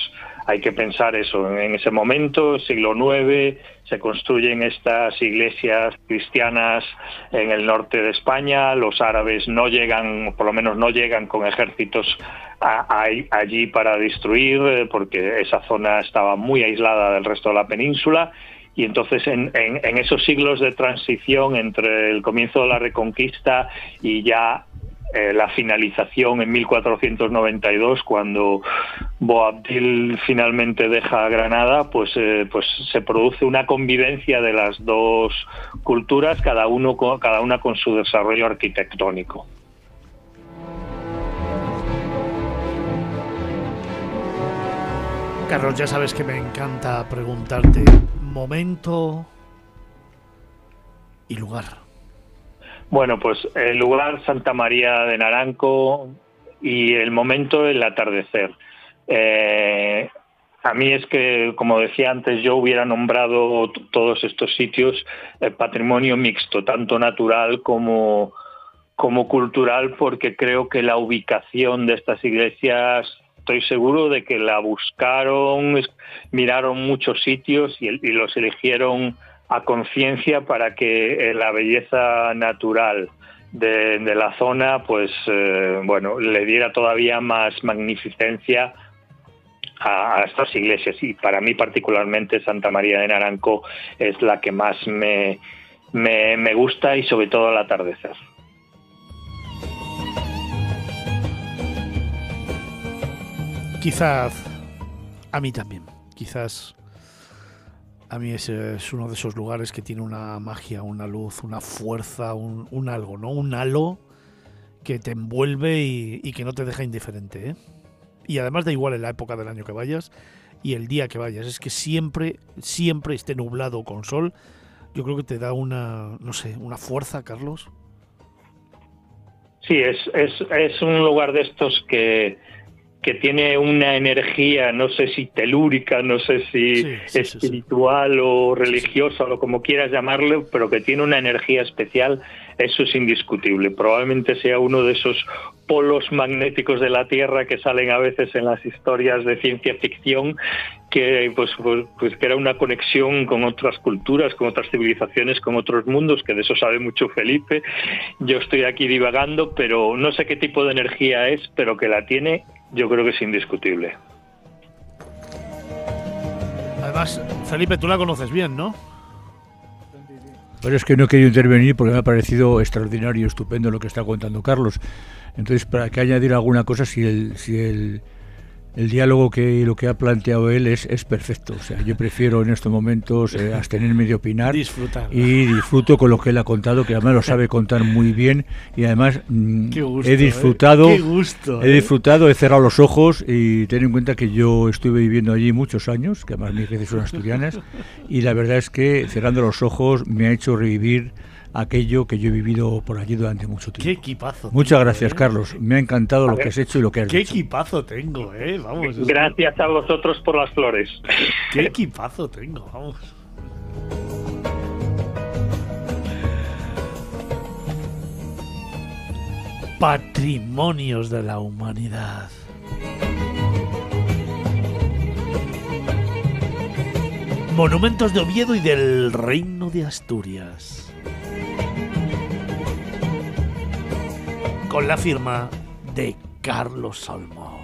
hay que pensar eso. En ese momento, siglo IX, se construyen estas iglesias cristianas en el norte de España. Los árabes no llegan, por lo menos no llegan con ejércitos allí para destruir, eh, porque esa zona estaba muy aislada del resto de la península. Y entonces en, en, esos siglos de transición entre el comienzo de la Reconquista y ya eh, la finalización en 1492 cuando Boabdil finalmente deja Granada pues eh, pues se produce una convivencia de las dos culturas cada uno cada una con su desarrollo arquitectónico. Carlos ya sabes que me encanta preguntarte momento y lugar bueno, pues el lugar Santa María de Naranco y el momento el atardecer. Eh, a mí es que, como decía antes, yo hubiera nombrado todos estos sitios eh, patrimonio mixto, tanto natural como, como cultural, porque creo que la ubicación de estas iglesias, estoy seguro de que la buscaron, miraron muchos sitios y los eligieron a conciencia para que eh, la belleza natural de, la zona, pues eh, bueno, le diera todavía más magnificencia a, estas iglesias y para mí particularmente Santa María de Naranco es la que más me, me, me gusta y sobre todo al atardecer. Quizás a mí también, quizás a mí es uno de esos lugares que tiene una magia, una luz, una fuerza, un, algo, ¿no? Un halo que te envuelve y, que no te deja indiferente, ¿eh? Y además da igual en la época del año que vayas y el día que vayas. Es que siempre, siempre esté nublado con sol. Yo creo que te da una, no sé, una fuerza, Carlos. Sí, es, es, es un lugar de estos que, que tiene una energía, no sé si telúrica, no sé si espiritual o religiosa o como quieras llamarlo, pero que tiene una energía especial, eso es indiscutible. Probablemente sea uno de esos polos magnéticos de la Tierra que salen a veces en las historias de ciencia ficción, que pues, pues, pues, que era una conexión con otras culturas, con otras civilizaciones, con otros mundos, que de eso sabe mucho Felipe. Yo estoy aquí divagando, pero no sé qué tipo de energía es, pero que la tiene yo creo que es indiscutible. Además, Felipe, tú la conoces bien, ¿no? Pero es que no he querido intervenir porque me ha parecido extraordinario, estupendo lo que está contando Carlos. Entonces, para que añadir alguna cosa, si el, si el el diálogo que lo que ha planteado él es, es perfecto. O sea, yo prefiero en estos momentos eh, abstenerme de opinar y disfruto con lo que él ha contado, que además lo sabe contar muy bien y además mm, he disfrutado, ¿eh? gusto, he ¿eh? disfrutado, he cerrado los ojos y ten en cuenta que yo estuve viviendo allí muchos años, que además mis veces son asturianas y la verdad es que cerrando los ojos me ha hecho revivir aquello que yo he vivido por allí durante mucho tiempo. Qué equipazo. Muchas gracias, ¿eh? Carlos. Me ha encantado lo que has hecho y lo que has Qué equipazo tengo, eh. Vamos. Gracias a vosotros por las flores. Qué equipazo tengo, vamos. Patrimonios de la humanidad. Monumentos de Oviedo y del Reino de Asturias. Con la firma de Carlos Solmo.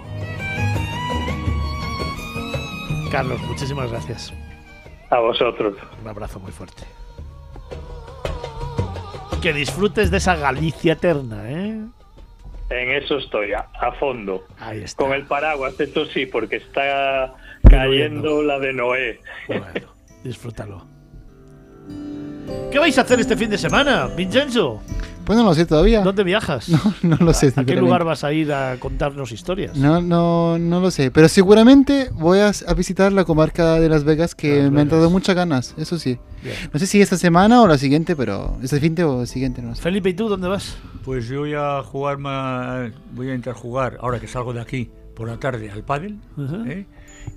Carlos, muchísimas gracias. A vosotros. Un abrazo muy fuerte. Que disfrutes de esa Galicia eterna, ¿eh? En eso estoy, a, fondo. Ahí está. Con el paraguas, esto sí, porque está cayendo la de Noé. Bueno, disfrútalo. ¿Qué vais a hacer este fin de semana, Vincenzo? Pues no lo sé todavía. ¿Dónde viajas? [LAUGHS] No, no lo sé. ¿A, qué lugar vas a ir a contarnos historias? No, no, no lo sé. Pero seguramente voy a, visitar la comarca de Las Vegas que me han dado muchas ganas, eso sí. No sé si esta semana o la siguiente, pero este fin de o el siguiente, no sé. Felipe, ¿y tú dónde vas? Pues yo voy a jugar, voy a intentar jugar, ahora que salgo de aquí, por la tarde al pádel. ¿eh?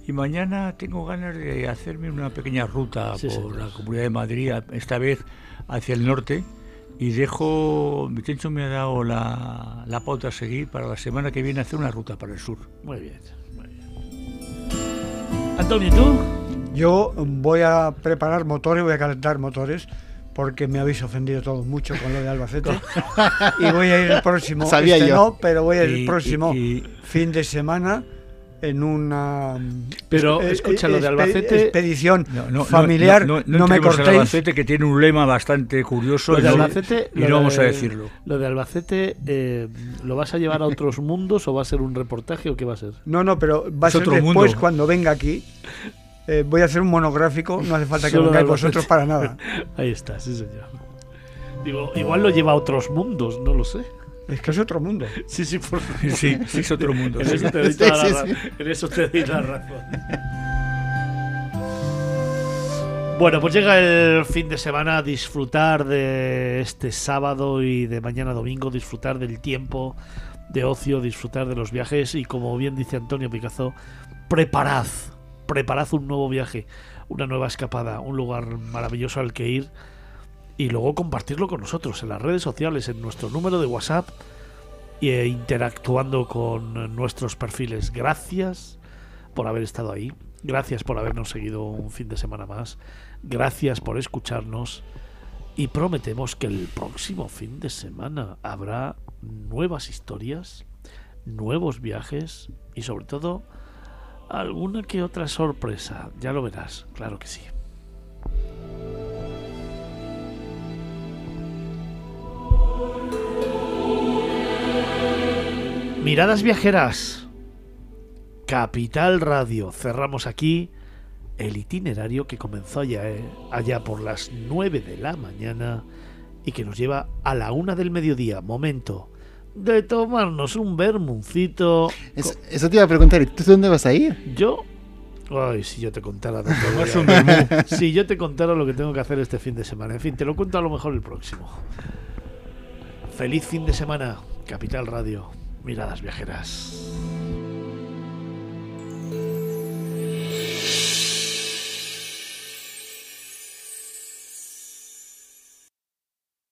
Y mañana tengo ganas de hacerme una pequeña ruta Sí, por señor. la Comunidad de Madrid, esta vez hacia el norte. Y dejo, mi Tencho me ha dado la, la pauta a seguir para la semana que viene hacer una ruta para el sur. Muy bien. muy bien. Antonio, ¿y tú? Yo voy a preparar motores, voy a calentar motores, porque me habéis ofendido todos mucho con lo de Albacete. [LAUGHS] y voy a ir el próximo. Sabía este yo. no, pero voy a ir Y- el próximo y- fin de semana en una. Pero, eh, escucha, lo de Albacete- Expedición No, no, familiar. no, No, no, no me cortéis. Albacete, que tiene un lema bastante curioso Lo de no, Albacete, y lo no vamos a de- decirlo. Lo de Albacete, eh, ¿lo vas a llevar a otros [LAUGHS] mundos o va a ser un reportaje o qué va a ser? No, no, pero va a ser otro después mundo. cuando venga aquí. Eh, voy a hacer un monográfico, no hace falta que vengáis vosotros para nada. [LAUGHS] Ahí está, sí señor. Digo, igual lo lleva a otros mundos, no lo sé. Es que es otro mundo. Sí, sí, por [LAUGHS] Sí, sí, es otro mundo. En eso te doy toda la sí, ra- sí. en eso te doy la razón. Bueno, pues llega el fin de semana a disfrutar de este sábado y de mañana domingo, disfrutar del tiempo de ocio, disfrutar de los viajes y como bien dice Antonio Picazo, preparad, preparad un nuevo viaje, una nueva escapada, un lugar maravilloso al que ir y luego compartirlo con nosotros en las redes sociales, en nuestro número de WhatsApp e interactuando con nuestros perfiles. Gracias por haber estado ahí. Gracias por habernos seguido un fin de semana más. Gracias por escucharnos. Y prometemos que el próximo fin de semana habrá nuevas historias, nuevos viajes y sobre todo alguna que otra sorpresa. Ya lo verás, claro que sí. Miradas viajeras. Capital Radio. Cerramos aquí el itinerario que comenzó allá, eh, allá por las 9 de la mañana y que nos lleva a la una del mediodía. Momento de tomarnos un vermuncito. Eso, eso te iba a preguntar, ¿y tú dónde vas a ir? Yo. Ay, si yo te contara dónde voy Tomarse a un ir. vermú. [LAUGHS] Si yo te contara lo que tengo que hacer este fin de semana. En fin, te lo cuento a lo mejor el próximo. Feliz fin de semana, Capital Radio. Miradas viajeras.